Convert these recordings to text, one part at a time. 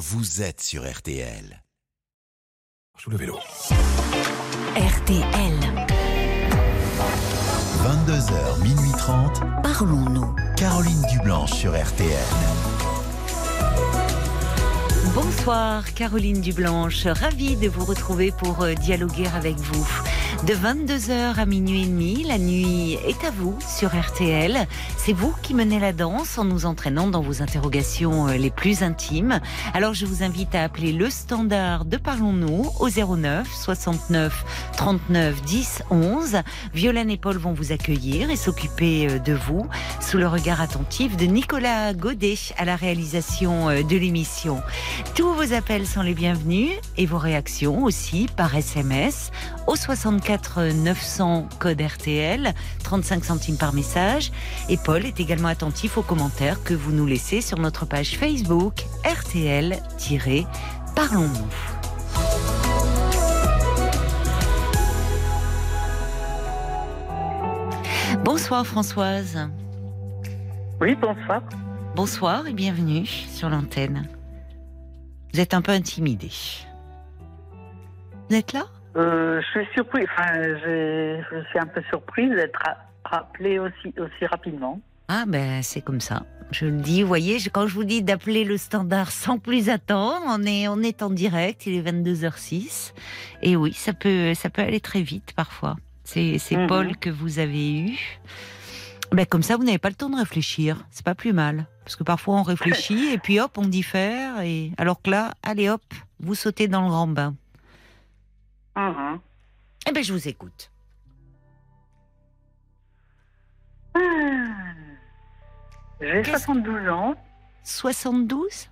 vous êtes sur RTL. Sous le vélo. RTL. 22h, minuit 30. Parlons-nous. Caroline Dublanche sur RTL. Bonsoir Caroline Dublanche, ravie de vous retrouver pour euh, dialoguer avec vous. De 22h à minuit et demi, la nuit est à vous sur RTL. C'est vous qui menez la danse en nous entraînant dans vos interrogations euh, les plus intimes. Alors je vous invite à appeler le standard de Parlons-nous au 09 69 39 10 11. Violaine et Paul vont vous accueillir et s'occuper euh, de vous sous le regard attentif de Nicolas Godet à la réalisation euh, de l'émission. Tous vos appels sont les bienvenus et vos réactions aussi par SMS au 64 900 code RTL, 35 centimes par message. Et Paul est également attentif aux commentaires que vous nous laissez sur notre page Facebook RTL-Parlons-nous. Bonsoir Françoise. Oui, bonsoir. Bonsoir et bienvenue sur l'antenne. Vous êtes un peu intimidée. Vous êtes là? Euh, je suis surpris, enfin, je suis un peu surprise d'être ra- rappelée aussi, aussi rapidement. Ah ben c'est comme ça. Je le dis, vous voyez, quand je vous dis d'appeler le standard sans plus attendre, on est, on est en direct, il est 22h06. Et oui, ça peut, ça peut aller très vite parfois. C'est c'est Mhm. Paul que vous avez eu. Ben, comme ça, vous n'avez pas le temps de réfléchir. C'est pas plus mal. Parce que parfois, on réfléchit et puis hop, on diffère. Et... Alors que là, allez hop, vous sautez dans le grand bain. Mhm. Eh ben, je vous écoute. Ah. J'ai Qu'est-ce- 72 ans. 72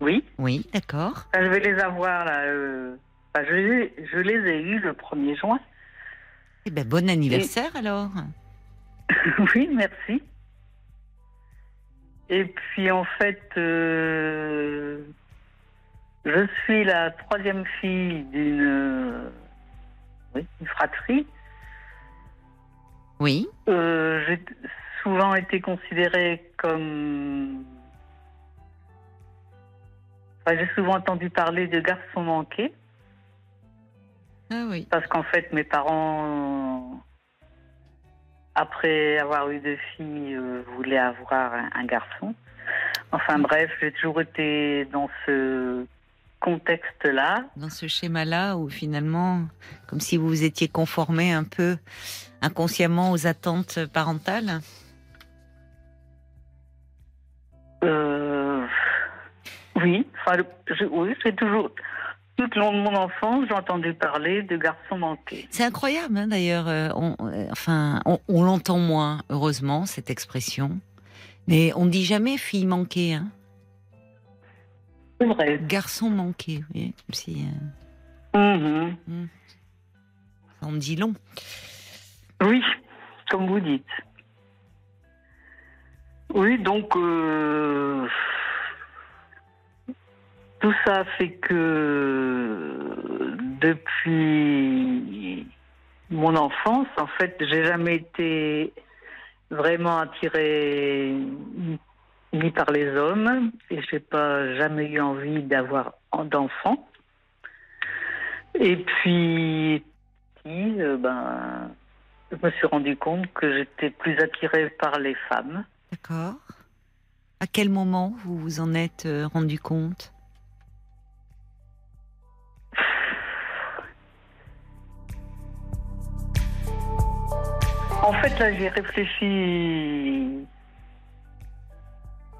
Oui. Oui, d'accord. Enfin, je vais les avoir là. euh, enfin, je, les, je les ai eus le 1er juin. Eh ben, bon anniversaire alors. oui, merci. Et puis en fait, euh, je suis la troisième fille d'une euh, oui, fratrie. Oui. Euh, J'ai souvent été considérée comme. Enfin, J'ai souvent entendu parler de garçons manqués Ah oui. parce qu'en fait, mes parents, après avoir eu deux filles, euh, voulaient avoir un, un garçon. Enfin bref, j'ai toujours été dans ce contexte-là. dans ce schéma-là où finalement, comme si vous vous étiez conformé un peu inconsciemment aux attentes parentales Euh, oui, enfin, je- oui, j'ai toujours, tout le long de mon enfance, j'ai entendu parler de garçons manqués. C'est incroyable hein, d'ailleurs. euh, on, euh, enfin, on, on l'entend moins, heureusement, cette expression. Mais on dit jamais fille manquée, hein. C'est vrai. garçon manqué. Comme si, euh, Mhm. ça en dit long. Oui, comme vous dites. Oui, donc euh, tout ça fait que depuis mon enfance, en fait, j'ai jamais été vraiment attirée ni par les hommes et j'ai pas jamais eu envie d'avoir d'enfants. Et puis, euh, ben, je me suis rendu compte que j'étais plus attirée par les femmes. D'accord. À quel moment vous vous en êtes euh, rendu compte? En fait, là, j'ai réfléchi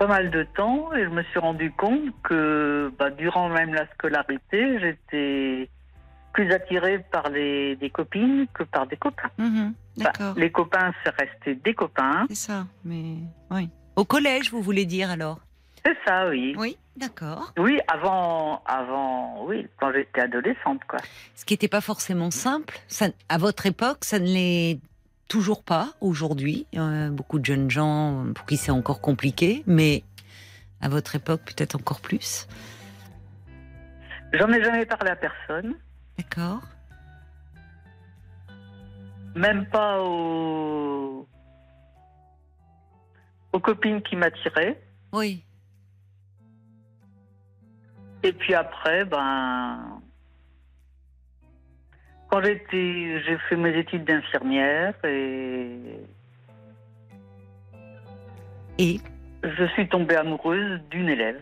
pas mal de temps et je me suis rendu compte que bah, durant même la scolarité, j'étais plus attirée par les, des copines que par des copains. Mhm, D'accord. les copains, c'est resté des copains. C'est ça. Mais oui. Au collège, vous voulez dire alors? C'est ça, oui. Oui, d'accord. Oui, avant, avant, oui, quand j'étais adolescente, quoi. Ce qui n'était pas forcément simple. Ça, à votre époque, ça ne l'est toujours pas aujourd'hui. Euh, beaucoup de jeunes gens pour qui c'est encore compliqué, mais à votre époque, peut-être encore plus. J'en ai jamais parlé à personne, D'accord. même pas aux, aux copines qui m'attiraient. Oui. Et puis après, ben, quand j'étais, j'ai fait mes études d'infirmière et Et je suis tombée amoureuse d'une élève.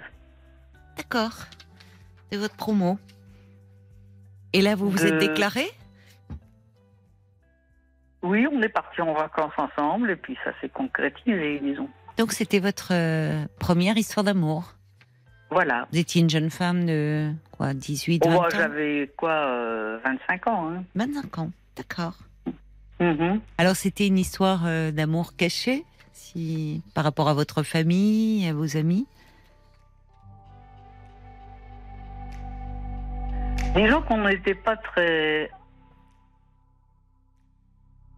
D'accord. De votre promo. Et là, vous vous De- êtes déclaré Oui, on est partis en vacances ensemble et puis ça s'est concrétisé, disons. Donc, c'était votre euh, première histoire d'amour. Voilà. Vous étiez une jeune femme de quoi, 18, 20 Bon, ans moi, j'avais quoi, euh, 25 ans. Hein. 25 ans. D'accord. Mhm. Alors, c'était une histoire euh, d'amour caché si, par rapport à votre famille, à vos amis? Disons qu'on n'était pas très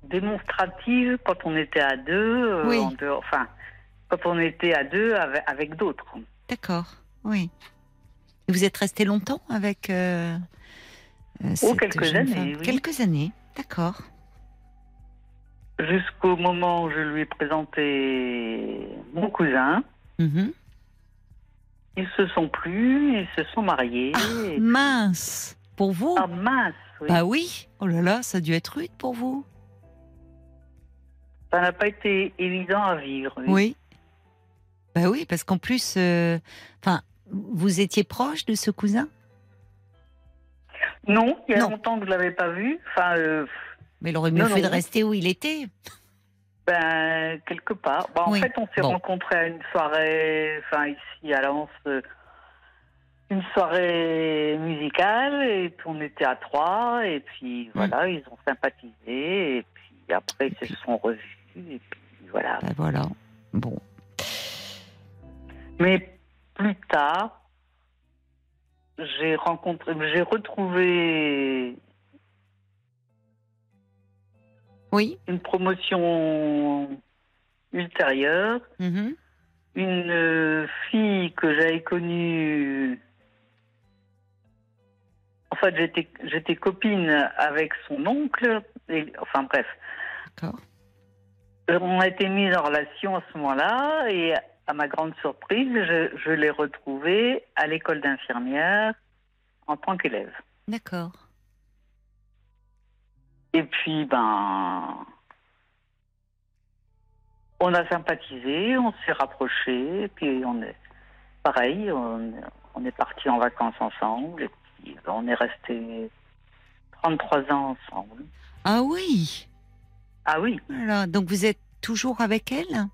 démonstrative quand on était à deux, euh, Oui. en enfin, quand on était à deux avec, avec d'autres. D'accord. Oui. Et vous êtes resté longtemps avec euh, euh, Oh, quelques jeune années, femme oui. Quelques années. D'accord. Jusqu'au moment où je lui ai présenté mon cousin. Mhm. Ils se sont plus, ils se sont mariés. et- Mince. Pour vous? Ah mince, oui. Bah oui. Oh là là, ça a dû être rude pour vous. ça n'a pas été évident à vivre. oui. Oui. Bah oui, parce qu'en plus, euh, enfin, vous étiez proche de ce cousin? Non, il y a Non. longtemps que je l'avais pas vu. Enfin, euh, Mais il aurait mieux Non, fait non. de rester où il était. ben quelque part. Bah, en Oui. fait, on s'est Bon. rencontrés à une soirée, enfin ici à Lens, euh, une soirée musicale, et puis on était à trois, et puis voilà, ils ont sympathisé, et puis après ils se sont revus, et puis voilà. Bah voilà. Bon. Mais plus tard, j'ai rencontré, j'ai retrouvé Oui. une promotion ultérieure, Mhm. une euh, fille que j'avais connue. En fait, j'étais, j'étais copine avec son oncle. et- enfin bref, D'accord. on a été mis en relation à ce moment-là et à ma grande surprise, je, je l'ai retrouvée à l'école d'infirmière en tant qu'élève. D'accord. Et puis, ben, on a sympathisé, on s'est rapprochés, puis on est pareil, on, on est partis en vacances ensemble, et puis ben, on est restés 33 ans ensemble. Ah oui. Ah oui, Voilà. Donc vous êtes toujours avec elle?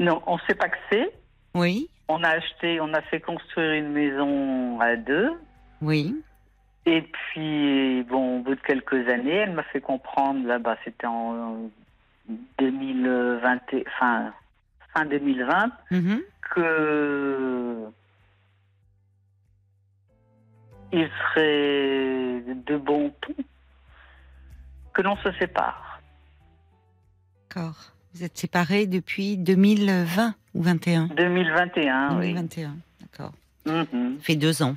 Non, on s'est paxé, Oui. on a acheté, on a fait construire une maison à deux, Oui. et puis, bon, au bout de quelques années, elle m'a fait comprendre, là-bas, c'était en 2020, et- enfin, fin 2020, Mhm. que il serait de bon ton que l'on se sépare. D'accord. Vous êtes séparés depuis 2020 ou 21 2021, oui. 2021. D'accord. Mhm, Ça fait deux ans.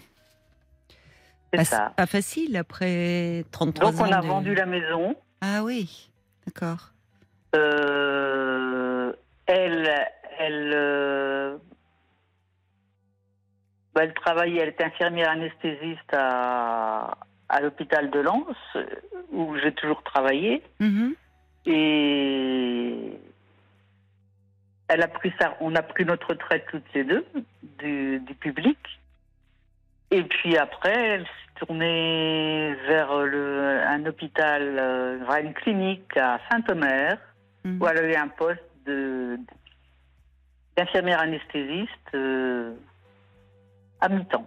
c'est Pas, ça. pas facile après 33 Donc ans. on a de- vendu la maison. Ah oui. D'accord. Euh, elle, elle, euh, bah, elle travaillait, elle était infirmière anesthésiste à, à l'hôpital de Lens, où j'ai toujours travaillé. Mhm. Et elle a pris ça, on a pris notre retraite toutes les deux du, du public. Et puis après, elle s'est tournée vers le, un hôpital, euh, vers une clinique à Saint-Omer, Mhm. où elle a eu un poste de, d'infirmière anesthésiste euh, à mi-temps.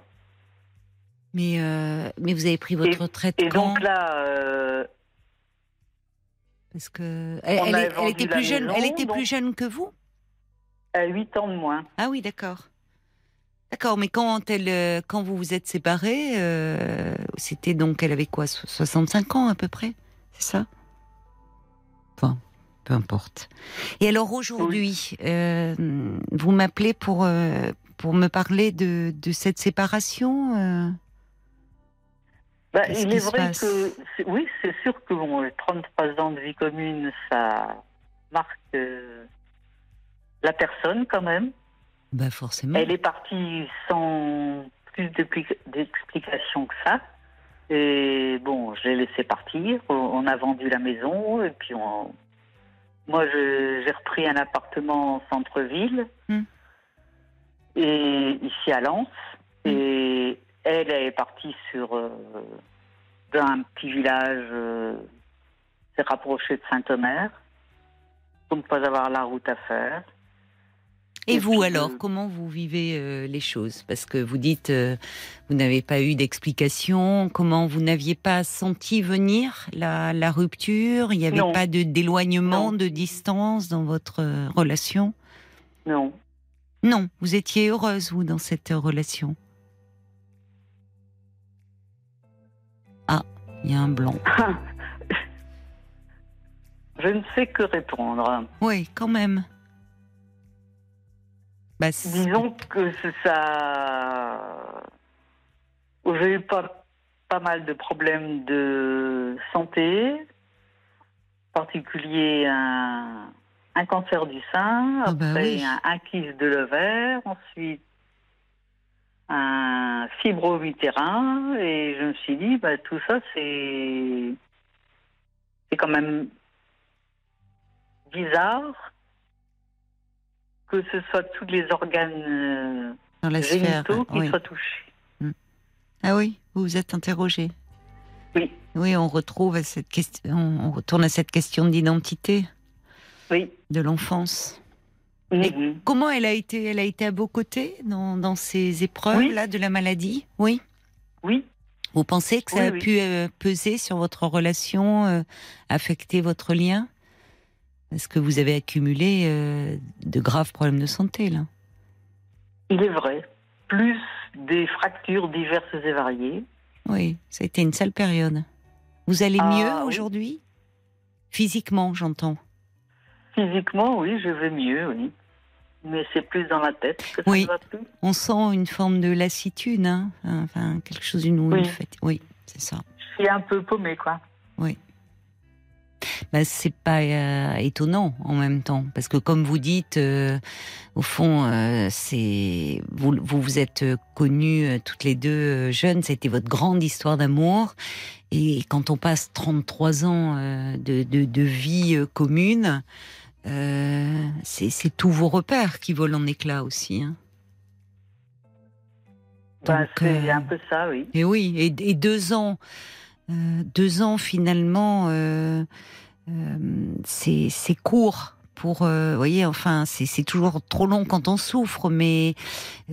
Mais, euh, mais vous avez pris votre retraite Et quand? donc là, euh, Parce que elle, est- était plus jeune. maison, elle était plus jeune que vous? elle a 8 ans de moins. Ah oui, d'accord. D'accord, mais quand elle, euh, quand vous vous êtes séparés, euh, c'était donc, elle avait quoi, so- 65 ans à peu près, c'est ça? Enfin, peu importe. Et alors aujourd'hui, euh, vous m'appelez pour euh, pour me parler de, de cette séparation. Bah, Qu'est-ce il est se vrai passe? que, c'est- oui, c'est sûr que bon, les 33 ans de vie commune, ça marque euh, la personne quand même. Bah forcément. Elle est partie sans plus d'explications que ça. Et bon, je l'ai laissé partir. On a vendu la maison et puis on... moi j'ai repris un appartement en centre-ville Hmm. et ici à Lens. Hmm. Et elle, elle est partie sur euh, dans un petit village, euh, s'est rapprochée de Saint-Omer pour ne pas avoir la route à faire. Et Et vous puis, alors, euh, comment vous vivez euh, les choses? Parce que vous dites, euh, vous n'avez pas eu d'explication. Comment vous n'aviez pas senti venir la, la rupture? Il n'y avait Non. pas de d'éloignement, de distance dans votre relation? Non. Non, vous étiez heureuse vous dans cette relation? Il y a un blanc. Je ne sais que répondre. Oui, quand même. Bah, Disons que ça. J'ai eu pas, pas mal de problèmes de santé, en particulier un, un cancer du sein, Ah bah après oui. un, un kyste de l'ovaire, ensuite un fibromitérin, et je me suis dit, bah, tout ça, c'est c'est quand même bizarre que ce soit tous les organes euh, dans la sphère. génitaux qui oui. soient touchés. Ah oui, vous vous êtes interrogé. Oui. Oui, on retrouve à cette question, on retourne à cette question d'identité Oui. de l'enfance. Et Mhm. Comment elle a été Elle a été à vos côtés dans, dans ces épreuves Oui. là de la maladie? Oui. Oui. Vous pensez que ça Oui, a oui. pu euh, peser sur votre relation, euh, affecter votre lien? Est-ce que vous avez accumulé euh, de graves problèmes de santé là? Il est vrai. Plus des fractures diverses et variées. Oui, ça a été une sale période. Vous allez Ah, mieux aujourd'hui? Physiquement, j'entends. Physiquement, oui, je vais mieux, oui. Mais c'est plus dans la tête que ça Oui. ne va plus. On sent une forme de lassitude, hein enfin quelque chose d'une Oui. fête. Oui, c'est ça. Je suis un peu paumée, quoi. Bah, c'est pas euh, étonnant en même temps, parce que comme vous dites, euh, au fond, euh, c'est vous, vous vous êtes connus euh, toutes les deux jeunes, c'était votre grande histoire d'amour, et quand on passe 33 ans de, de, de vie commune, euh, c'est tous vos repères qui volent en éclats aussi. Hein. Donc, c'est euh, un peu ça, oui. Et oui, et, et deux ans, euh, deux ans finalement, euh, c'est court pour, euh, vous voyez, enfin, c'est toujours trop long quand on souffre, mais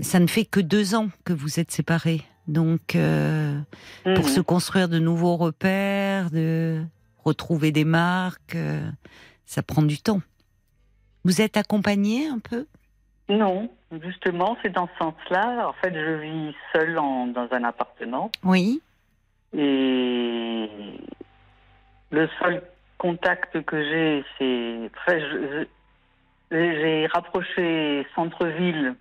ça ne fait que deux ans que vous êtes séparés. Donc, euh, pour Mhm. se construire de nouveaux repères, de retrouver des marques, euh, ça prend du temps. Vous êtes accompagné un peu? Non, justement, c'est dans ce sens-là. En fait, je vis seule en- dans un appartement. Oui. Et le seul contact que j'ai, c'est. Enfin, j'ai rapproché centre-ville,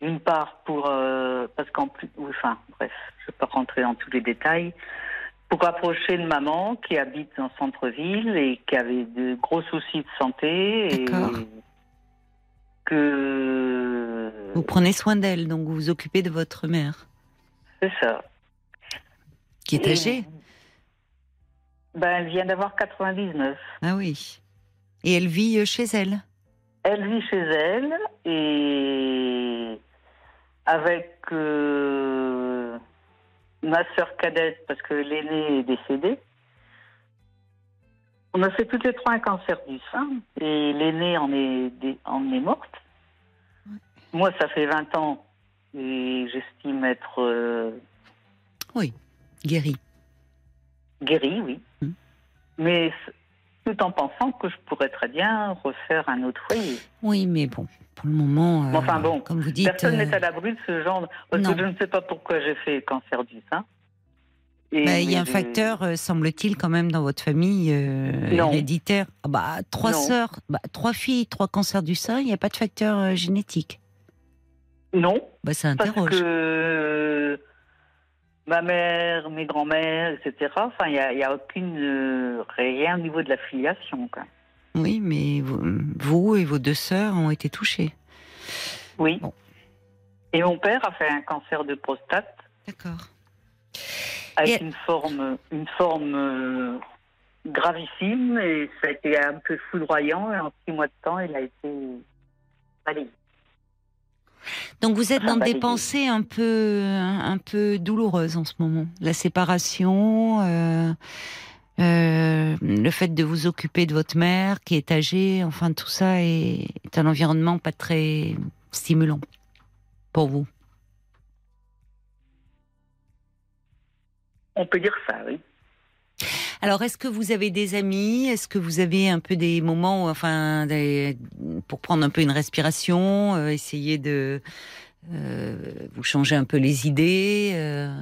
d'une part, pour. euh, parce qu'en plus. Enfin, bref, je ne vais pas rentrer dans tous les détails. Pour rapprocher de maman qui habite dans centre-ville et qui avait de gros soucis de santé. Et que. Vous prenez soin d'elle, donc vous vous occupez de votre mère, C'est ça. qui est Et- âgée. Ben, elle vient d'avoir 99. Ah oui. Et elle vit euh, chez elle. Elle vit chez elle et avec euh, ma sœur cadette, parce que l'aînée est décédée. On a fait toutes les trois un cancer du sein et l'aînée en est, en est morte. Moi, ça fait 20 ans et j'estime être euh, Guérie. guérie, oui. Mm. Mais tout en pensant que je pourrais très bien refaire un autre foyer. Oui, mais bon, pour le moment, euh, enfin bon, comme vous dites, Personne euh, n'est à l'abri de ce genre. Parce non. que je ne sais pas pourquoi j'ai fait cancer du sein. Bah, il y a un facteur, euh, semble-t-il, quand même dans votre famille euh, héréditaire. Ah bah, trois Non. sœurs, bah, trois filles, trois cancers du sein, il n'y a pas de facteur euh, génétique. Non, Bah, ça parce interroge. que euh, ma mère, mes grands-mères, etc. Enfin, il n'y a, a aucune euh, rien au niveau de la filiation. Quoi. Oui, mais vous, vous et vos deux sœurs ont été touchées. Oui. Bon. Et mon père a fait un cancer de prostate D'accord. avec Et- une forme, une forme euh, gravissime et ça a été un peu foudroyant. Et en six mois de temps, il a été balayé. Donc vous êtes Enfin, dans des balayé. pensées un peu, un peu douloureuses en ce moment. La séparation, euh, euh, le fait de vous occuper de votre mère qui est âgée, enfin tout ça est, est un environnement pas très stimulant pour vous. On peut dire ça, oui. Alors, est-ce que vous avez des amis? Est-ce que vous avez un peu des moments, où, enfin, des- pour prendre un peu une respiration, euh, essayer de euh, vous changer un peu les idées euh,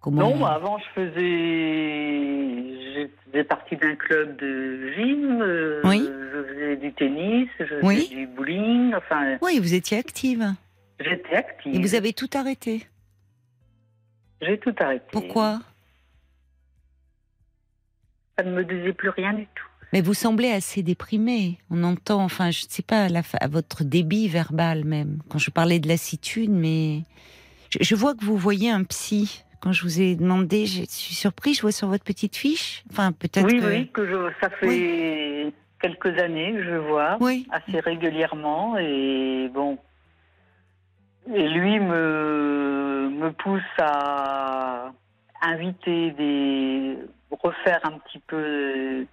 Comment Non, avant, je faisais. Faisais partie d'un club de gym. Oui. Je faisais du tennis, je faisais Oui. du bowling. Enfin, Oui, vous étiez active j'étais active. et vous avez tout arrêté? J'ai tout arrêté. Pourquoi? Ça ne me disait plus rien du tout. Mais vous semblez assez déprimé. On entend, enfin, je ne sais pas, à, la fa- à votre débit verbal même, quand je parlais de lassitude, mais je, je vois que vous voyez un psy. Quand je vous ai demandé, je suis surpris, je vois sur votre petite fiche. Enfin, peut-être Oui, que... oui, que je, ça fait quelques années que je vois Oui. assez régulièrement et bon. Et lui me, me pousse à inviter des. Refaire un petit peu.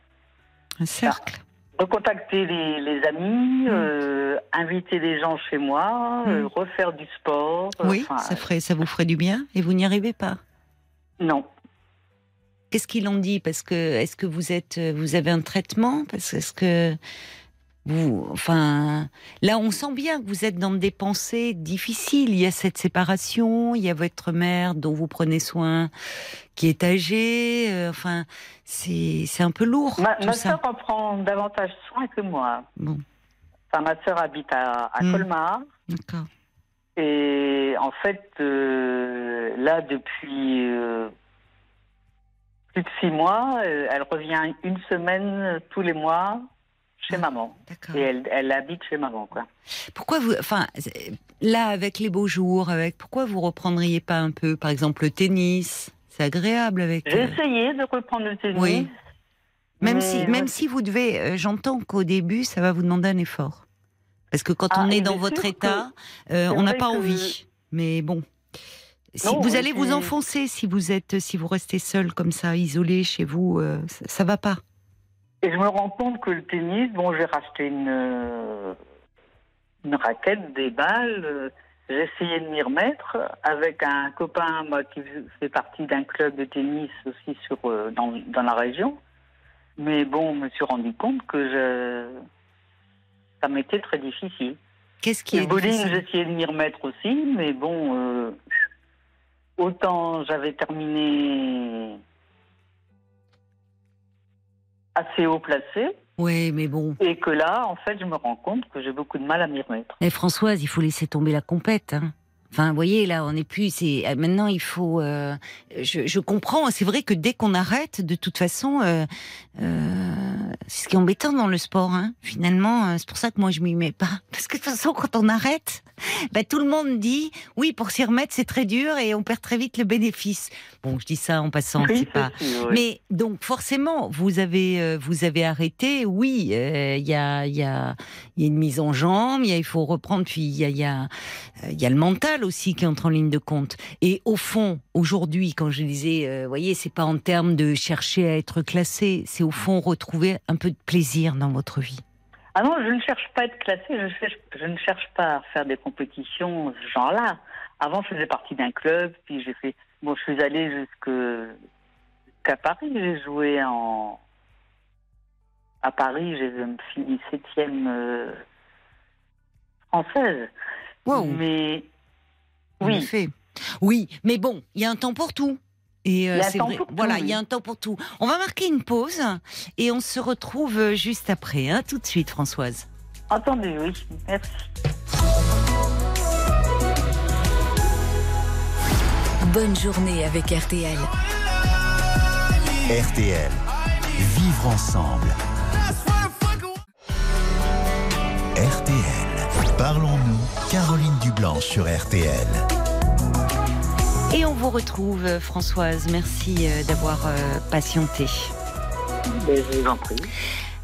Un cercle. recontacter les, les amis, Mm. euh, inviter les gens chez moi, Mm. euh, refaire du sport. Oui, enfin, ça, ferait, ça vous ferait du bien et vous n'y arrivez pas? Non. Qu'est-ce qu'ils ont dit? Parce que est-ce que vous êtes, vous avez un traitement? Parce que est-ce que vous, enfin, là, on sent bien que vous êtes dans des pensées difficiles. Il y a cette séparation, il y a votre mère dont vous prenez soin, qui est âgée. euh, enfin, c'est c'est un peu lourd Ma, tout ma ça. sœur en prend davantage soin que moi. Bon, Enfin, ma sœur habite à, à Mm. Colmar. d'accord. Et en fait, euh, là, depuis euh, plus de six mois, elle revient une semaine tous les mois chez Ah. maman. Et elle, elle habite chez maman, quoi. Pourquoi vous, enfin, là, avec les beaux jours, avec, pourquoi vous reprendriez pas un peu, par exemple, le tennis? C'est agréable avec. J'ai euh, essayé de reprendre le tennis. Oui. Même si, même si vous devez, euh, j'entends qu'au début, ça va vous demander un effort. Parce que quand Ah, on est et dans votre état, euh, on n'a pas que- envie. Mais bon. Si Non, vous allez vous enfoncer, si vous êtes, si vous restez seul comme ça, isolé chez vous, euh, ça, ça va pas. Et je me rends compte que le tennis, bon, j'ai racheté une, euh, une raquette, des balles. euh, J'ai essayé de m'y remettre avec un copain moi, qui fait partie d'un club de tennis aussi sur, euh, dans, dans la région. Mais bon, je me suis rendu compte que je... ça m'était très difficile. Qu'est-ce qui le est bowling, j'ai essayé de m'y remettre aussi, mais bon, euh, autant j'avais terminé assez haut placé, Oui, mais bon. et que là, en fait, je me rends compte que j'ai beaucoup de mal à m'y remettre. Et Françoise, il faut laisser tomber la compète. Hein. Enfin, vous voyez, là, on n'est plus. C'est euh, maintenant, il faut. euh, je, je comprends. C'est vrai que dès qu'on arrête, de toute façon, euh, euh, c'est ce qui est embêtant dans le sport. Hein. Finalement, euh, c'est pour ça que moi, je m'y mets pas. Parce que de toute façon, quand on arrête, bah, tout le monde dit oui, pour s'y remettre, c'est très dur et on perd très vite le bénéfice. Bon, je dis ça en passant, Oui, c'est pas. c'est sûr, oui. Mais donc forcément, vous avez euh, vous avez arrêté. Oui, euh, il y a il y a il y a une mise en jambe. Il faut reprendre. Puis il y a il y a euh, il y a le mental aussi qui entre en ligne de compte. Et au fond, aujourd'hui, quand je disais, euh, voyez, c'est pas en termes de chercher à être classé, c'est au fond retrouver un peu de plaisir dans votre vie. Ah non, je ne cherche pas à être classée, je, cherche- je ne cherche pas à faire des compétitions ce genre-là. Avant, je faisais partie d'un club, puis j'ai fait. Bon, je suis allée jusque- jusqu'à Paris, j'ai joué en. À Paris, j'ai fini septième euh, française. Wow. Mais. Oui. Oui, mais bon, il y a un temps pour tout. Et euh, Il y a un c'est temps vrai. pour tout, voilà, il y a un temps pour tout. On va marquer une pause et on se retrouve euh, juste après. Hein, tout de suite, Françoise. entendu, oui. Merci. Bonne journée avec RTL. RTL. Vivre ensemble. RTL. Parlons-nous, Caroline Dublanche sur RTL. Et on vous retrouve, Françoise. Merci euh, d'avoir euh, patienté. Ben, je vous en prie.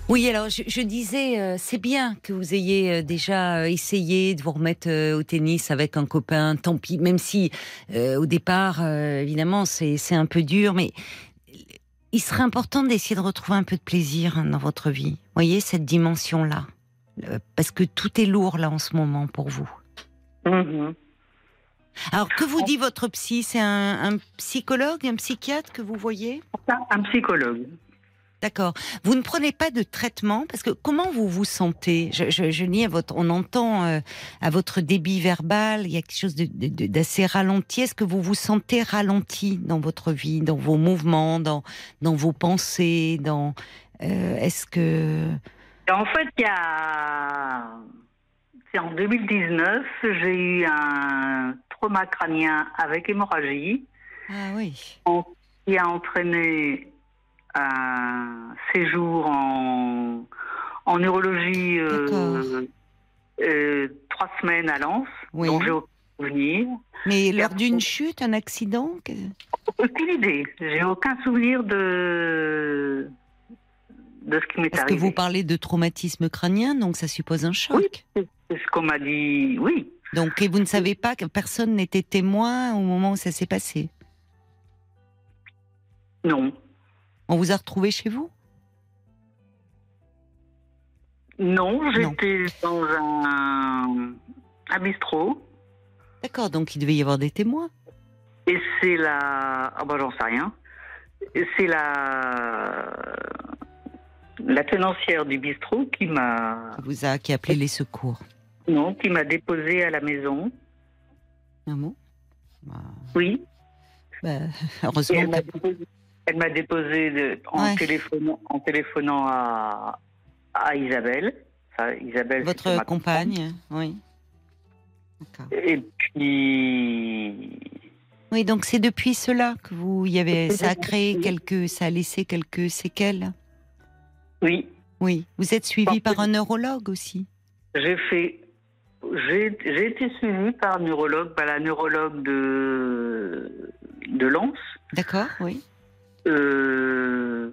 Oui, alors je, je disais, euh, c'est bien que vous ayez euh, déjà euh, essayé de vous remettre au tennis avec un copain, tant pis, même si au départ, évidemment, c'est un peu dur, mais il serait important d'essayer de retrouver un peu de plaisir hein, dans votre vie. voyez, cette dimension-là. Parce que tout est lourd là en ce moment pour vous. Mhm. Alors, que vous dit votre psy? C'est un, un psychologue, un psychiatre que vous voyez? Un psychologue. D'accord. Vous ne prenez pas de traitement? Parce que comment vous vous sentez? Je, je, je lis à votre, on entend euh, à votre débit verbal, il y a quelque chose d'assez ralenti. Est-ce que vous vous sentez ralenti dans votre vie, dans vos mouvements, dans dans vos pensées, dans euh, Est-ce que Et en fait, il y a. C'est en 2019, j'ai eu un trauma crânien avec hémorragie ah oui, qui a entraîné un séjour en, en neurologie euh, euh, trois semaines à Lens, Oui. dont j'ai aucun souvenir. mais lors d'une chute, un accident que- Aucune idée. J'ai aucun souvenir de de ce qui m'est Parce que arrivé. vous parlez de traumatisme crânien, donc ça suppose un choc. C'est ce qu'on m'a dit. Oui. Donc et vous ne savez pas que personne n'était témoin au moment où ça s'est passé? Non. On vous a retrouvé chez vous? Non, j'étais dans un, un bistrot D'accord, donc il devait y avoir des témoins. et c'est la. Ah bah j'en sais rien. C'est la. La tenancière du bistrot qui m'a. qui vous a qui a appelé les secours. Non, qui m'a déposé à la maison. Un mot? Bah, Oui. bah, Et Heureusement. elle m'a que- déposé, elle m'a déposé de- en, Ouais. téléphonant, en téléphonant à, à Isabelle. Enfin, Isabelle, Votre ma compagne, oui. D'accord. Et puis. Oui, donc c'est depuis cela que vous y avez ça a créé quelques ça a laissé quelques séquelles? Oui, Oui, vous êtes suivi par un neurologue aussi? j'ai fait. J'ai été suivie par neurologue, par la neurologue de, de Lens, D'accord, oui. euh,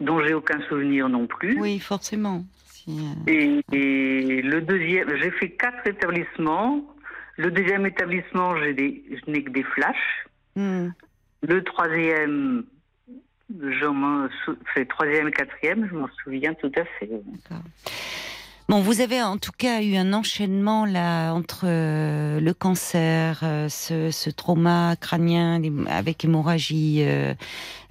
dont j'ai aucun souvenir non plus. Oui, forcément. Si, euh, Et, et le deuxième, j'ai fait quatre établissements. Le deuxième établissement, j'ai des, je n'ai que des flashs. hmm, Le troisième, troisième et quatrième, je m'en souviens tout à fait. d'accord. Bon, vous avez en tout cas eu un enchaînement là entre euh, le cancer, euh, ce, ce trauma crânien avec hémorragie, euh,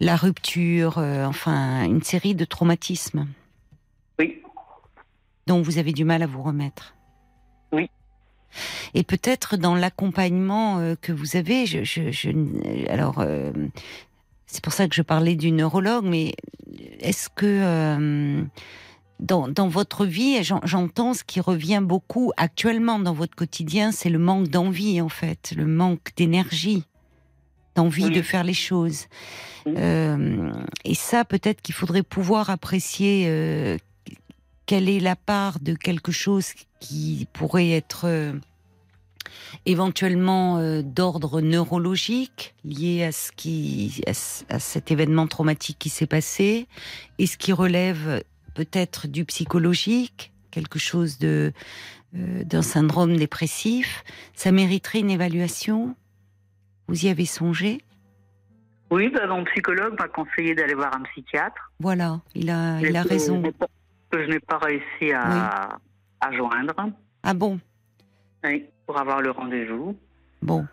la rupture, enfin une série de traumatismes Oui, dont vous avez du mal à vous remettre. Oui. Et peut-être dans l'accompagnement que vous avez, je, je, je- alors c'est pour ça que je parlais du neurologue, mais est-ce que dans, dans votre vie, j'en- j'entends ce qui revient beaucoup actuellement dans votre quotidien, c'est le manque d'envie en fait, le manque d'énergie, d'envie Oui. de faire les choses. Oui. Euh, et ça, peut-être qu'il faudrait pouvoir apprécier euh, quelle est la part de quelque chose qui pourrait être euh, éventuellement d'ordre neurologique lié à ce qui à cet événement traumatique qui s'est passé et ce qui relève peut-être du psychologique quelque chose de euh, d'un syndrome dépressif ça mériterait une évaluation vous y avez songé? Oui bah, mon psychologue m'a conseillé d'aller voir un psychiatre. voilà il a il a Que- raison Que je n'ai pas réussi à, à joindre ah bon? Oui, pour avoir le rendez-vous. bon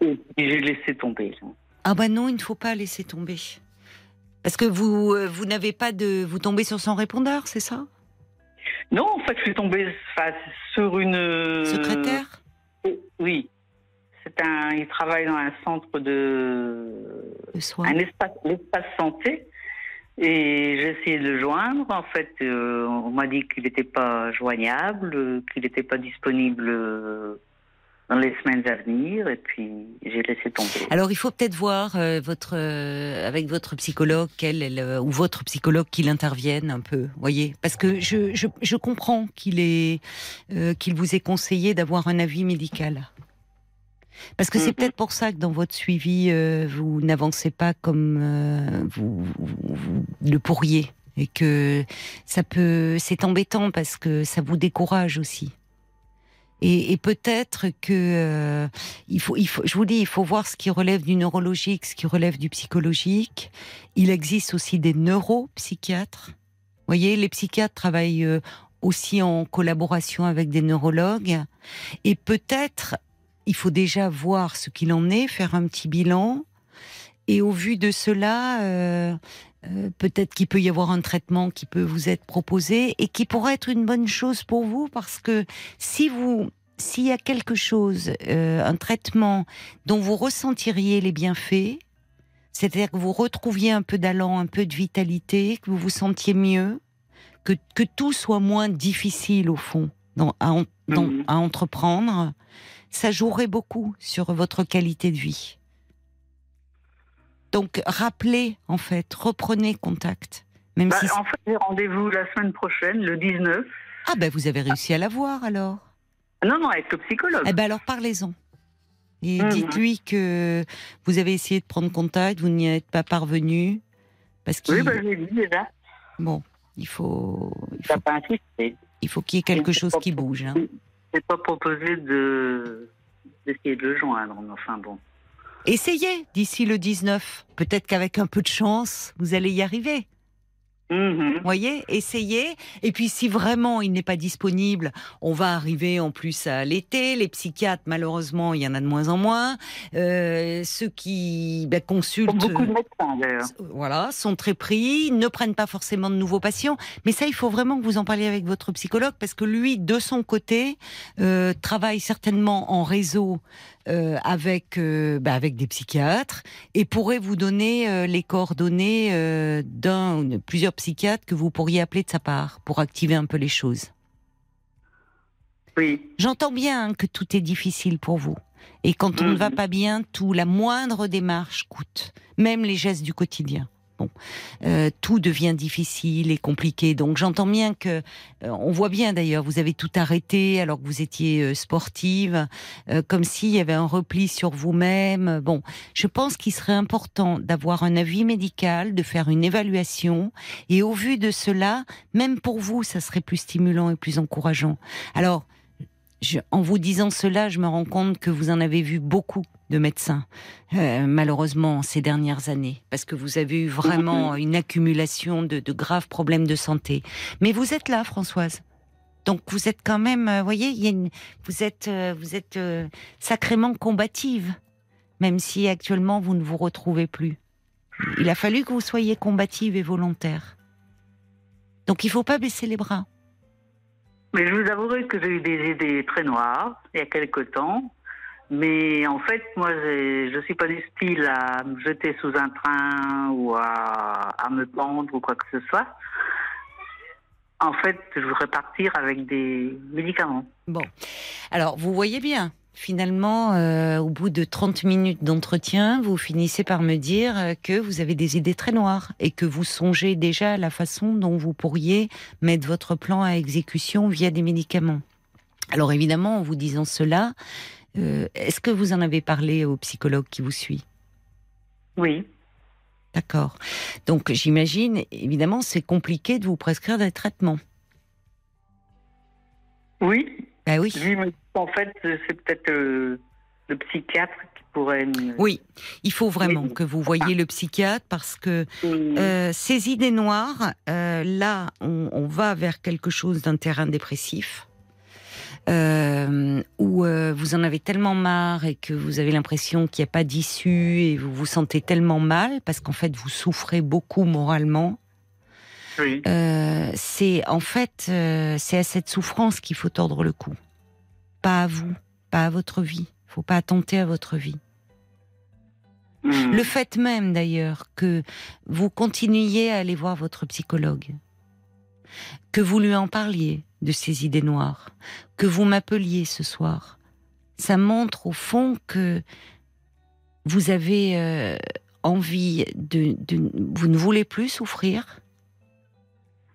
Et j'ai laissé tomber. Ah bah non, il ne faut pas laisser tomber. Parce que vous, euh, vous n'avez pas de, vous tombez sur son répondeur, c'est ça? Non, en fait, je suis tombée sur une. Secrétaire? Oui. C'est un. Il travaille dans un centre de. Le. Un espace, l'espace santé. Et j'ai essayé de le joindre. En fait, euh, on m'a dit qu'il n'était pas joignable, euh, qu'il n'était pas disponible euh, dans les semaines à venir et puis j'ai laissé tomber. Alors il faut peut-être voir euh, votre euh, avec votre psychologue euh, ou votre psychologue qu'il intervienne un peu, voyez, parce que je, je, je comprends qu'il est qu'il vous ait conseillé d'avoir un avis médical. Parce que c'est Mhm. peut-être pour ça que dans votre suivi, euh, vous n'avancez pas comme euh, vous, vous- vous le pourriez. Et que ça peut. C'est embêtant parce que ça vous décourage aussi. Et, peut-être que. euh, faut, je vous dis, il faut voir ce qui relève du neurologique, ce qui relève du psychologique. Il existe aussi des neuropsychiatres. Vous voyez, les psychiatres travaillent euh, aussi en collaboration avec des neurologues. Et peut-être, il faut déjà voir ce qu'il en est, faire un petit bilan. Et au vu de cela, euh, euh, peut-être qu'il peut y avoir un traitement qui peut vous être proposé et qui pourrait être une bonne chose pour vous parce que si vous, s'il y a quelque chose, euh, un traitement dont vous ressentiriez les bienfaits, c'est-à-dire que vous retrouviez un peu d'allant, un peu de vitalité, que vous vous sentiez mieux, que, que tout soit moins difficile au fond dans- à, en- dans- Mhm. à entreprendre, ça jouerait beaucoup sur votre qualité de vie. Donc rappelez en fait, reprenez contact, même Bah, si en fait, j'ai rendez-vous la semaine prochaine, le 19. ah ben vous avez réussi à l'avoir alors? Non, non, avec le psychologue. Eh ben alors parlez-en. Et Mhm. dites-lui que vous avez essayé de prendre contact, vous n'y êtes pas parvenu. Parce qu'il oui, bah, j'ai dit déjà. bon, il faut, il faut, pas il faut qu'il y ait quelque Je chose qui bouge. hein. J'ai pas proposé de d'essayer de le joindre, mais enfin bon. Essayez d'ici le 19. Peut-être qu'avec un peu de chance, vous allez y arriver. Mhm. voyez, essayez. Et puis si vraiment il n'est pas disponible, on va arriver en plus à l'été. Les psychiatres, malheureusement, il y en a de moins en moins. Euh, ceux qui ben, consultent, beaucoup de médecins d'ailleurs. voilà, sont très pris, ne prennent pas forcément de nouveaux patients. Mais ça, il faut vraiment que vous en parliez avec votre psychologue parce que lui, de son côté, euh, travaille certainement en réseau euh, avec euh, bah, avec des psychiatres et pourrait vous donner euh, les coordonnées d'un ou de plusieurs que vous pourriez appeler de sa part pour activer un peu les choses. Oui. J'entends bien que tout est difficile pour vous. Et quand on ne va Mhm. pas bien, tout, la moindre démarche coûte. Même les gestes du quotidien. Bon, Euh, tout devient difficile et compliqué. Donc j'entends bien que, euh, on voit bien d'ailleurs, vous avez tout arrêté alors que vous étiez euh, sportive, comme s'il y avait un repli sur vous-même. Bon, je pense qu'il serait important d'avoir un avis médical, de faire une évaluation, et au vu de cela, même pour vous, ça serait plus stimulant et plus encourageant. Alors, en vous disant cela, je me rends compte que vous en avez vu beaucoup de médecins, euh, malheureusement, ces dernières années, parce que vous avez eu vraiment une accumulation de, de graves problèmes de santé. Mais vous êtes là, Françoise. Donc vous êtes quand même, euh, voyez, il y a une- vous êtes, euh, vous êtes euh, sacrément combative, même si actuellement vous ne vous retrouvez plus. Il a fallu que vous soyez combative et volontaire. Donc il faut pas baisser les bras. Mais je vous avouerai que j'ai eu des idées très noires il y a quelque temps. Mais en fait, moi, je suis pas du style à me jeter sous un train ou à, me pendre ou quoi que ce soit. En fait, je voudrais partir avec des médicaments. Bon, alors vous voyez bien, finalement, euh, au bout de 30 minutes d'entretien, vous finissez par me dire que vous avez des idées très noires et que vous songez déjà à la façon dont vous pourriez mettre votre plan à exécution via des médicaments. Alors évidemment, en vous disant cela, euh, est-ce que vous en avez parlé au psychologue qui vous suit? Oui. D'accord. Donc j'imagine, évidemment, c'est compliqué de vous prescrire des traitements. Oui. Bah oui. En fait, c'est peut-être euh, le psychiatre qui pourrait me. Oui, il faut vraiment que vous voyiez le psychiatre parce que. Euh, ces idées noires, là, on, on va vers quelque chose d'un terrain dépressif. Euh, où euh, vous en avez tellement marre et que vous avez l'impression qu'il n'y a pas d'issue et vous vous sentez tellement mal parce qu'en fait vous souffrez beaucoup moralement. Oui. Euh, c'est en fait c'est à cette souffrance qu'il faut tordre le cou, pas à vous, pas à votre vie. Il faut pas attenter à votre vie. Mm. Le fait même d'ailleurs que vous continuiez à aller voir votre psychologue, que vous lui en parliez de ces idées noires, que vous m'appeliez ce soir, ça montre au fond que vous avez euh, envie de, de, Vous ne voulez plus souffrir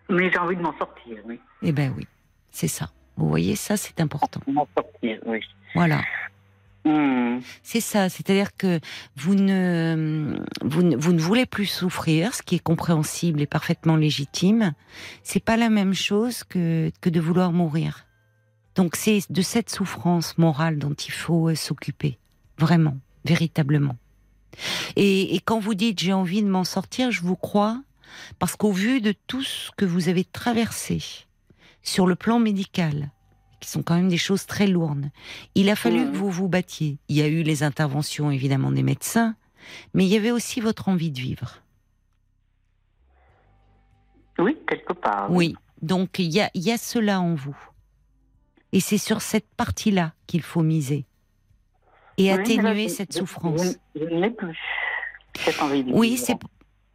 Mais j'ai envie de m'en sortir, oui. Eh bien oui, c'est ça. Vous voyez, ça c'est important. M'en sortir, oui. Voilà. Hmm. C'est ça, c'est-à-dire que vous ne, vous ne, vous ne voulez plus souffrir, ce qui est compréhensible et parfaitement légitime. C'est pas la même chose que, que de vouloir mourir. Donc c'est de cette souffrance morale dont il faut euh, s'occuper, vraiment, véritablement. Et quand vous dites j'ai envie de m'en sortir, je vous crois, parce qu'au vu de tout ce que vous avez traversé sur le plan médical, qui sont quand même des choses très lourdes. Il a fallu que vous vous battiez. Il y a eu les interventions évidemment des médecins, mais il y avait aussi votre envie de vivre. Oui, quelque part. Oui. Donc il y a, y a cela en vous. Et c'est sur cette partie-là qu'il faut miser. Et Oui, là, atténuer cette souffrance. Je, je plus. Cette envie de Oui, vivre. c'est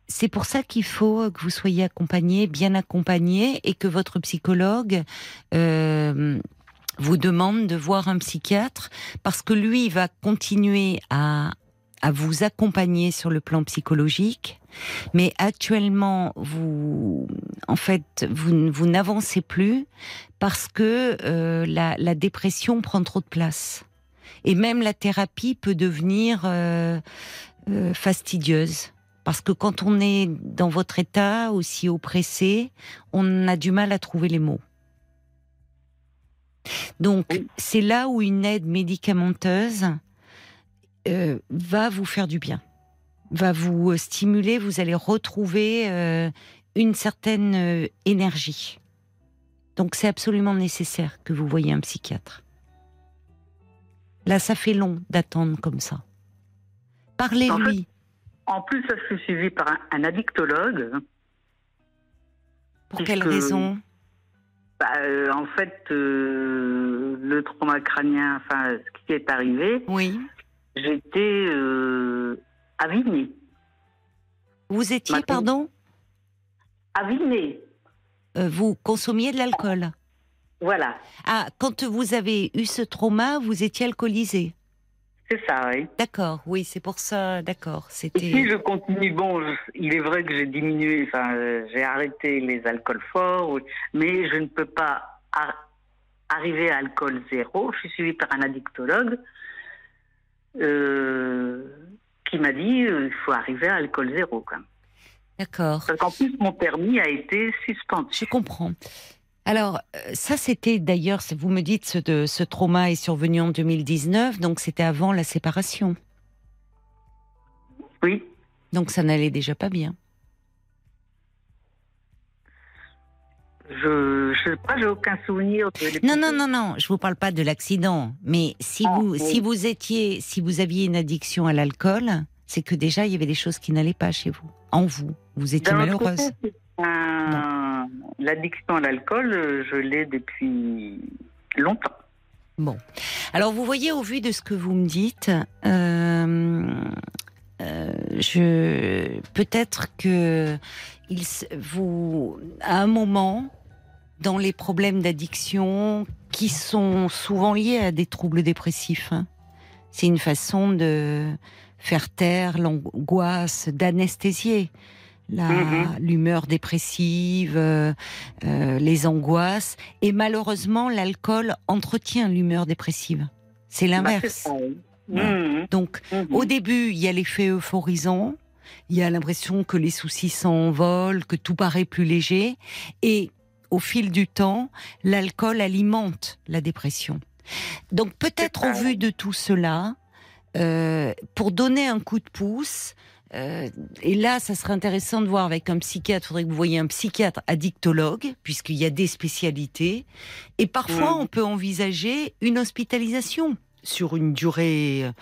c'est pour ça qu'il faut que vous soyez accompagné, bien accompagné, et que votre psychologue euh, vous demande de voir un psychiatre, parce que lui va continuer à à vous accompagner sur le plan psychologique, mais actuellement vous, en fait, vous, vous n'avancez plus parce que euh, la, la dépression prend trop de place, et même la thérapie peut devenir euh, euh, fastidieuse. Parce que quand on est dans votre état aussi oppressé, on a du mal à trouver les mots. Donc, Oui. c'est là où une aide médicamenteuse euh, va vous faire du bien, va vous euh, stimuler, vous allez retrouver euh, une certaine euh, énergie. Donc, c'est absolument nécessaire que vous voyez un psychiatre. Là, ça fait long d'attendre comme ça. Parlez-lui. En plus, je suis suivie par un, un addictologue. Pour quelle raison Bah, euh, en fait, euh, le trauma crânien, enfin, ce qui est arrivé, Oui. j'étais euh, avinée. Vous étiez, Maintenant- pardon Avinée, Euh, Vous consommiez de l'alcool voilà. Ah, quand vous avez eu ce trauma, vous étiez alcoolisé C'est ça, oui. D'accord, oui, c'est pour ça, d'accord. Et si C'était. je continue, bon, je- il est vrai que j'ai diminué, enfin, euh, j'ai arrêté les alcools forts, mais je ne peux pas ar- arriver à alcool zéro. Je suis suivie par un addictologue euh, qui m'a dit euh, il faut arriver à alcool zéro, quand. D'accord, Parce qu'en plus, mon permis a été suspendu. je comprends. Alors, euh, ça, c'était d'ailleurs, vous me dites, ce, de, ce trauma est survenu en 2019, donc c'était avant la séparation. Oui. Donc ça n'allait déjà pas bien. Je je sais pas, j'ai aucun souvenir de Non, non, non, non, je vous parle pas de l'accident, mais si Ah, vous, oui. si vous étiez, si vous aviez une addiction à l'alcool, c'est que déjà il y avait des choses qui n'allaient pas chez vous, en vous. Vous étiez malheureuse. côté, un- L'addiction à l'alcool, euh, je l'ai depuis longtemps. Bon. Alors, vous voyez, au vu de ce que vous me dites, euh, euh, je peut-être que vous, à un moment, dans les problèmes d'addiction, qui sont souvent liés à des troubles dépressifs, hein, c'est une façon de faire taire l'angoisse, d'anesthésier Mhm. l'humeur dépressive, euh, euh, les angoisses. Et malheureusement, l'alcool entretient l'humeur dépressive. C'est Bah, l'inverse. Ouais. Mhm, Donc, mhm. au début, il y a l'effet euphorisant. Il y a l'impression que les soucis s'envolent, que tout paraît plus léger. Et au fil du temps, l'alcool alimente la dépression. Donc, peut-être au vu de tout cela, euh, pour donner un coup de pouce, euh, et là, ça serait intéressant de voir avec un psychiatre, il faudrait que vous voyez un psychiatre addictologue, puisqu'il y a des spécialités. Et parfois, on peut envisager une hospitalisation sur une durée euh,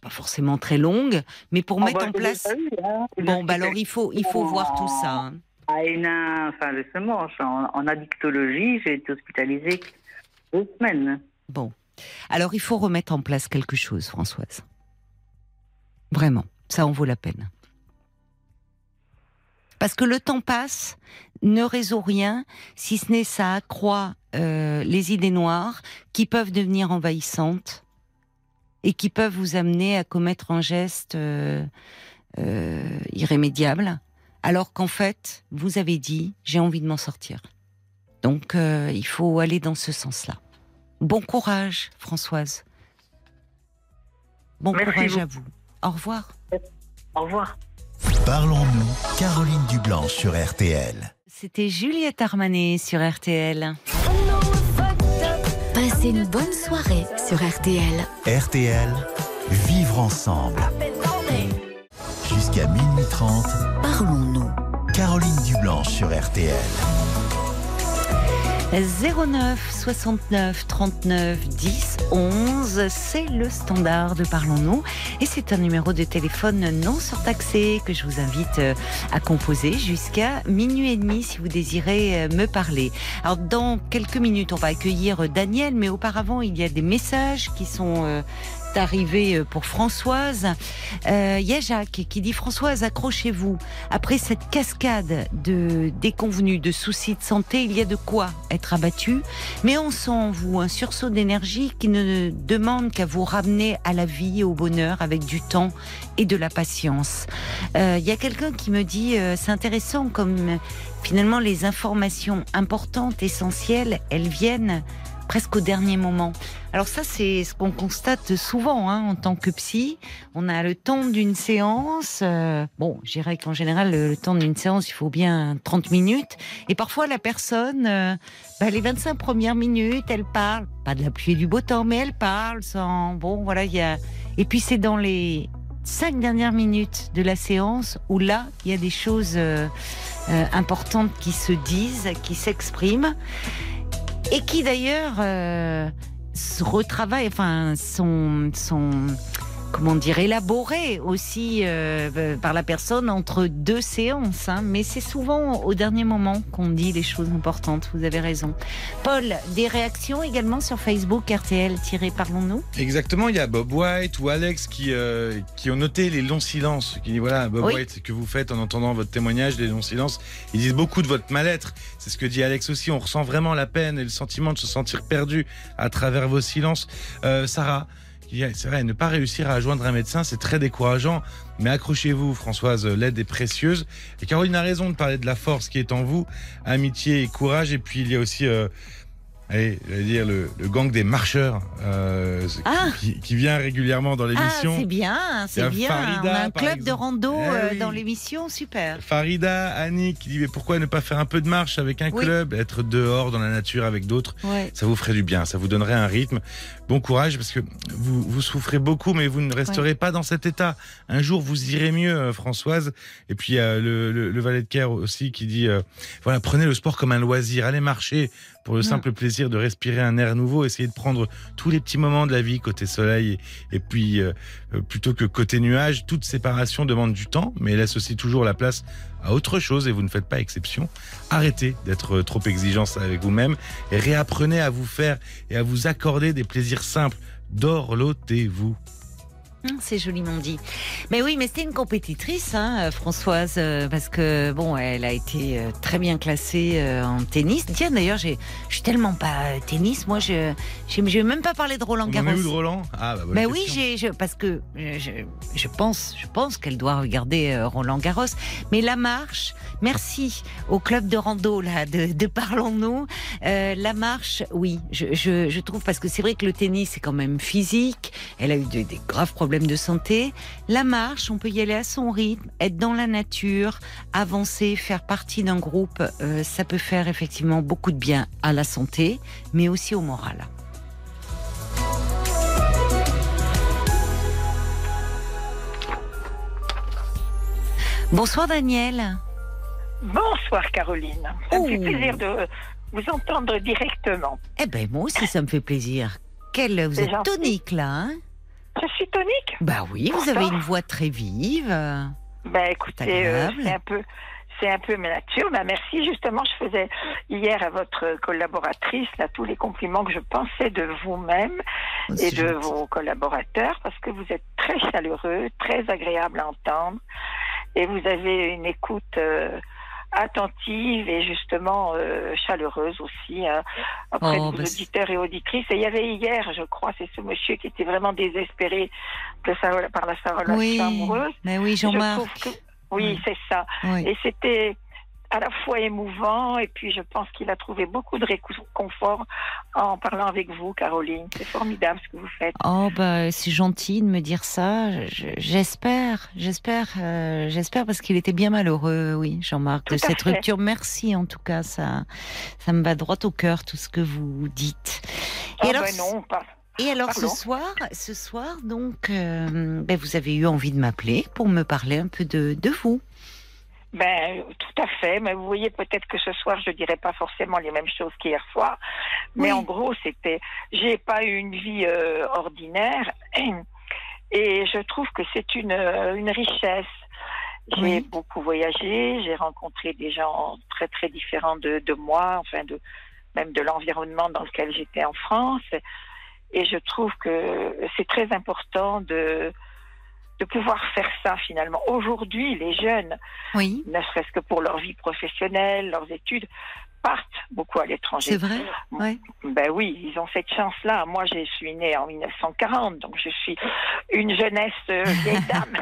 pas forcément très longue, mais pour Ah mettre bah, en place. eu, hein. Bon, bah alors il faut, il faut voir tout ça. hein. À Hénin, enfin, en, en addictologie, j'ai été hospitalisée deux semaines. Bon. Alors il faut remettre en place quelque chose, Françoise. Vraiment, ça en vaut la peine. Parce que le temps passe, ne résout rien, si ce n'est ça accroît euh, les idées noires qui peuvent devenir envahissantes et qui peuvent vous amener à commettre un geste euh, euh, irrémédiable, alors qu'en fait, vous avez dit j'ai envie de m'en sortir. Donc, il faut aller dans ce sens-là. Bon courage, Françoise. Bon Merci courage à vous. Au revoir. Au revoir. Parlons-nous, Caroline Dublanche sur RTL. C'était Juliette Armanet sur RTL. Passez une bonne soirée sur RTL. RTL, vivre ensemble. Jusqu'à minuit 30, Parlons-nous. Caroline Dublanche sur RTL. 09 69 39 10 11, c'est le standard de Parlons-nous et c'est un numéro de téléphone non surtaxé que je vous invite euh, à composer jusqu'à minuit et demi si vous désirez euh, me parler. Alors dans quelques minutes, on va accueillir euh, Daniel, mais auparavant il y a des messages qui sont arrivés euh, pour Françoise. Euh, Il y a Jacques qui dit Françoise, accrochez-vous. Après cette cascade de déconvenus, de soucis de santé, il y a de quoi être abattu. Mais on sent en vous un sursaut d'énergie qui ne demande qu'à vous ramener à la vie et au bonheur avec du temps et de la patience. Euh, Il y a quelqu'un qui me dit c'est intéressant comme finalement les informations importantes, essentielles, elles viennent presque au dernier moment. Alors ça, c'est ce qu'on constate souvent hein, en tant que psy. On a le temps d'une séance. euh, bon, je dirais qu'en général, le, temps d'une séance, il faut bien 30 minutes. Et parfois, la personne, euh, bah, les 25 premières minutes, elle parle. Pas de la pluie et du beau temps, mais elle parle sans... Bon, voilà, il y a... Et puis, c'est dans les cinq dernières minutes de la séance où là, il y a des choses euh, euh, importantes qui se disent, qui s'expriment et qui d'ailleurs euh, se retravaillent, enfin, sont, sont comment dire, élaborés aussi euh, euh, par la personne entre deux séances. hein. Mais c'est souvent au dernier moment qu'on dit les choses importantes. Vous avez raison. Paul, des réactions également sur Facebook RTL-Parlons-nous Exactement, il y a Bob White ou Alex qui, euh, qui ont noté les longs silences. Qui dit voilà, Bob Oui. White, ce que vous faites en entendant votre témoignage, les longs silences, ils disent beaucoup de votre mal-être. C'est ce que dit Alex aussi. On ressent vraiment la peine et le sentiment de se sentir perdu à travers vos silences. Euh, Sarah, c'est vrai, ne pas réussir à joindre un médecin, c'est très décourageant. Mais accrochez-vous, Françoise, l'aide est précieuse. Et Caroline a raison de parler de la force qui est en vous, amitié et courage. Et puis il y a aussi. euh, Allez, j'allais dire le, le gang des marcheurs euh, Ah. qui, qui vient régulièrement dans Ah, l'émission. c'est bien, c'est bien. Farida, On a un club de rando Eh euh, dans l'émission, super. Farida, Annie qui dit mais pourquoi ne pas faire un peu de marche avec un Oui. club, être dehors dans la nature avec d'autres, Ouais. ça vous ferait du bien, ça vous donnerait un rythme. Bon courage parce que vous, vous souffrez beaucoup mais vous ne resterez pas dans cet état. Un jour vous irez mieux euh, Françoise. Et puis il y a le, le, le valet de Caire aussi qui dit euh, voilà prenez le sport comme un loisir, allez marcher pour le simple plaisir de respirer un air nouveau, essayez de prendre tous les petits moments de la vie côté soleil et, et puis euh, plutôt que côté nuage, toute séparation demande du temps mais laisse aussi toujours la place à autre chose et vous ne faites pas exception. Arrêtez d'être trop exigeant avec vous-même et réapprenez à vous faire et à vous accorder des plaisirs simples. Dorlotez-vous. Hum, C'est joliment dit. Mais oui, mais c'était une compétitrice, hein, euh, Françoise, euh, parce que bon, elle a été euh, très bien classée en tennis. Tiens, d'ailleurs, j'ai, je suis tellement pas tennis. Moi, je, j'ai même pas parlé de Roland Garros. où de Roland? Ah bah, Ben oui, j'ai, parce que je, je pense, je pense qu'elle doit regarder Roland Garros. Mais la marche, merci au club de rando là, de, de parlons-nous. Euh, la marche, oui, je, je, je trouve parce que c'est vrai que le tennis c'est quand même physique. Elle a eu des, des graves problèmes de santé. La marche, on peut y aller à son rythme, être dans la nature, avancer, faire partie d'un groupe. euh, ça peut faire effectivement beaucoup de bien à la santé, mais aussi au moral. Bonsoir Daniel. Bonsoir Caroline. Ça me fait Oh. plaisir de vous entendre directement. Eh ben moi aussi ça me fait plaisir. Quelle vous êtes gentil. tonique là, hein? Je suis tonique Bah oui, vous avez une voix très vive. Ben écoutez, euh, c'est un peu c'est un peu ma nature. Ben merci, justement, je faisais hier à votre collaboratrice là tous les compliments que je pensais de vous-même Oh, et de gentil. vos collaborateurs parce que vous êtes très chaleureux, très agréable à entendre et vous avez une écoute euh, attentive et justement euh, chaleureuse aussi hein, auprès Oh, bah, auditeurs et auditrices. Et il y avait hier, je crois, c'est ce monsieur qui était vraiment désespéré de sa, par la, sa relation Oui, amoureuse. mais oui, Jean-Marc. oui, Oui. c'est ça. Oui. Et c'était à la fois émouvant et puis je pense qu'il a trouvé beaucoup de réconfort en parlant avec vous, Caroline. C'est formidable ce que vous faites. Oh bah c'est gentil de me dire ça. Je- J'espère, j'espère, euh, j'espère parce qu'il était bien malheureux, oui, Jean-Marc, de cette fait. rupture. Merci en tout cas, ça, ça me va droit au cœur tout ce que vous dites. Ah Et alors, ben non, pas. et alors ce soir, ce soir donc, euh, ben, vous avez eu envie de m'appeler pour me parler un peu de, de vous. Ben, tout à fait. Mais vous voyez, peut-être que ce soir, je dirais pas forcément les mêmes choses qu'hier soir. Mais Oui. en gros, c'était, j'ai pas eu une vie euh, ordinaire. Et je trouve que c'est une, euh, une richesse. J'ai Oui. beaucoup voyagé, j'ai rencontré des gens très très différents de, de moi, enfin de même de l'environnement dans lequel j'étais en France. Et je trouve que c'est très important de de pouvoir faire ça finalement. Aujourd'hui, les jeunes, Oui, ne serait-ce que pour leur vie professionnelle, leurs études, partent beaucoup à l'étranger. c'est vrai. Ouais. Ben oui, ils ont cette chance-là. Moi, je suis née en 1940, donc je suis une jeunesse euh, vieille dame.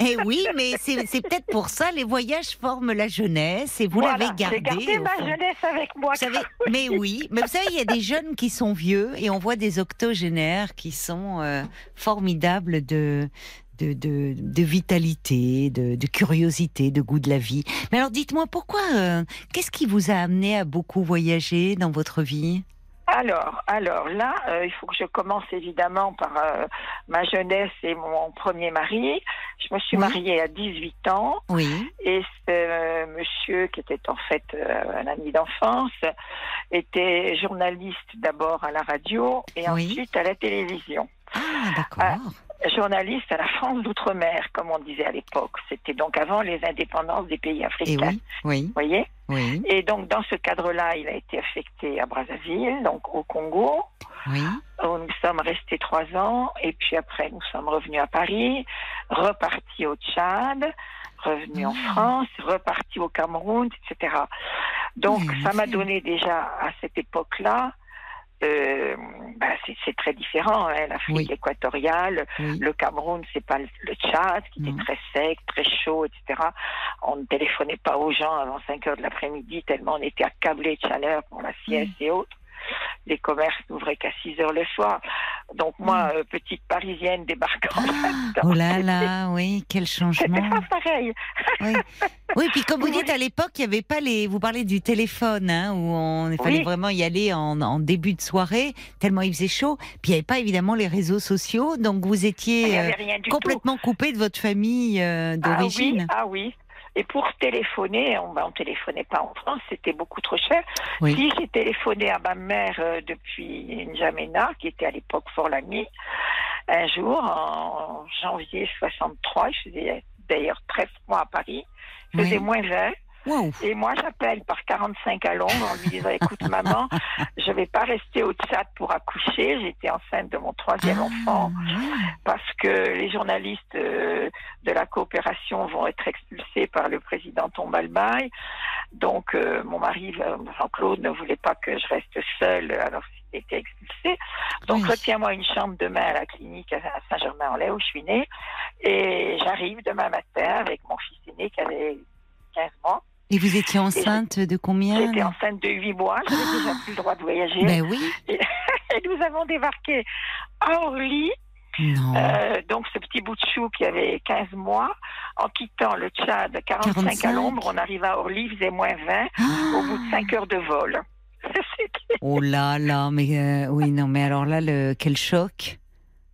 Et oui, mais c'est peut-être pour ça les voyages forment la jeunesse et vous Voilà, l'avez gardé. J'ai gardé ma fond. jeunesse avec moi. Savez, mais oui, mais vous savez, il y a des jeunes qui sont vieux et on voit des octogénaires qui sont euh, formidables de, de, de, de vitalité, de, de curiosité, de goût de la vie. Mais alors dites-moi, pourquoi, euh, qu'est-ce qui vous a amené à beaucoup voyager dans votre vie? Alors, alors là, euh, il faut que je commence évidemment par euh, ma jeunesse et mon premier mari. Je me suis Oui. mariée à 18 ans. Oui, Et ce monsieur, qui était en fait un ami d'enfance, était journaliste d'abord à la radio et Oui. ensuite à la télévision. ah d'accord. Journaliste à la France d'outre-mer, comme on disait à l'époque. C'était donc avant les indépendances des pays Et africains. oui, oui, Vous voyez oui, Et donc dans ce cadre-là, il a été affecté à Brazzaville, donc au Congo. oui. où nous sommes restés trois ans et puis après nous sommes revenus à Paris, repartis au Tchad, revenus en Ah. France, repartis au Cameroun, etc. Donc Oui, ça m'a donné déjà à cette époque-là, euh, bah, c'est très différent, hein, l'Afrique Oui. équatoriale, oui. le Cameroun, c'est pas le le Tchad qui était très sec, très chaud, etc. On ne téléphonait pas aux gens avant 5 heures de l'après-midi tellement on était accablés de chaleur pour la sieste et autres. Les commerces n'ouvraient qu'à 6 heures le soir. Donc moi, euh, petite parisienne débarquant, Ah, oh là là, oui, quel c'était changement. pas pareil. Oui. oui, puis comme vous dites, à l'époque, il n'y avait pas les. Vous parlez du téléphone, hein, où on, il fallait Oui. vraiment y aller en, en début de soirée, tellement il faisait chaud. Puis il n'y avait pas évidemment les réseaux sociaux, donc vous étiez euh, tout. complètement coupé de votre famille euh, Ah oui, d'origine. ah oui. Et pour téléphoner, on ne téléphonait pas en France, c'était beaucoup trop cher. Oui. Si j'ai téléphoné à ma mère euh, depuis N'Djamena, qui était à l'époque Fort-Lamy, un jour, en janvier 63, je faisais d'ailleurs très froid à Paris, il faisait Oui. moins 20. Et moi, j'appelle par 45 à Londres en lui disant Écoute, maman, je vais pas rester au Tchad pour accoucher. J'étais enceinte de mon troisième Ah, enfant parce que les journalistes euh, de la coopération vont être expulsés par le président Tombalbaye. Donc, euh, mon mari, euh, Jean-Claude, ne voulait pas que je reste seule alors qu'il était expulsé. Donc, Oui. retiens-moi une chambre demain à la clinique à Saint-Germain-en-Laye où je suis née. Et j'arrive demain matin avec mon fils aîné qui avait 15 mois. Et vous étiez enceinte de combien J'étais enceinte de 8 mois, j'avais déjà plus le droit de voyager. Ben oui. Et nous avons débarqué à Orly, Non. euh, donc ce petit bout de chou qui avait 15 mois, en quittant le Tchad 45, 45. à l'ombre, on arrive à Orly, il faisait moins 20, au bout de 5 heures de vol. Oh là là, mais euh, oui, non, mais alors là, le, quel choc.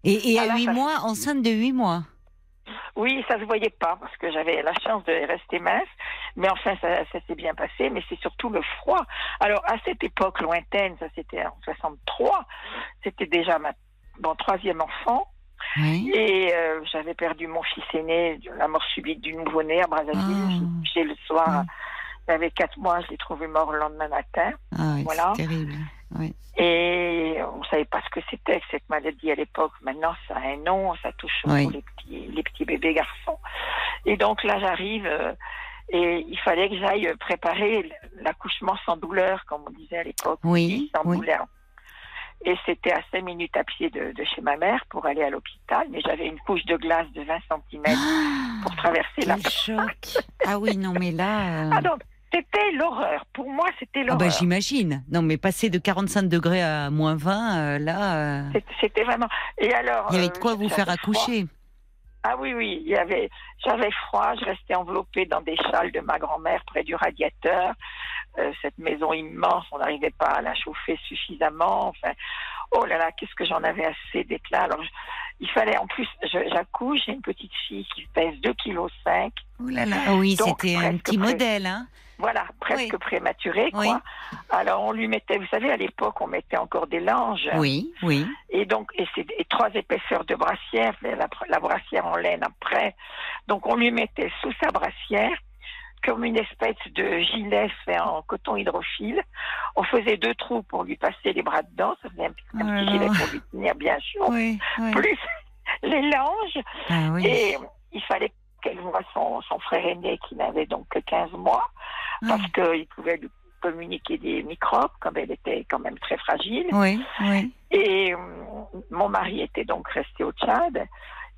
Et, et Ah à là, huit ça- mois, enceinte de huit mois. Oui, ça se voyait pas parce que j'avais la chance de rester mince, mais enfin ça, ça s'est bien passé, mais c'est surtout le froid. Alors à cette époque lointaine, ça c'était en 63, c'était déjà ma, mon troisième enfant. Oui. Et euh, j'avais perdu mon fils aîné, de la mort subite du nouveau-né à Brazzaville. Ah. J'ai le soir, avait quatre mois, je l'ai trouvé mort le lendemain matin. Ah oui, Voilà. c'est terrible. Oui. Et on ne savait pas ce que c'était cette maladie à l'époque. Maintenant, ça a un nom, ça touche Oui. les, petits, les petits bébés garçons. Et donc là, j'arrive, euh, Et il fallait que j'aille préparer l'accouchement sans douleur, comme on disait à l'époque. Oui, sans oui. douleur. Et c'était à 5 minutes à pied de, de chez ma mère pour aller à l'hôpital. Mais j'avais une couche de glace de 20 cm pour traverser la... Choc Ah oui, non, mais là... euh, Ah donc, c'était l'horreur. Pour moi, c'était Ah l'horreur. bah j'imagine. Non, mais passer de 45 degrés à moins 20, euh, là, euh, C'était- vraiment... Et alors... il y avait de euh, quoi vous faire froid. accoucher. Ah oui, oui, il y avait, j'avais froid, je restais enveloppée dans des châles de ma grand-mère près du radiateur. Euh, cette maison immense, on n'arrivait pas à la chauffer suffisamment. Enfin, oh là là, qu'est-ce que j'en avais assez d'être là. Alors, je- il fallait, en plus, j'accouche, j'ai une petite fille qui pèse 2,5 kg. Oh là là. Oui, c'était un petit modèle, hein Voilà, presque Oui. prématurée, quoi. Oui. Alors, on lui mettait, vous savez, à l'époque, on mettait encore des langes. Oui, oui. Et donc, et c'est trois épaisseurs de brassière, la, la brassière en laine après. Donc, on lui mettait sous sa brassière comme une espèce de gilet fait en coton hydrophile. On faisait deux trous pour lui passer les bras dedans. Ça faisait un petit, un petit gilet pour lui tenir bien chaud. Oui. Plus les langes. Ah. Et il fallait qu'elle voie son, son frère aîné qui n'avait donc que 15 mois parce qu'il pouvait lui communiquer des microbes comme elle était quand même très fragile. Oui, oui. Et euh, mon mari était donc resté au Tchad.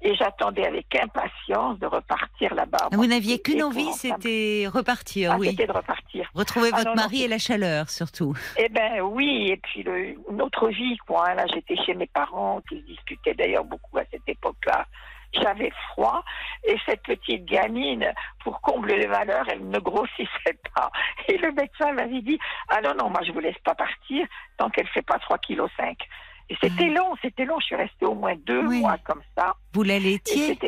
Et j'attendais avec impatience de repartir là-bas. Vous n'aviez qu'une envie, c'était repartir, Ah, oui. C'était de repartir. Retrouver Ah, votre non, mari et la chaleur, surtout. Eh ben oui, et puis le, une autre vie, quoi. hein. Là, j'étais chez mes parents, qui se discutaient d'ailleurs beaucoup à cette époque-là. J'avais froid, et cette petite gamine, pour comble les valeurs, elle ne grossissait pas. Et le médecin m'avait dit, ah non, non, moi je vous laisse pas partir tant qu'elle fait pas 3,5 kg. Et c'était long, c'était long. Je suis restée au moins deux. Oui. mois comme ça. Vous l'allaitiez.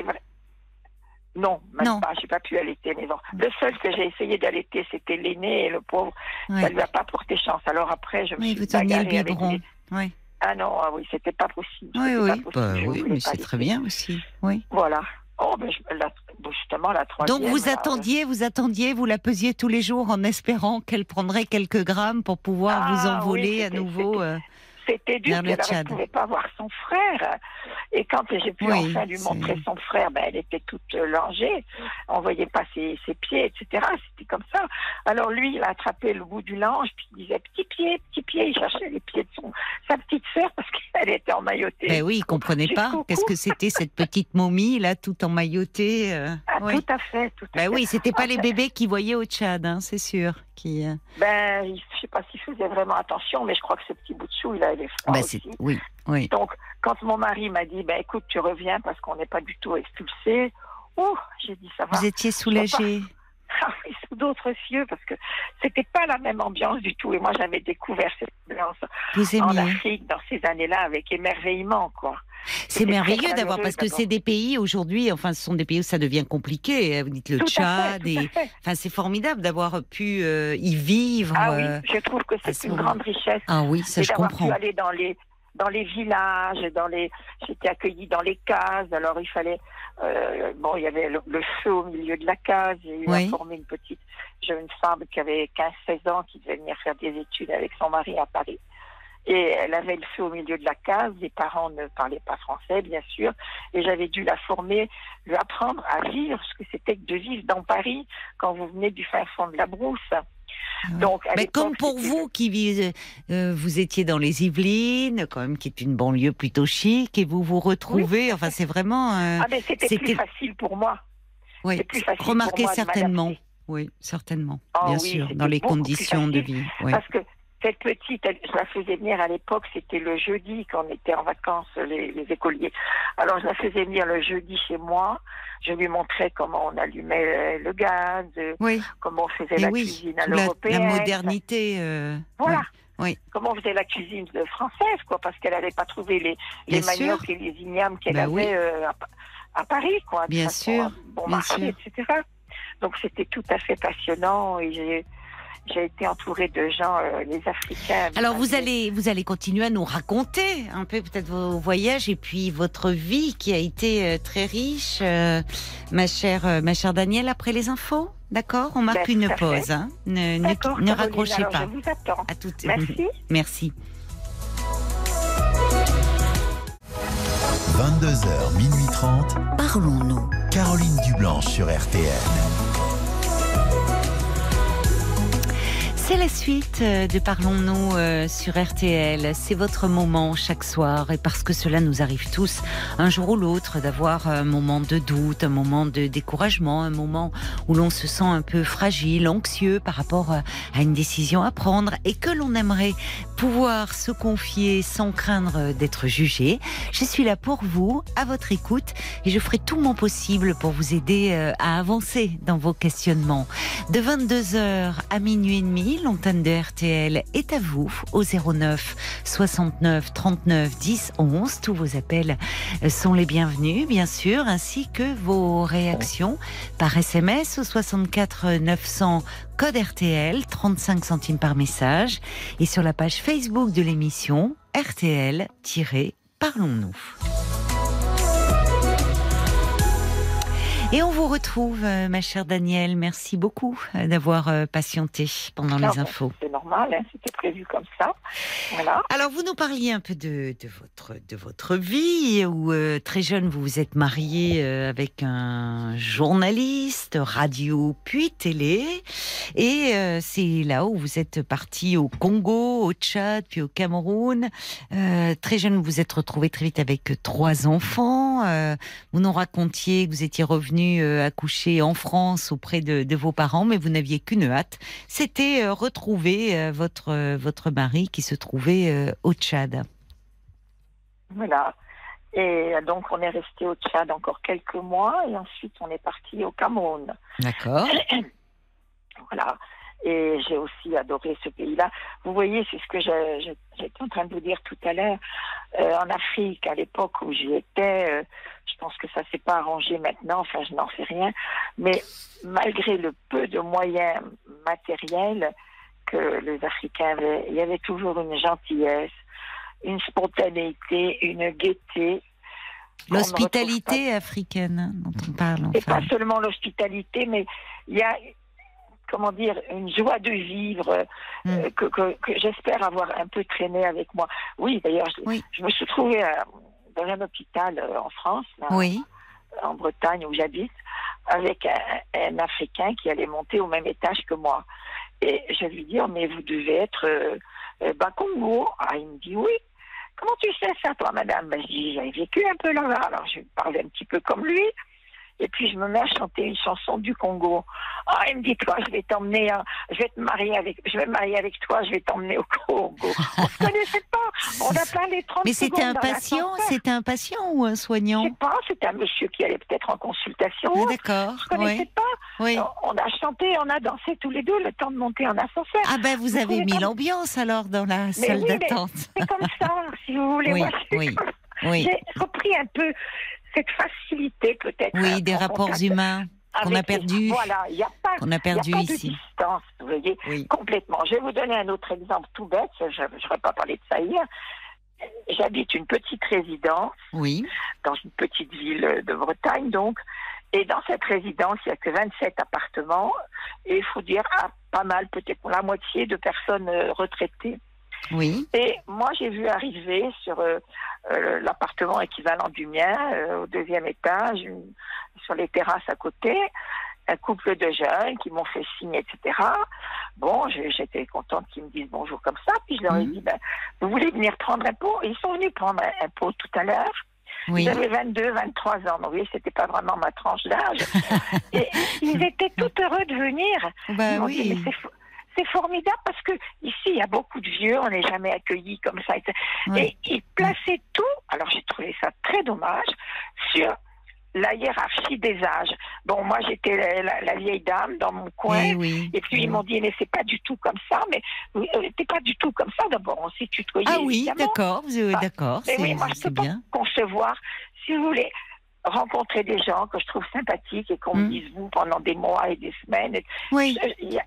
Non, même Non. pas. J'ai pas pu allaiter mes enfants. Le seul que j'ai essayé d'allaiter, c'était l'aîné et le pauvre, Ouais. ça lui a pas porté chance. Alors après, je me Oui, suis vous teniez le bagarrée avec biberon. les- Oui, Ah non, ah oui, c'était pas possible. oui, oui. Bah oui, mais c'est très bien aussi. Oui. Voilà. Oh, ben, je- la- bon, justement, la troisième. Donc vous là, attendiez, vous attendiez, vous la pesiez tous les jours en espérant qu'elle prendrait quelques grammes pour pouvoir Ah, vous oui, envoler à nouveau. euh, C'était dur, alors, elle ne pouvait pas voir son frère. Et quand j'ai pu Oui, enfin lui montrer son frère, ben, elle était toute euh, langée. On voyait pas ses, ses pieds, etc. C'était comme ça. Alors lui, il a attrapé le bout du lange, puis il disait petit pied, petit pied. Il cherchait les pieds de son, sa petite sœur parce qu'elle était emmaillotée. Ben oui, il comprenait pas. Qu'est-ce que c'était cette petite momie là, tout emmaillotée. euh, Ah, oui. Tout à fait, tout à Ben fait. oui, c'était pas Ah, les bébés qui voyaient au Tchad, hein, c'est sûr. Qui, euh, Ben, je sais pas s'il faisait vraiment attention, mais je crois que ce petit bout de chou, il avait froid aussi. c'est- oui, oui. Donc, quand mon mari m'a dit, ben écoute, tu reviens parce qu'on n'est pas du tout expulsés, ouh, j'ai dit ça va. Vous étiez soulagée. Ah oui, sous d'autres cieux, parce que c'était pas la même ambiance du tout. Et moi, j'avais découvert cette ambiance Vous en aimiez. Afrique dans ces années-là avec émerveillement, quoi. C'est merveilleux d'avoir, parce que c'est des pays aujourd'hui, enfin, ce sont des pays où ça devient compliqué. Vous dites le tout Tchad, fait, et enfin, c'est formidable d'avoir pu euh, y vivre. Ah euh, oui, je trouve que c'est une moment. grande richesse. Ah oui, ça et je comprends. pu aller dans les dans les villages, dans les j'étais accueillie dans les cases. Alors il fallait euh, bon, il y avait le, le feu au milieu de la case. J'ai eu Oui. informé une petite jeune femme qui avait 15-16 ans qui devait venir faire des études avec son mari à Paris. Et elle avait le feu au milieu de la case. Les parents ne parlaient pas français, bien sûr. Et j'avais dû la former, lui apprendre à vivre ce que c'était que de vivre dans Paris quand vous venez du fin fond de la brousse. Donc, Mais comme pour vous qui vivez, euh, vous étiez dans les Yvelines, quand même, qui est une banlieue plutôt chic, et vous vous retrouvez. Enfin, c'est vraiment. euh, Ah, c'était plus facile pour moi. oui, plus facile pour remarquez moi certainement. Oui, certainement, Ah bien oui, sûr, dans les conditions de vie. Oui. Parce que cette petite, elle- je la faisais venir à l'époque, c'était le jeudi quand on était en vacances, les, les écoliers. Alors je la faisais venir le jeudi chez moi. Je lui montrais comment on allumait le gaz, euh, Oui, comment on faisait et la oui, cuisine à toute la, la l'européenne. modernité. euh, Voilà. oui. Comment on faisait la cuisine française, quoi, parce qu'elle n'allait pas trouver les, les Bien sûr. maniocs et les ignames qu'elle Bah avait oui. euh, à, Pa- à Paris, quoi. Bien façon, sûr, Bon bien marché, sûr. etc. Donc c'était tout à fait passionnant et j'ai été entourée de gens, euh, les Africains. Alors vous allez, vous allez continuer à nous raconter un peu peut-être vos voyages et puis votre vie qui a été euh, très riche, euh, ma chère, euh, ma chère Danielle. Après les infos, d'accord? On marque Ben, une pause. Hein ne, ne, raccrochez alors pas. Je vous attends. À toutes. Merci. Merci. 22h, minuit 30. Parlons-nous. Caroline Dublanche sur RTN. C'est la suite euh, de Parlons-nous euh, sur RTL. C'est votre moment chaque soir et parce que cela nous arrive tous un jour ou l'autre d'avoir un moment de doute, un moment de découragement, un moment où l'on se sent un peu fragile, anxieux par rapport euh, à une décision à prendre et que l'on aimerait pouvoir se confier sans craindre d'être jugé. Je suis là pour vous, à votre écoute et je ferai tout mon possible pour vous aider à avancer dans vos questionnements. De 22h à minuit et demi, l'antenne de RTL est à vous au 09 69 39 10 11. Tous vos appels sont les bienvenus, bien sûr, ainsi que vos réactions par SMS au 64 900 code RTL, 35 centimes par message, et sur la page Facebook de l'émission RTL-Parlons-nous. Et on vous retrouve, euh, ma chère Danielle. Merci beaucoup euh, d'avoir euh, patienté pendant les infos. C'est normal, hein, c'était prévu comme ça. Voilà. Alors, vous nous parliez un peu de, de votre, de votre vie, où très jeune, vous vous êtes marié avec un journaliste, radio puis télé. Et c'est là où vous êtes parti au Congo, au Tchad, puis au Cameroun. très jeune, vous vous êtes retrouvé très vite avec trois enfants. vous nous racontiez que vous étiez revenu euh, accoucher en France auprès de, vos parents, mais vous n'aviez qu'une hâte, c'était euh, retrouver euh, votre, votre mari qui se trouvait au Tchad. Voilà. Et donc, on est resté au Tchad encore quelques mois et ensuite, on est parti au Cameroun. D'accord. voilà. Et j'ai aussi adoré ce pays-là. Vous voyez, c'est ce que j'étais en train de vous dire tout à l'heure. en Afrique, à l'époque où j'y étais, je pense que ça s'est pas arrangé maintenant, enfin je n'en sais rien. Mais malgré le peu de moyens matériels que les Africains avaient, il y avait toujours une gentillesse, une spontanéité, une gaieté. L'hospitalité africaine dont on parle. Et pas seulement l'hospitalité, mais il y a comment dire, une joie de vivre euh, hmm. que, j'espère avoir un peu traîné avec moi. Oui, d'ailleurs, je, me suis trouvée dans un hôpital euh, en France, en Bretagne où j'habite, avec un, Africain qui allait monter au même étage que moi. Et je lui dis, oh, mais vous devez être euh, euh Bakongo. Ah, il me dit oui. Comment tu sais ça, toi, madame? Ben, Je dis, j'ai vécu un peu là-bas. Alors, je parlais un petit peu comme lui. Et puis je me mets à chanter une chanson du Congo. Ah, il me dit toi, je vais t'emmener, je vais te marier avec, je vais me marier avec toi, je vais t'emmener au Congo. On se connaissait pas, on a parlé 30 Mais c'était un patient, c'était un patient ou un soignant? Je sais pas, c'était un monsieur qui allait peut-être en consultation. Ah, d'accord. Je connaissais pas? Oui. On a chanté, on a dansé tous les deux le temps de monter en ascenseur. Ah ben vous, avez mis l'ambiance alors dans la salle d'attente. C'est comme ça, si vous voulez. Oui, oui. Oui. J'ai repris un peu cette facilité peut-être. Oui, des rapports humains qu'on a perdu. Voilà, il n'y a pas, a perdu y a pas ici. De distance, vous voyez, complètement. Je vais vous donner un autre exemple tout bête. Je n'aurais pas parlé de ça hier. J'habite une petite résidence oui. dans une petite ville de Bretagne, donc. Et dans cette résidence, il n'y a que 27 appartements. Et il faut dire, ah, pas mal, peut-être pour la moitié de personnes euh, retraitées. Oui. Et moi, j'ai vu arriver sur euh, euh, l'appartement équivalent du mien, euh, au deuxième étage, sur les terrasses à côté, un couple de jeunes qui m'ont fait signe, etc. Bon, j'étais contente qu'ils me disent bonjour comme ça. Puis je leur ai mhm. dit, ben, vous voulez venir prendre un pot? Ils sont venus prendre un, pot tout à l'heure. Ils avaient 22, 23 ans. Donc, oui, c'était pas vraiment ma tranche d'âge. ils étaient tout heureux de venir. Ben oui c'est formidable parce que ici, il y a beaucoup de vieux, on n'est jamais accueillis comme ça. Et ils plaçaient tout, alors j'ai trouvé ça très dommage, sur la hiérarchie des âges. Bon, moi j'étais la, vieille dame dans mon coin, eh et puis ils m'ont dit mais c'est pas du tout comme ça, mais c'était pas du tout comme ça. D'abord on s'est tutoyé. Ah oui, d'accord, vous d'accord. Mais oui, moi je peux bien. pas concevoir, si vous voulez rencontrer des gens que je trouve sympathiques et qu'on me mm. dise vous pendant des mois et des semaines. Oui il y a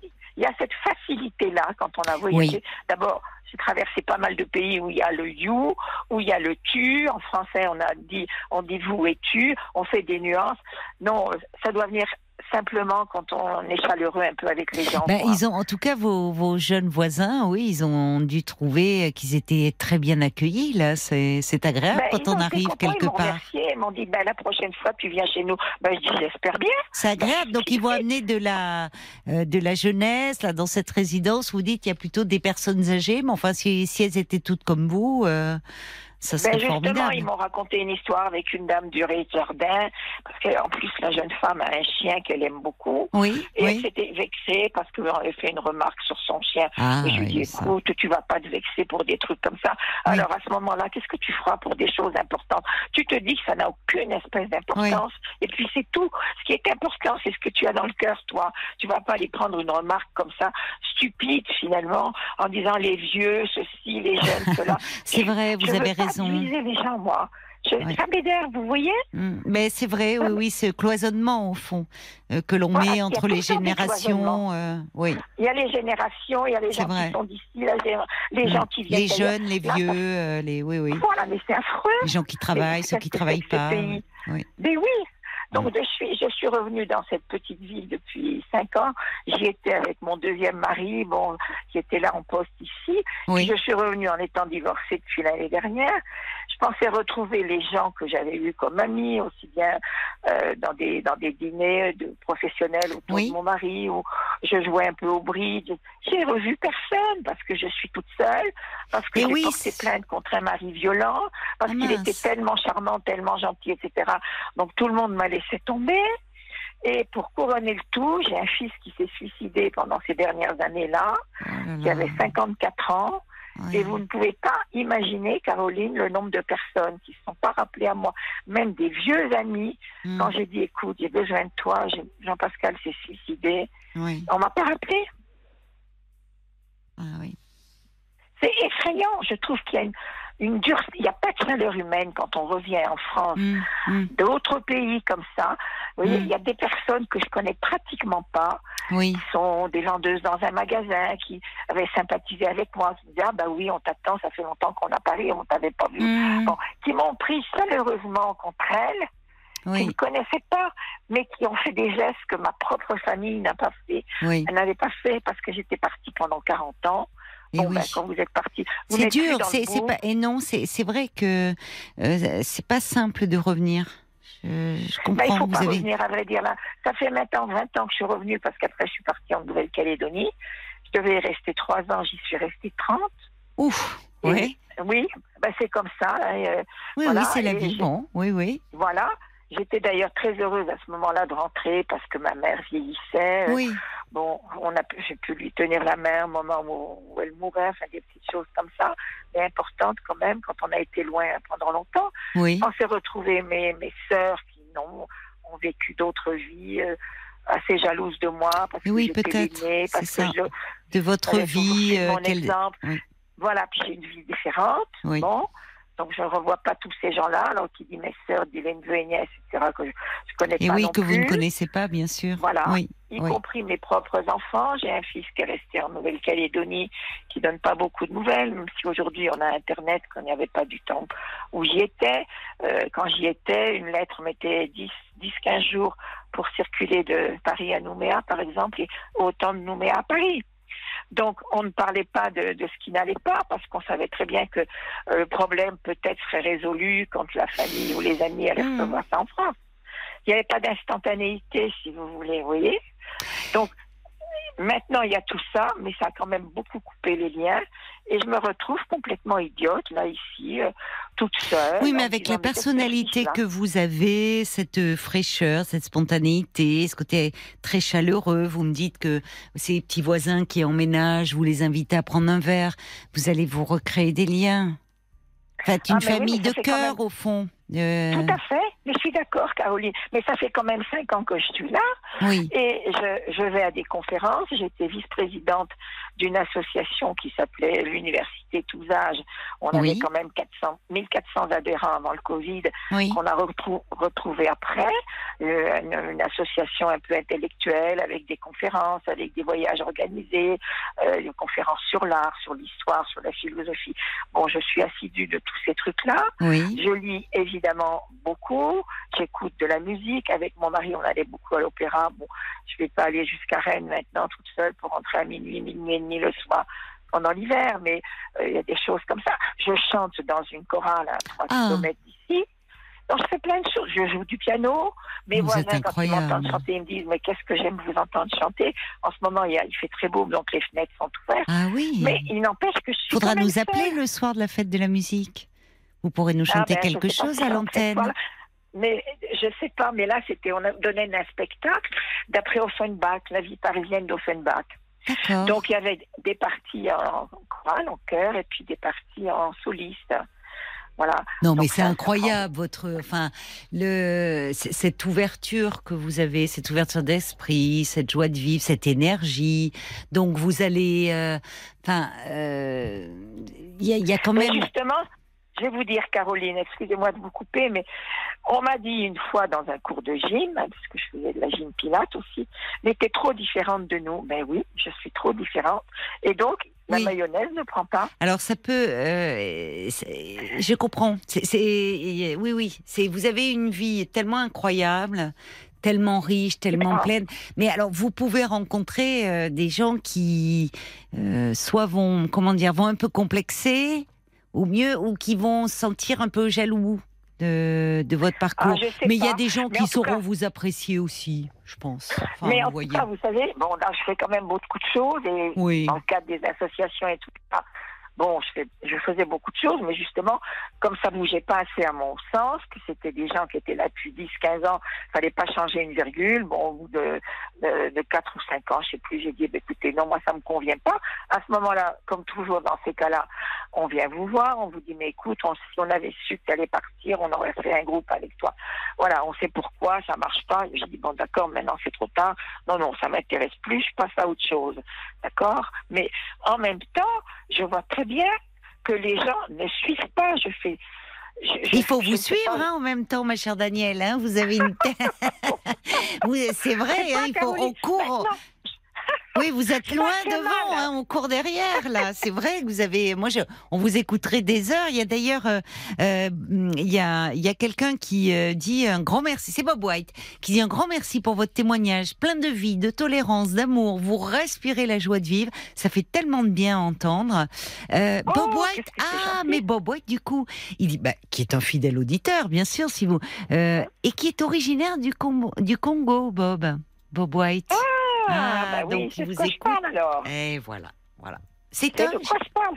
cette facilité-là quand on a voyagé. D'abord, j'ai traversé pas mal de pays où il y a le you, où il y a le tu. En français, on a dit, on dit vous et tu. On fait des nuances. Non, ça doit venir simplement quand on est chaleureux un peu avec les gens. Ben, ils ont, en tout cas, vos, vos jeunes voisins, oui, ils ont dû trouver qu'ils étaient très bien accueillis. Là, c'est c'est agréable Ben, quand on arrive quelque ils part. ils m'ont dit ben, la prochaine fois tu viens chez nous. Ben, je dis j'espère bien. C'est agréable. Donc, ils vont amener de la, euh, de la jeunesse là dans cette résidence. Vous dites qu'il y a plutôt des personnes âgées, mais enfin, si, si elles étaient toutes comme vous, euh, ça serait Ben, justement, formidable. ils m'ont raconté une histoire avec une dame du jardin, parce qu'en plus la jeune femme a un chien qu'elle aime beaucoup. Oui, Et elle s'était vexée parce qu'on avait fait une remarque sur son chien. Ah, et je lui oui, dis, ça. écoute, tu vas pas te vexer pour des trucs comme ça. Oui. Alors à ce moment-là, qu'est-ce que tu feras pour des choses importantes? Tu te dis que ça n'a aucune espèce d'importance. Et puis c'est tout. Ce qui est important, c'est ce que tu as dans le cœur, toi. Tu vas pas aller prendre une remarque comme ça, stupide finalement, en disant les vieux, ceci, les jeunes, cela. C'est vrai, vous Je avez pas raison. les gens, moi. Je, Ouais. M'énerve, vous voyez Mm. Mais c'est vrai, oui, oui, ce cloisonnement au fond euh, que l'on Voilà, met entre les générations. euh, oui, Il y a les générations, il y a les gens vrai. qui sont d'ici, là, les, les Mm. gens qui viennent les jeunes, les Là, vieux, ça- euh, les oui, oui, Voilà, mais c'est affreux. les gens qui travaillent, ceux qui travaillent pas. pays oui. Mais oui. Donc je suis, je suis revenue dans cette petite ville depuis cinq ans. J'y étais avec mon deuxième mari, bon, qui était là en poste ici. Oui. Je suis revenue en étant divorcée depuis l'année dernière. Je pensais retrouver les gens que j'avais eus comme amis, aussi bien euh, dans des dans des dîners de professionnels autour Oui. de mon mari, où je jouais un peu au bridge. J'ai revu personne parce que je suis toute seule, parce que j'ai oui, porté plainte contre un mari violent, parce Ah, qu'il mince. était tellement charmant, tellement gentil, etc. Donc tout le monde m'a laissé tomber. Et pour couronner le tout, j'ai un fils qui s'est suicidé pendant ces dernières années-là, là qui avait 54 ans. Ouais. Et vous ne pouvez pas imaginer, Caroline, le nombre de personnes qui ne se sont pas rappelées à moi, même des vieux amis, Mm. quand j'ai dit, écoute, j'ai besoin de toi, Jean-Pascal s'est suicidé. Oui. On m'a pas rappelé. Ah, oui. C'est effrayant. Je trouve qu'il y a une, une dure... Il n'y a pas de chaleur humaine quand on revient en France. Mm, mm. D'autres pays comme ça, vous voyez, Mm. il y a des personnes que je connais pratiquement pas, Oui. qui sont des vendeuses dans un magasin, qui avaient sympathisé avec moi, qui disaient, ah bah oui, on t'attend, ça fait longtemps qu'on a parlé, on t'avait pas vu. Bon, qui m'ont pris chaleureusement contre elles, qui Oui, ne connaissaient pas, mais qui ont fait des gestes que ma propre famille n'a pas fait. oui. Elle n'avait pas fait parce que j'étais partie pendant 40 ans. Et Bon, oui. ben, quand vous êtes parti, C'est dur, c'est pas et non, c'est c'est vrai que euh, c'est pas simple de revenir. Je, je Ben, comprends. il faut vous pas avez revenir, à vrai dire. Là. Ça fait maintenant 20 ans que je suis revenue parce qu'après, je suis partie en Nouvelle-Calédonie. Je devais y rester 3 ans, j'y suis restée 30. ouf. Et- Oui, Oui, ben, c'est comme ça. euh, oui, Voilà, oui, c'est la et vie. Bon, oui, oui, voilà. J'étais d'ailleurs très heureuse à ce moment-là de rentrer parce que ma mère vieillissait. Oui. Bon, on a j'ai pu lui tenir la main au moment où, où elle mourait, enfin des petites choses comme ça, mais importantes quand même quand on a été loin pendant longtemps. Oui, On s'est retrouvés, mes, mes sœurs qui n'ont ont vécu d'autres vies, euh, assez jalouses de moi parce que Oui, peut-être, parce que ça. je, de votre vie. euh, mon quel- exemple. oui. Voilà, puis j'ai une vie différente. Oui. Bon, donc je ne revois pas tous ces gens-là. Alors qui dit mes sœurs, dit les neveux et nièces, etc. que je, je connais Et pas oui, non que vous ne connaissez pas, bien sûr. Voilà. Oui, y oui. compris mes propres enfants. J'ai un fils qui est resté en Nouvelle-Calédonie, qui donne pas beaucoup de nouvelles, même si aujourd'hui on a Internet, qu'on n'y avait pas du temps où j'y étais. Euh, quand j'y étais, une lettre mettait 10, 10, 15 jours pour circuler de Paris à Nouméa, par exemple, et autant de Nouméa à Paris. Donc, on ne parlait pas de, de ce qui n'allait pas, parce qu'on savait très bien que euh, le problème peut-être serait résolu quand la famille ou les amis allaient Mm. recevoir ça en France. Il n'y avait pas d'instantanéité, si vous voulez, vous voyez. Donc, maintenant, il y a tout ça, mais ça a quand même beaucoup coupé les liens. Et je me retrouve complètement idiote, là, ici, euh, toute seule. Oui, mais avec disant, la personnalité que vous avez, cette euh, fraîcheur, cette spontanéité, ce côté très chaleureux, vous me dites que ces petits voisins qui emménagent, vous les invitez à prendre un verre, vous allez vous recréer des liens. Faites une Ah, oui, famille de cœur, même- au fond. Euh, Tout à fait, je suis d'accord, Caroline. Mais ça fait quand même cinq ans que je suis là. oui, Et je, je vais à des conférences. J'étais vice-présidente d'une association qui s'appelait l'Université tous âges. On Oui. avait quand même 400, 1400 adhérents avant le Covid Oui. qu'on a retrou- retrouvé après, euh, une, une association un peu intellectuelle avec des conférences, avec des voyages organisés, euh, des conférences sur l'art, sur l'histoire, sur la philosophie. Bon, je suis assidue de tous ces trucs-là. Oui. Je lis évidemment beaucoup, j'écoute de la musique. Avec mon mari, on allait beaucoup à l'opéra. Bon, je vais pas aller jusqu'à Rennes maintenant toute seule pour rentrer à minuit, minuit et demi le soir pendant l'hiver, mais euh, il y a des choses comme ça. Je chante dans une chorale à 3 Ah. km d'ici. Donc je fais plein de choses. Je joue du piano. Mes Vous voisins, quand ils m'entendent chanter, ils me disent Mais qu'est-ce que j'aime vous entendre chanter? En ce moment, il, y a- il fait très beau, donc les fenêtres sont ouvertes. Ah oui. Mais il n'empêche que je suis. Faudra nous appeler seule. le soir de la fête de la musique. Vous pourrez nous Ah chanter ben, quelque chose à l'antenne. soir-là. Mais je sais pas, mais là, c'était, on a donné un spectacle d'après Offenbach, la vie parisienne d'Offenbach. Donc, il y avait des parties en chorale, en chœur, et puis des parties en soliste. Voilà. Non, mais c'est incroyable votre, enfin, le, cette ouverture que vous avez, cette ouverture d'esprit, cette joie de vivre, cette énergie. Donc vous allez, euh, enfin, euh, il y, a- il y a quand Mais même. justement, je vais vous dire, Caroline, excusez-moi de vous couper, mais on m'a dit une fois dans un cours de gym, hein, parce que je faisais de la gym pilate aussi, mais t'es trop différente de nous. Ben oui, je suis trop différente. Et donc, la mayonnaise ne prend pas. Alors ça peut, euh, je comprends. C'est, c'est- oui, oui. C'est, vous avez une vie tellement incroyable, tellement riche, tellement Ah. pleine. Mais alors vous pouvez rencontrer euh, des gens qui, euh, soit vont, comment dire, vont un peu complexer, ou mieux, ou qui vont se sentir un peu jaloux de, de votre parcours. Ah, Mais il y a des gens Mais qui sauront cas- vous apprécier aussi, je pense. Enfin, mais en vous tout cas, vous savez, bon, là, je fais quand même beaucoup de choses et oui. dans le cadre des associations et tout ça. Bon, je, fais- je faisais beaucoup de choses, mais justement, comme ça bougeait pas assez à mon sens, que c'était des gens qui étaient là depuis 10, 15 ans, fallait pas changer une virgule. Bon, au bout de, de, de 4 ou 5 ans, je sais plus, j'ai dit, bah, écoutez, non, moi, ça me convient pas. À ce moment-là, comme toujours dans ces cas-là, on vient vous voir, on vous dit, mais écoute, on- si on avait su que tu allais partir, on aurait fait un groupe avec toi. Voilà, on sait pourquoi, ça marche pas. J'ai dit, bon, d'accord, maintenant c'est trop tard. Non, non, ça m'intéresse plus, je passe à autre chose. D'accord? Mais en même temps, je vois très bien que les gens ne suivent pas. Je fais. je- je- Il faut vous suivre hein, en même temps, ma chère Danielle. Hein, vous avez une tête. C'est vrai, hein, il faut, on court. Oui, vous êtes loin devant, hein, on court derrière là. C'est vrai que vous avez. Moi, je, on vous écouterait des heures. Il y a d'ailleurs, euh, euh, il y a, il y a quelqu'un qui euh, dit un grand merci. C'est Bob White qui dit un grand merci pour votre témoignage, plein de vie, de tolérance, d'amour. Vous respirez la joie de vivre. Ça fait tellement de bien à entendre. Euh, Oh, Bob White, ah, mais Bob White, du coup, il dit, bah, qui est un fidèle auditeur, bien sûr, si vous, euh, et qui est originaire du Congo, du Congo, Bob. Bob White. Ah, Ah, bah oui, donc vous parle alors. Et voilà, voilà. C'est C'est un. de quoi je parle?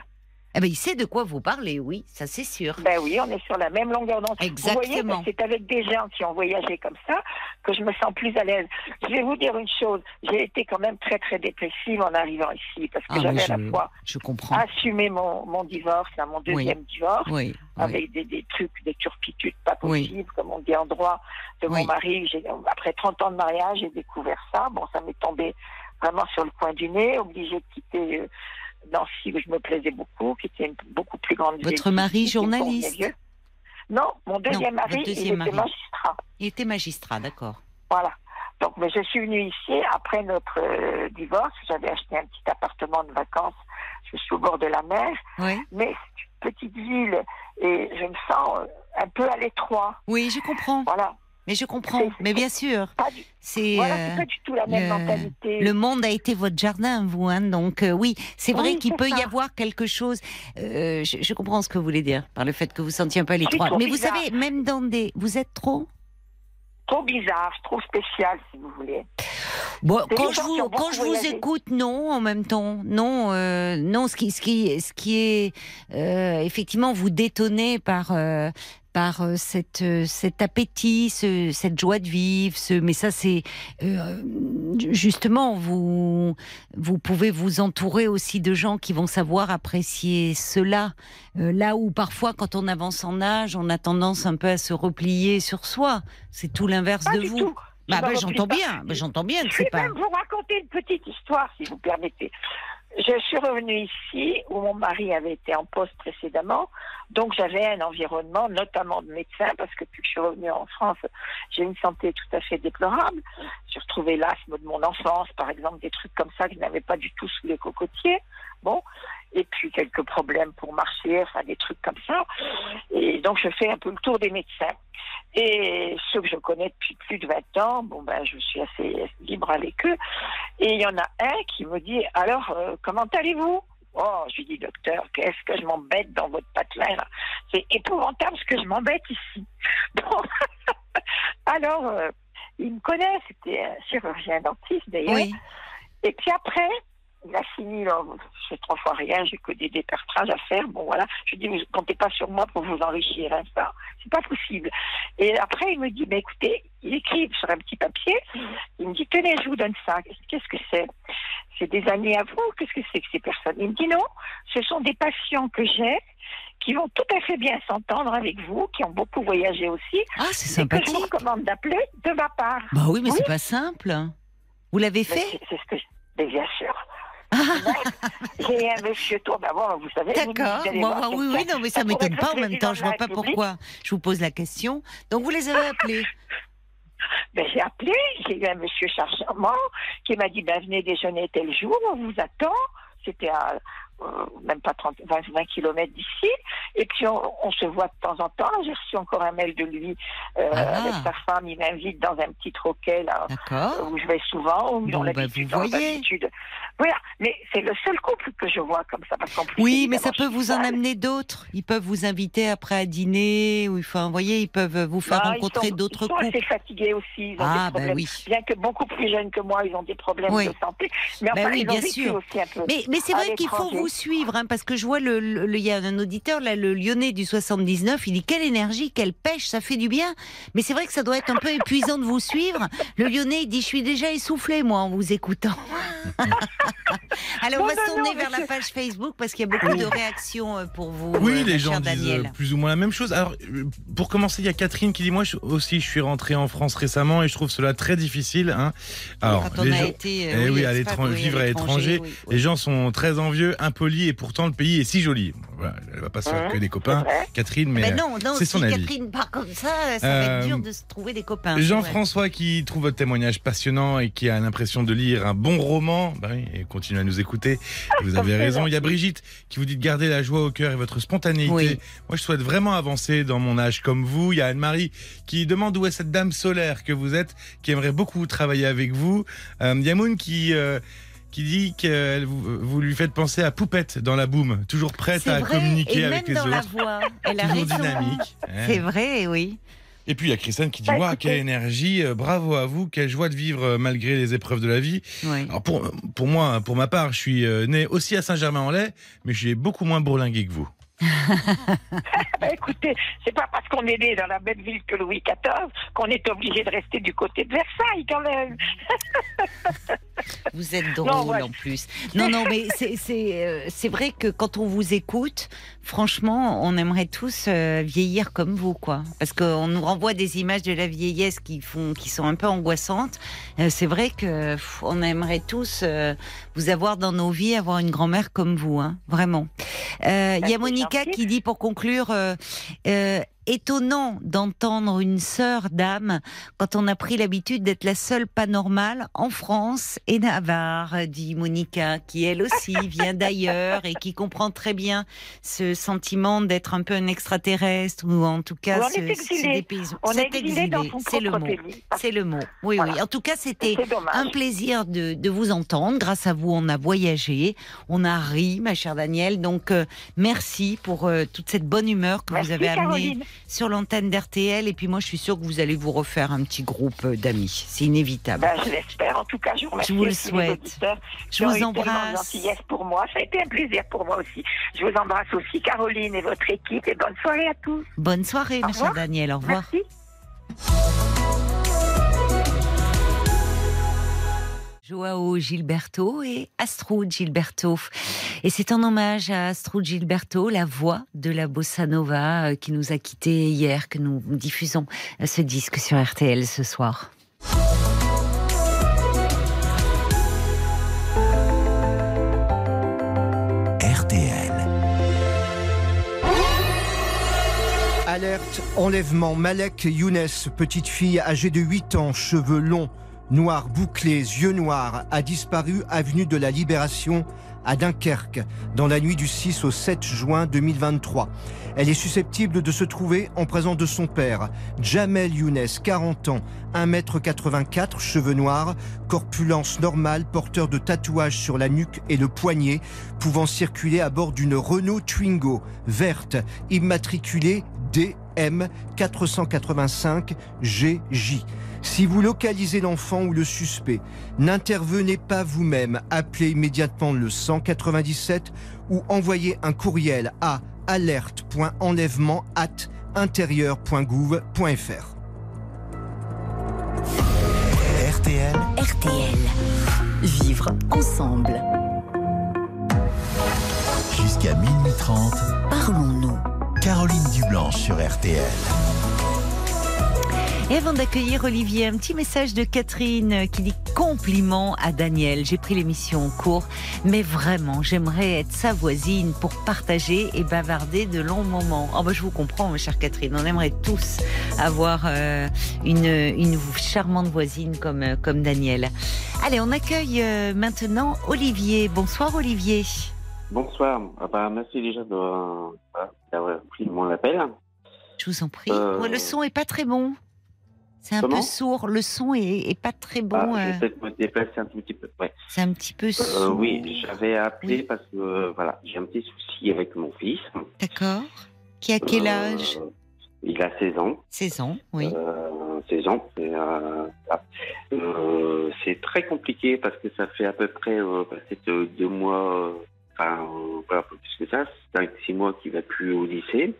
Eh ben, il sait de quoi vous parlez, oui, ça c'est sûr. Ben oui, on est sur la même longueur d'onde. Vous voyez, Exactement. c'est avec des gens qui ont voyagé comme ça que je me sens plus à l'aise. Je vais vous dire une chose, j'ai été quand même très très dépressive en arrivant ici parce que Ah, j'avais à la fois je comprends. assumé mon, mon divorce, mon deuxième divorce, oui, oui. avec des, des trucs, des turpitudes pas possibles, comme on dit en droit, de mon mari. Après 30 ans de mariage, j'ai découvert ça. Bon, ça m'est tombé vraiment sur le coin du nez, obligée de quitter euh, Nancy, où je me plaisais beaucoup, qui était une beaucoup plus grande ville. Votre mari journaliste. Non, mon deuxième mari, deuxième il était magistrat. Il était magistrat, d'accord. Voilà. Donc, mais je suis venue ici après notre euh, divorce. J'avais acheté un petit appartement de vacances. Je suis au bord de la mer, Oui. mais c'est une petite ville et je me sens euh, un peu à l'étroit. Oui, je comprends. Voilà. Mais je comprends. Mais bien sûr, Pas du, c'est. voilà, euh, c'est pas du tout la même le- mentalité. Le monde a été votre jardin, vous, hein, donc euh, oui, c'est vrai Oui, qu'il peut y avoir quelque chose. euh, je, je comprends ce que vous voulez dire par le fait que vous sentiez un peu l'étroit. trop Mais vous savez, même dans des, vous êtes trop? Trop bizarre, trop spécial, si vous voulez. Bon, quand je vous, quand je écoute, non, en même temps, non, euh, non. Ce qui, ce qui, ce qui est euh, effectivement vous détonner par euh, par euh, cette euh, cet appétit, ce, cette joie de vivre. Ce, mais ça, c'est euh, justement vous vous pouvez vous entourer aussi de gens qui vont savoir apprécier cela. Euh, là où parfois, quand on avance en âge, on a tendance un peu à se replier sur soi. C'est tout l'inverse Pas de vous. tout. Bah, bah, j'entends pas. bien, bah, j'entends bien que Je vais pas. même vous raconter une petite histoire, si vous permettez. Je suis revenue ici où mon mari avait été en poste précédemment, donc j'avais un environnement, notamment de médecins, parce que depuis que je suis revenue en France, j'ai une santé tout à fait déplorable. J'ai retrouvé l'asthme de mon enfance, par exemple, des trucs comme ça que je n'avais pas du tout sous les cocotiers. Bon, et puis quelques problèmes pour marcher, enfin des trucs comme ça. Et donc je fais un peu le tour des médecins. Et ceux que je connais depuis plus de 20 ans, bon ben je suis assez libre avec eux. Et il y en a un qui me dit alors euh, comment allez-vous? Oh, je lui dis docteur, qu'est-ce que je m'embête dans votre patelin là? C'est épouvantable ce que je m'embête ici. Bon. alors euh, il me connaît, c'était un chirurgien dentiste d'ailleurs. Oui. Et puis après, il a fini, là, c'est trois fois rien, j'ai que des dépertrages à faire. Bon, voilà. Je dis, vous comptez pas sur moi pour vous enrichir, hein, ça. C'est pas possible. Et après, il me dit, mais écoutez, il écrit sur un petit papier, il me dit, tenez, je vous donne ça. Qu'est-ce que c'est? C'est des années à vous Qu'est-ce que c'est que ces personnes? Il me dit, non, ce sont des patients que j'ai qui vont tout à fait bien s'entendre avec vous, qui ont beaucoup voyagé aussi, Ah, c'est et que je vous recommande d'appeler de ma part. Bah oui, mais Oui. c'est pas simple. Vous l'avez Mais fait? c'est- C'est ce que je... Mais bien sûr. J'ai un monsieur tour d'abord, vous savez. D'accord. Bon, oui, oui, non, mais ça pourrait m'étonne pas en même temps. Je vois président pas pourquoi je vous pose la question. Donc vous les avez appelés. Ben, j'ai appelé, j'ai eu un monsieur chargement qui m'a dit ben, venez déjeuner tel jour, on vous attend. C'était à même pas 30, 20, 20 kilomètres d'ici. Et puis on, on se voit de temps en temps. J'ai reçu encore un mail de lui euh, Ah. avec sa femme. Il m'invite dans un petit troquet là, où je vais souvent, où Bon, ont bah, l'habitude. Voilà, mais c'est le seul couple que je vois comme ça. Parce plus, Oui, mais ça peut vous en amener d'autres. Ils peuvent vous inviter après à dîner, ou enfin, vous voyez, ils peuvent vous faire Ah, rencontrer d'autres Ils sont couples. assez fatigués aussi. Ils ont Ah, des bah oui. Bien que beaucoup plus jeunes que moi, ils ont des problèmes Oui. de santé. Mais Bah enfin, oui, ils ont bien vécu sûr. aussi un peu. Mais, mais c'est vrai qu'il faut vous suivre, hein, parce que je vois le, le- le- il y a un auditeur là, le Lyonnais du 79, il dit quelle énergie, quelle pêche, ça fait du bien. Mais c'est vrai que ça doit être un peu épuisant de vous suivre. Le Lyonnais, il dit je suis déjà essoufflé moi en vous écoutant. Alors on va se tourner non, vers la page Facebook parce qu'il y a beaucoup de réactions euh, pour vous. Oui, euh, les gens disent euh, plus ou moins la même chose. Alors, pour commencer, il y a Catherine qui dit Moi je- aussi, je suis rentrée en France récemment et je trouve cela très difficile. hein. Alors, Quand on les a gens- été Eh oui, à oui, vivre à l'étranger, oui, oui. les gens sont très envieux, et pourtant le pays est si joli. Voilà, elle va pas se faire Hein, que des copains. Catherine, mais. Ben non, non, c'est si son avis. Catherine part comme ça, ça va Euh, être dur de se trouver des copains. Jean-François qui trouve votre témoignage passionnant et qui a l'impression de lire un bon roman, bah oui, et continue à nous écouter. Vous avez raison. Il y a Brigitte qui vous dit de garder la joie au cœur et votre spontanéité. Oui. Moi, je souhaite vraiment avancer dans mon âge comme vous. Il y a Anne-Marie qui demande où est cette dame solaire que vous êtes, qui aimerait beaucoup travailler avec vous. Euh, il y a Moon qui euh, qui dit que vous, vous lui faites penser à Poupette dans la boum, toujours prête à vrai, communiquer et avec même les dans la autres, voix. Elle a toujours dynamique. hein. C'est vrai, oui. Et puis il y a Christiane qui dit Bah, Waouh, écoutez. quelle énergie, euh, bravo à vous, quelle joie de vivre euh, malgré les épreuves de la vie. oui. Alors pour, pour moi, pour ma part, je suis euh, né aussi à Saint-Germain-en-Laye, mais je suis beaucoup moins bourlingué que vous. Bah, écoutez, c'est pas parce qu'on est né dans la même ville que Louis XIV qu'on est obligé de rester du côté de Versailles quand même. Vous êtes drôle Non, ouais. en plus. Non, non, mais c'est euh, c'est vrai que quand on vous écoute, franchement, on aimerait tous euh, vieillir comme vous, quoi. Parce qu'on nous renvoie des images de la vieillesse qui font, qui sont un peu angoissantes. Euh, c'est vrai que pff, on aimerait tous euh, vous avoir dans nos vies, avoir une grand-mère comme vous, hein, vraiment. Il y a Monica qui dit pour conclure. euh, euh, Étonnant d'entendre une sœur d'âme quand on a pris l'habitude d'être la seule pas normale en France et Navarre, dit Monica, qui elle aussi vient d'ailleurs et qui comprend très bien ce sentiment d'être un peu un extraterrestre ou en tout cas ce, exilé. ce. On est C'est exilé c'est le mot. C'est le mot. Oui, Voilà. oui. En tout cas, c'était un plaisir de, de vous entendre. Grâce à vous, on a voyagé, on a ri, ma chère Danielle. Donc, euh, merci pour euh, toute cette bonne humeur que Merci, vous avez amenée Caroline. Sur l'antenne d'RTL. Et puis moi, je suis sûre que vous allez vous refaire un petit groupe d'amis. C'est inévitable. Ben, je l'espère. En tout cas, je vous remercie. Je vous le souhaite. Je vous embrasse. gentillesse pour moi. Ça a été un plaisir pour moi aussi. Je vous embrasse aussi, Caroline et votre équipe. Et bonne soirée à tous. Bonne soirée, revoir. Danielle. Au revoir. Merci. Joao Gilberto et Astrud Gilberto. Et c'est en hommage à Astrud Gilberto, la voix de la bossa nova euh, qui nous a quittés hier, que nous diffusons euh, ce disque sur RTL ce soir. RTL. Alerte, enlèvement, Malek Younes, petite fille âgée de 8 ans, cheveux longs noirs bouclés, yeux noirs, a disparu avenue de la Libération à Dunkerque dans la nuit du 6 au 7 juin 2023. Elle est susceptible de se trouver en présence de son père, Jamel Younes, 40 ans, 1m84, cheveux noirs, corpulence normale, porteur de tatouages sur la nuque et le poignet, pouvant circuler à bord d'une Renault Twingo verte, immatriculée DM 485 GJ. Si vous localisez l'enfant ou le suspect, n'intervenez pas vous-même, appelez immédiatement le 197 ou envoyez un courriel à alerte.enlèvement at intérieur.gouv.fr. RTL, RTL. Vivre ensemble. jusqu'à minuit 30, Parlons-nous. Caroline Dublanche sur RTL. Et avant d'accueillir Olivier, un petit message de Catherine qui dit compliment à Daniel. J'ai pris l'émission en cours, mais vraiment, j'aimerais être sa voisine pour partager et bavarder de longs moments. Oh bah, je vous comprends, ma chère Catherine. On aimerait tous avoir euh, une, une charmante voisine comme, euh, comme Daniel. Allez, on accueille euh, maintenant Olivier. Bonsoir Olivier. Bonsoir. Ah bah, merci déjà d'avoir pris mon appel. Je vous en prie. Euh, Ouais, le son est pas très bon. C'est un Comment? peu sourd. Le son est, est pas très bon. Ah, je euh, vais peut-être me déplacer un tout petit peu. Ouais. C'est un petit peu Euh, sourd. oui, j'avais appelé Oui. parce que euh, voilà, j'ai un petit souci avec mon fils. D'accord. Qui a quel Euh, âge? Il a 16 ans. 16 ans, oui. Euh, 16 ans. et, euh, voilà. Euh, c'est très compliqué parce que ça fait à peu près euh, peut-être euh, deux mois, euh, enfin, euh, peu plus que ça, 5-6 mois qu'il va plus au lycée.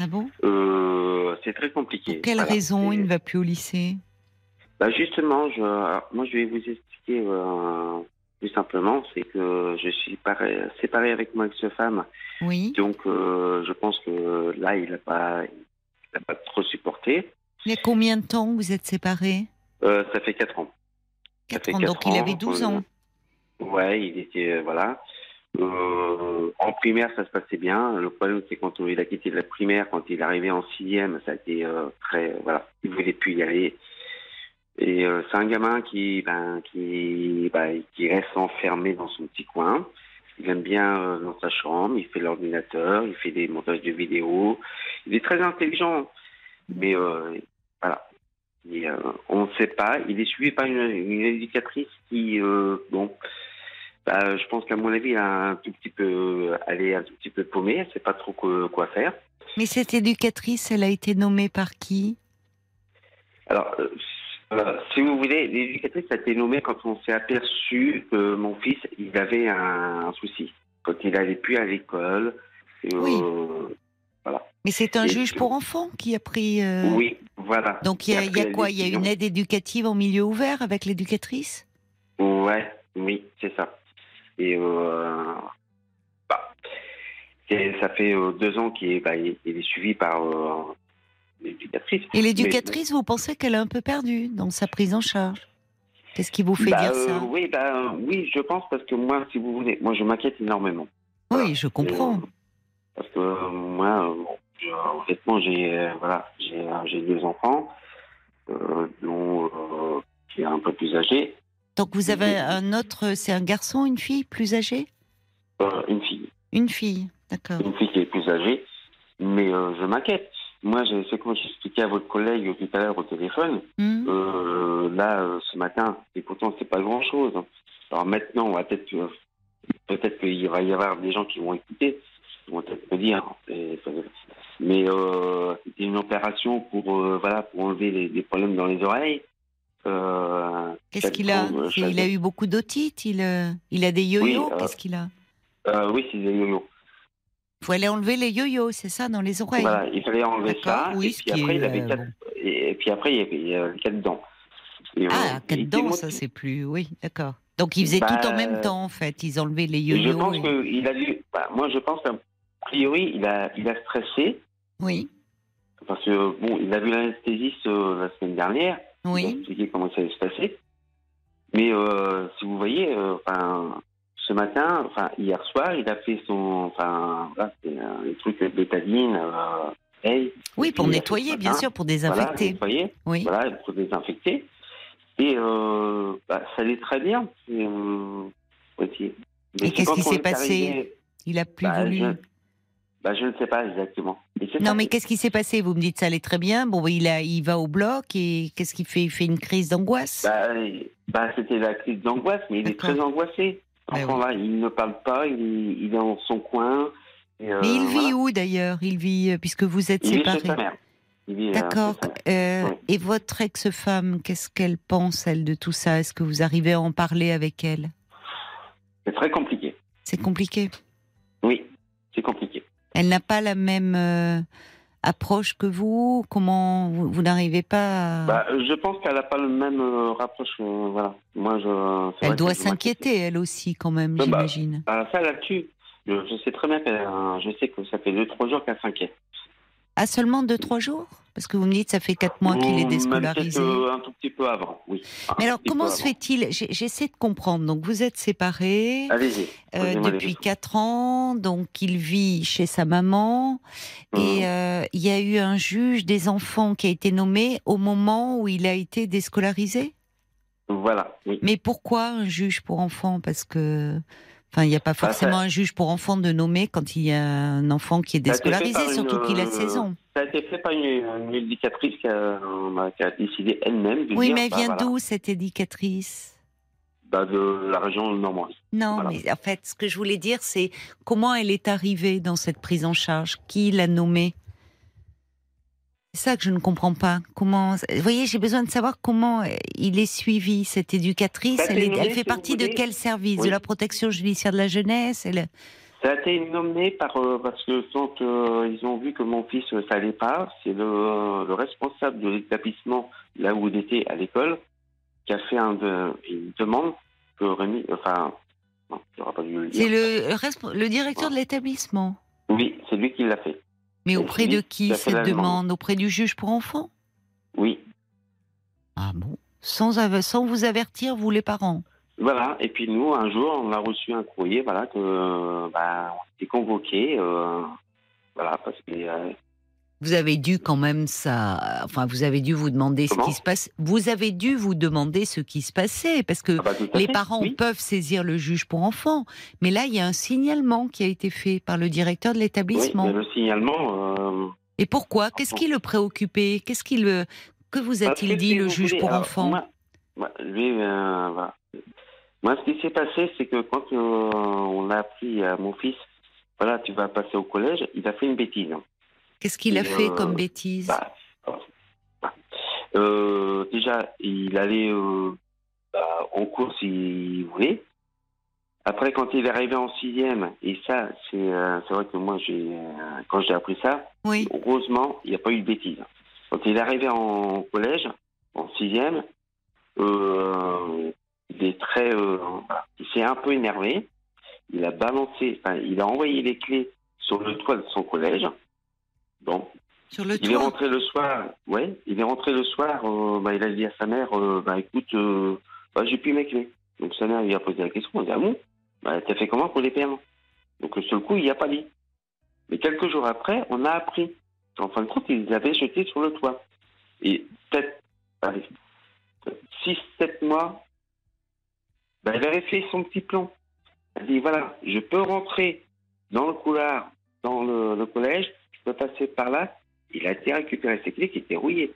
Ah bon? Euh, c'est très compliqué. Pour quelle Voilà. raison il ne va plus au lycée? Bah justement, je, moi je vais vous expliquer euh, plus simplement, c'est que je suis paré- séparé avec mon ex-femme, Oui. donc euh, je pense que là il n'a pas, il a pas trop supporté. Il y a combien de temps vous êtes séparés? Euh, ça fait quatre ans. Ça 4 fait ans, donc il avait 12 euh, ans. Ouais, il était euh, voilà. Euh, en primaire, ça se passait bien. Le problème, c'est quand il a quitté la primaire, quand il est arrivé en sixième, ça a été euh, très voilà. Il voulait plus y aller. Et euh, c'est un gamin qui, ben, qui, bah, qui reste enfermé dans son petit coin. Il aime bien dans sa chambre. Il fait l'ordinateur. Il fait des montages de vidéos. Il est très intelligent, mais voilà. On ne sait pas. Il est suivi par une, une éducatrice qui, bon, bah, je pense qu'à mon avis, elle a un tout petit peu, elle est un tout petit peu paumée. Elle sait pas trop quoi, quoi faire. Mais cette éducatrice, elle a été nommée par qui? Alors, euh, euh, si vous voulez, l'éducatrice a été nommée quand on s'est aperçu que mon fils, il avait un, un souci. Quand il allait plus à l'école. Euh, Oui. Mais c'est un Et juge pour enfants qui a pris. euh, Oui, voilà. Donc il y a, y a quoi? Il y a une aide éducative en milieu ouvert avec l'éducatrice? Ouais, oui, c'est ça. Et euh, bah, ça fait euh, deux ans qu'il est, bah, est suivi par euh, l'éducatrice. Et l'éducatrice, vous pensez qu'elle est un peu perdue dans sa prise en charge? Qu'est-ce qui vous fait Bah, dire ça? Oui, bah, oui, je pense parce que moi, si vous voulez, moi, je m'inquiète énormément. Oui, je comprends. Parce que moi, je- honnêtement, j'ai voilà, j'ai j'ai deux enfants, euh, dont euh, qui est un peu plus âgé, Donc vous avez un autre, c'est un garçon, une fille plus âgée? Euh, une fille, Une fille, d'accord. une fille qui est plus âgée, mais euh, je m'inquiète. Moi, c'est comme j'expliquais à votre collègue tout à l'heure au téléphone. Hmm Euh, là, ce matin, et pourtant, c'est pas grand-chose. hein. Alors maintenant, on va peut-être, peut-être qu'il va y avoir des gens qui vont écouter, qui vont peut-être me dire. mais c'était une opération pour, voilà, pour enlever les, les problèmes dans les oreilles. Euh, Qu'est-ce qu'il a Il a eu beaucoup d'otites il, euh, il a des yo-yo Oui, euh, Qu'est-ce qu'il a oui, c'est des yo-yo. Il faut aller enlever les yo-yo, c'est ça, dans les oreilles Voilà, il fallait enlever ça. oui, et puis après, est, il avait quatre, et, puis après, il y avait quatre dents. Et, Ah, il quatre dents, ça c'est plus. Oui, d'accord. Donc ils faisaient Bah, tout en même temps, en fait. Ils enlevaient les yo-yo. Je pense et- qu'il a dû. bah, moi, je pense qu'a priori, il a, il a stressé Oui, parce que bon, il a vu l'anesthésiste euh, la semaine dernière. Oui. expliqué comment ça allait se passer. Mais euh, si vous voyez, euh, enfin, ce matin, enfin hier soir, il a fait son, enfin, voilà, c'est, euh, le truc de bétadine. Euh, Hey, Oui, pour nettoyer, ce bien sûr, pour Voilà, désinfecter. nettoyer, Oui. voilà, pour désinfecter. Et euh, bah, ça allait très bien. Et, euh, Et qu'est-ce qui s'est est passé arrivé, Il a plus bah, voulu. je, bah, je ne sais pas exactement. Non, mais qu'est-ce qui s'est passé? Vous me dites ça allait très bien. Bon, il a, il va au bloc et qu'est-ce qu'il fait? Il fait une crise d'angoisse? Bah, bah, c'était la crise d'angoisse, mais il est D'accord. très angoissé. Bah Enfin, là, il ne parle pas, il est, il est dans son coin. et, euh, mais il vit voilà. où d'ailleurs? Il vit euh, puisque vous êtes Il séparés. vit, D'accord. chez sa mère. Euh, Oui. Et votre ex-femme, qu'est-ce qu'elle pense elle de tout ça? Est-ce que vous arrivez à en parler avec elle? C'est très compliqué. C'est compliqué? Oui, c'est compliqué. Elle n'a pas la même euh, approche que vous. Comment vous, vous n'arrivez pas à... Bah, je pense qu'elle n'a pas le même euh, rapproche. euh, voilà. Moi, je. Elle doit s'inquiéter elle aussi quand même, Bah, bah, j'imagine. Ah, ça là-dessus, je, je sais très bien qu'elle. je sais que ça fait deux trois jours qu'elle s'inquiète. Ah seulement deux trois jours? Parce que vous me dites ça fait quatre mois qu'il est déscolarisé. euh, un tout petit peu avant, oui. Mais alors comment se fait-il J'essaie de comprendre. Donc vous êtes séparés. Euh, depuis questions. 4 ans, donc il vit chez sa maman Mhm. et euh, il y a eu un juge des enfants qui a été nommé au moment où il a été déscolarisé? Voilà, oui. Mais pourquoi un juge pour enfants? Parce que, enfin, il n'y a pas Bah, forcément un juge pour enfants de nommer quand il y a un enfant qui est déscolarisé, surtout qu'il a euh, 16 ans. Ça a été fait par une, une éducatrice qui a, euh, qui a décidé elle-même de Oui, dire. mais elle bah, vient voilà, d'où cette éducatrice? Bah, De la région de Normandie. Non, Voilà. mais en fait, ce que je voulais dire, c'est comment elle est arrivée dans cette prise en charge? Qui l'a nommée? C'est ça que je ne comprends pas. Comment Vous voyez, j'ai besoin de savoir comment euh, il est suivi cette éducatrice. Elle, est- fait partie de quel service? Oui. De la protection judiciaire de la jeunesse? Elle- Ça a été nommé par euh, parce que quand euh, ils ont vu que mon fils euh, ça allait pas, c'est le, le responsable de l'établissement là où il était à l'école qui a fait un une demande que Rémi, enfin, non, pas dû le C'est dire. le, le resp- le directeur de l'établissement. Oui, c'est lui qui l'a fait. Mais auprès de qui cette demande. Auprès du juge pour enfants? Oui, Ah bon? Sans, sans vous avertir, vous les parents? Voilà. Et puis nous, un jour, on a reçu un courrier, voilà, que euh, bah, on était convoqué, euh, voilà, parce que euh, Vous avez dû quand même ça. Enfin, vous avez dû vous demander ce qui se passe. Vous avez dû vous demander ce qui se passait parce que ah bah, les fait, parents oui. peuvent saisir le juge pour enfants. Mais là, il y a un signalement qui a été fait par le directeur de l'établissement. le signalement. euh, Et pourquoi? Qu'est-ce qui le préoccupait? Qu'est-ce qui le que vous a-t-il dit si le juge voulez, pour alors, enfants? moi, moi, lui, euh. Moi, ce qui s'est passé, c'est que quand euh, on a appris à mon fils, voilà, tu vas passer au collège, il a fait une bêtise. Qu'est-ce qu'il a fait euh, comme bêtise Bah, bah, euh, déjà, il allait euh, bah, en cours s'il voulait. Après, quand il est arrivé en sixième, et ça, c'est euh, vrai que moi, j'ai euh, quand j'ai appris ça, Oui. heureusement, il n'y a pas eu de bêtises. Quand il est arrivé en collège, en sixième, euh, il est très, euh, voilà, il s'est un peu énervé. Il a balancé, enfin, il a envoyé les clés sur le toit de son collège. Bon, Sur le il est rentré le soir, ouais, il est rentré le soir, euh, bah, il a dit à sa mère, euh, bah écoute, euh, bah, j'ai plus mes clés. Donc sa mère lui a posé la question, elle a dit, ah bon? Bah, T'as fait comment pour les perdre Donc le coup, il n'y a pas dit. Mais quelques jours après, on a appris qu'en fin de compte, ils avaient jetés sur le toit. Et peut-être, 6-7 mois, bah, elle avait fait son petit plan. Elle dit, voilà, je peux rentrer dans le couloir, dans le, le collège, peux passer par là. Il a été récupérer ses clés qui étaient rouillées.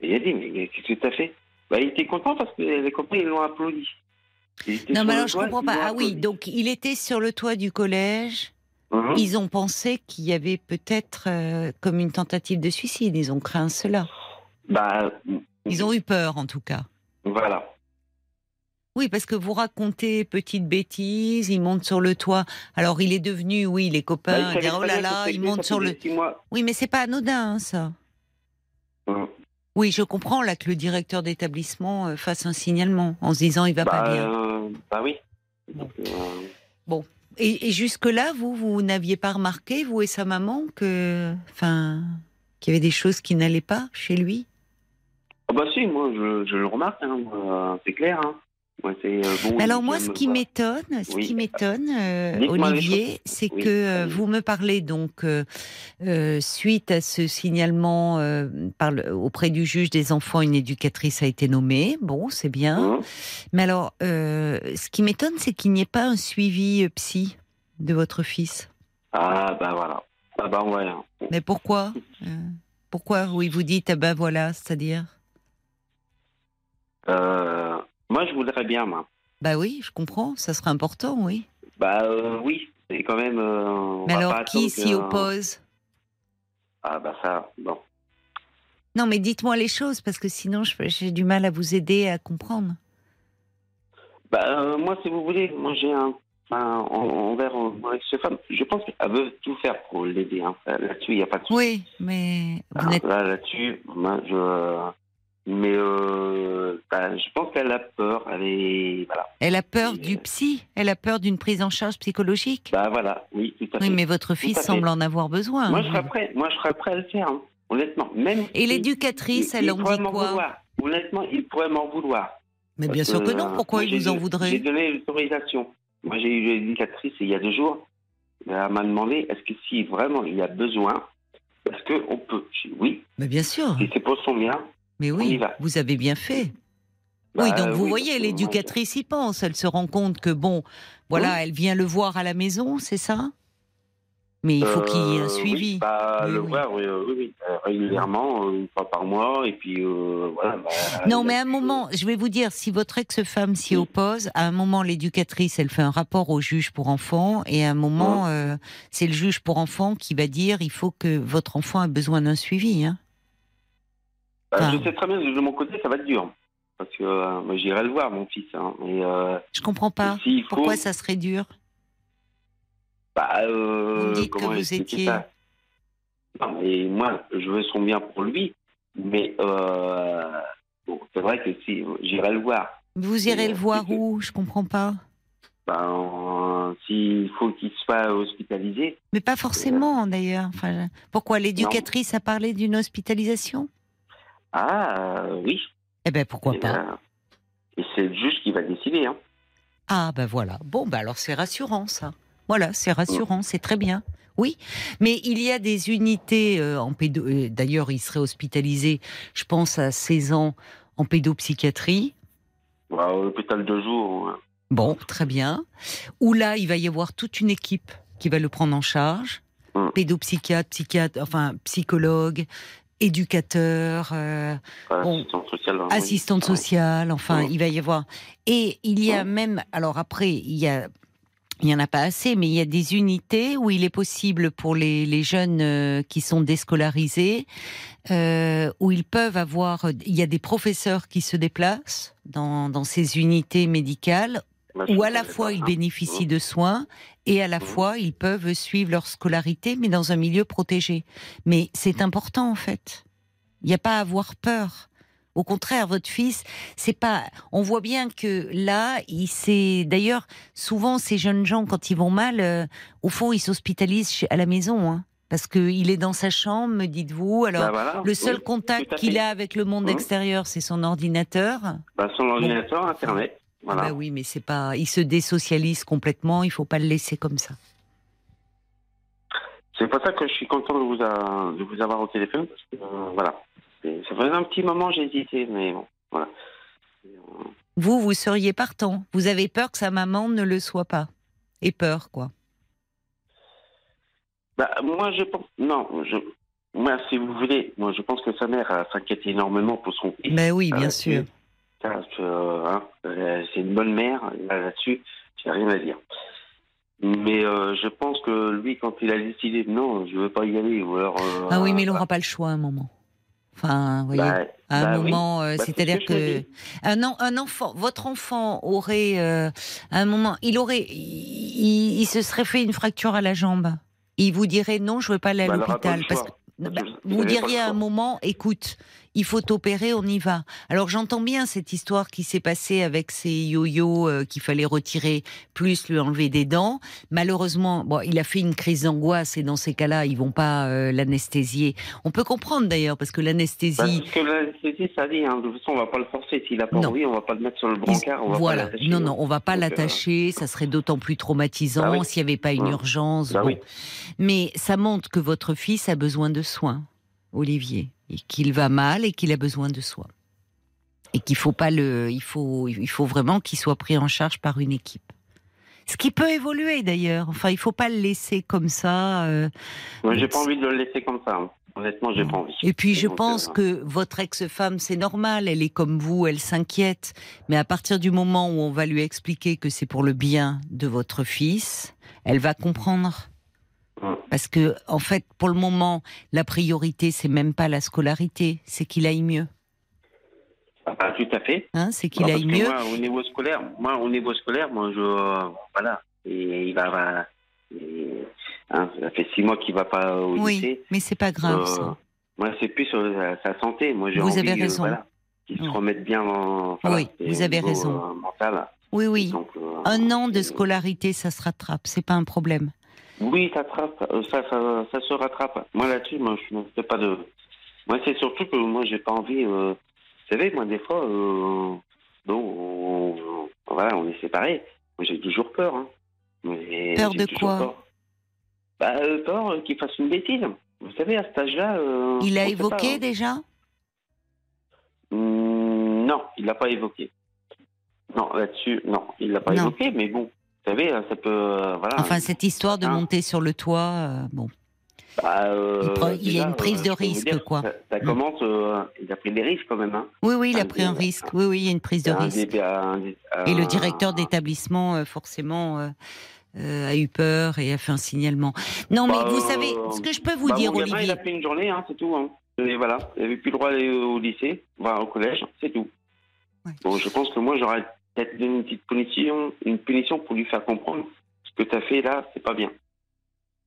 Et il a dit, mais qu'est-ce que tu as fait bah, Il était content parce que les copains, ils l'ont applaudi. Non, mais alors je toit, comprends pas. Ah oui, donc il était sur le toit du collège. Mhm. Ils ont pensé qu'il y avait peut-être euh, comme une tentative de suicide. Ils ont craint cela. Bah, Ils ont eu peur en tout cas. Voilà. Oui, parce que vous racontez petite bêtise, il monte sur le toit. Alors il est devenu, oui, les Bah, copains, il savait dire oh là là, il monte sur le. Oui, mais c'est pas anodin hein, ça. Mhm. Oui, je comprends là que le directeur d'établissement euh, fasse un signalement en se disant il va Bah, pas bien. euh, bah oui. Bon. Euh, Et, et jusque-là, vous, vous n'aviez pas remarqué, vous et sa maman, que, enfin, qu'il y avait des choses qui n'allaient pas chez lui? Ah bah si, moi je, je le remarque, hein, moi, c'est clair. Hein. Moi, euh, bon. Alors moi, ce qui m'étonne, ce Oui. qui m'étonne, euh, Olivier, c'est Oui, que euh, vous me parlez donc suite à ce signalement par le- auprès du juge des enfants, une éducatrice a été nommée. Bon, c'est bien. Hein? Mais alors, ce qui m'étonne, c'est qu'il n'y ait pas un suivi psy de votre fils. Ah, bah voilà. Ah, bah voilà. Mais pourquoi? Pourquoi? Oui, vous dites, ah ben voilà, c'est-à-dire? Euh, moi, je voudrais bien, moi. Bah oui, je comprends, ça serait important, oui. Bah euh, oui, c'est quand même. euh, on Mais va alors, pas qui s'y oppose? Ah, bah ça, bon. Non, mais dites-moi les choses, parce que sinon, j'ai du mal à vous aider à comprendre. Bah, euh, moi, si vous voulez, moi, j'ai un. Enfin, envers mon ex-femme, je pense qu'elle veut tout faire pour l'aider. Hein. Là-dessus, il n'y a pas de souci. Oui, mais vous Ah, là, là-dessus, moi, je. Mais euh, bah, je pense qu'elle a peur. Elle est. Voilà. Elle a peur Et, du euh, psy? Elle a peur d'une prise en charge psychologique? Bah voilà, oui, tout à fait. Oui, mais votre fils semble en avoir besoin. Moi, je serais prêt. Moi, je serais prêt à le faire, hein, honnêtement. Même. Et si- l'éducatrice, elle en pourrait dit m'en quoi? vouloir. Honnêtement, il pourrait m'en vouloir. Mais bien Parce sûr que non, euh, pourquoi il vous en don- J'ai voudrait donné l'autorisation. Moi, j'ai eu l'éducatrice il y a deux jours. Elle m'a demandé est-ce que si vraiment il y a besoin, est-ce qu'on peut? Oui, Mais bien sûr, si c'est pour son bien. Mais oui, vous avez bien fait. oui, bah, donc vous oui, voyez, l'éducatrice y pense, elle se rend compte que bon, voilà, elle vient le voir à la maison, c'est ça? Mais il faut qu'il y ait un Euh, suivi. Oui, bah, Oui, le voir, oui, euh, euh, régulièrement, une fois par mois, et puis euh, voilà. bah, Non, mais a- à un moment, je vais vous dire, si votre ex-femme s'y oppose, à un moment, l'éducatrice, elle fait un rapport au juge pour enfants, et à un moment, euh, c'est le juge pour enfants qui va dire, il faut que votre enfant ait besoin d'un suivi. Hein. Bah, enfin- Je sais très bien que de mon côté, ça va être dur. Parce que euh, moi, j'irai le voir, mon fils. Hein, et, euh, Je comprends pas. faut- Pourquoi ça serait dur Bah, euh, Vous me dites que vous étiez- Non, mais moi, je veux son bien pour lui, mais euh, bon, c'est vrai que si j'irai le voir, Vous irez Et, le euh, voir où? Je comprends pas. ben, s'il faut qu'il soit hospitalisé, Mais pas forcément, d'ailleurs. Enfin, pourquoi l'éducatrice a parlé d'une hospitalisation? Ah euh, oui. Eh ben pourquoi Et, pas euh, et c'est le juge qui va décider. Hein. Ah ben voilà. Bon, ben alors c'est rassurant ça. Voilà, c'est rassurant, c'est très bien. Oui, mais il y a des unités euh, en pédo. euh, D'ailleurs, il serait hospitalisé, je pense, à 16 ans en pédopsychiatrie. Bah, à l'hôpital de jour. hein. Bon, très bien. Où là, il va y avoir toute une équipe qui va le prendre en charge. Mm. Pédopsychiatre, psychiatre, enfin psychologue, éducateur, euh, Bon. assistante sociale. oui. enfin, il va y avoir. Et il y a même, alors après, il y a, il y en a pas assez, mais il y a des unités où il est possible pour les, les jeunes euh, qui sont déscolarisés, euh, où ils peuvent avoir, il y a des professeurs qui se déplacent dans, dans ces unités médicales, Bah, où à la fois ils hein. bénéficient de soins et à la fois ils peuvent suivre leur scolarité, mais dans un milieu protégé. Mais c'est important en fait. Il n'y a pas à avoir peur. Au contraire, votre fils, c'est pas. On voit bien que là, il s'est. D'ailleurs, souvent ces jeunes gens, quand ils vont mal, euh, au fond, ils s'hospitalisent à la maison, hein, parce qu'il est dans sa chambre, me dites-vous. Alors, Bah, voilà, le seul oui, contact qu'il a avec le monde extérieur, c'est son ordinateur. Bah, son ordinateur, Internet. Voilà. Ah bah oui, mais c'est pas. Il se désocialise complètement. Il faut pas le laisser comme ça. C'est pour ça que je suis content de vous, a- de vous avoir au téléphone, parce que euh, voilà. Ça faisait un petit moment, j'ai hésité, mais bon, voilà. Euh, Vous, vous seriez partant. Vous avez peur que sa maman ne le soit pas. Et peur, quoi. Bah, moi, je pense. Non, je. Moi, si vous voulez, moi, je pense que sa mère euh, s'inquiète énormément pour son fils. Ben oui, bien Euh, sûr. Hein, euh, c'est une bonne mère, là, là-dessus, j'ai rien à dire. Mais euh, je pense que lui, quand il a décidé non, je veux pas y aller, ou alors. euh, Ah oui, mais il n'aura pas le choix à un moment. Enfin, vous voyez. bah, À un bah oui. moment, euh, Bah, c'est c'est-à-dire ce que un, en- un enfant, votre enfant aurait, euh, à un moment, il aurait, il, il se serait fait une fracture à la jambe. Il vous dirait non, je veux pas aller à Bah, l'hôpital parce que bah, vous diriez à un moment, écoute, il faut opérer, on y va. Alors j'entends bien cette histoire qui s'est passée avec ces yo-yo euh, qu'il fallait retirer, plus lui enlever des dents. Malheureusement, bon, il a fait une crise d'angoisse et dans ces cas-là, ils vont pas euh, l'anesthésier. On peut comprendre d'ailleurs parce que Bah, l'anesthésie. parce que l'anesthésie, ça dit, hein, de toute façon, on va pas le forcer. S'il a pas Non. envie, on va pas le mettre sur le brancard, on va voilà. pas l'attacher. non, non, on va pas euh, l'attacher. Ça serait d'autant plus traumatisant Bah oui. s'il n'y avait pas une Ouais. urgence. Bah Bon. oui. Mais ça montre que votre fils a besoin de soins, Olivier, et qu'il va mal et qu'il a besoin de soins. Et qu'il faut pas le, il faut, il faut vraiment qu'il soit pris en charge par une équipe. Ce qui peut évoluer d'ailleurs. Enfin, il faut pas le laisser comme ça. euh. Moi, j'ai pas envie de le laisser comme ça. hein. Honnêtement, j'ai pas envie. Et puis, je Donc, pense euh, que votre ex-femme, c'est normal. Elle est comme vous, elle s'inquiète. Mais à partir du moment où on va lui expliquer que c'est pour le bien de votre fils, elle va comprendre. Mm. Parce que, en fait, pour le moment, la priorité, c'est même pas la scolarité, c'est qu'il aille mieux. ah, bah, tout à fait. Hein, c'est qu'il Non, aille mieux. Moi, au niveau scolaire, moi, au niveau scolaire, moi, je, euh, voilà. Et il va, et, hein, ça fait six mois qu'il va pas au Oui, lycée. mais c'est pas grave, Euh, ça. Moi, c'est plus sur sa, sa santé. Moi, j'ai Vous envie, avez raison. voilà, qu'il se remette bien en. voilà, Oui, vous avez niveau, raison. euh, mental. Oui, oui. Donc, euh, Un an de scolarité, ça se rattrape, c'est pas un problème. Oui, ça, euh, ça, ça, ça se rattrape. Moi, là-dessus, moi, je ne fais pas de. Moi, c'est surtout que moi, j'ai pas envie. euh, Vous savez, moi, des fois, euh, bon, on, voilà, on est séparés. Moi, j'ai toujours peur. Hein. Mais Peur de quoi? peur. Bah, euh, peur qu'il fasse une bêtise. Vous savez, à cet âge-là. Il a évoqué pas, hein. déjà? Hmm, non, il l'a pas évoqué. Non, là-dessus, non, il l'a pas Non. évoqué, mais bon, vous savez, ça peut. euh, voilà. Enfin, cette histoire de Hein. monter sur le toit, euh, bon. Bah, euh, Il y a une prise de risque, quoi. Ça, ça Mm. commence, euh, il a pris des risques quand même. Hein. Oui, oui, il a pris un risque. Oui, oui, il y a une prise de Un risque. Et le directeur d'établissement, euh, forcément, euh, euh, a eu peur et a fait un signalement. Non, mais Bah, vous euh, savez, ce que je peux vous bah, dire, mon gamin, Olivier. il a fait une journée, hein, c'est tout. Hein. Et voilà, il n'avait plus le droit d'aller au lycée, enfin, au collège, c'est tout. Ouais. Bon, je pense que moi, j'aurais peut-être une petite punition, une punition pour lui faire comprendre ce que tu as fait là, c'est pas bien.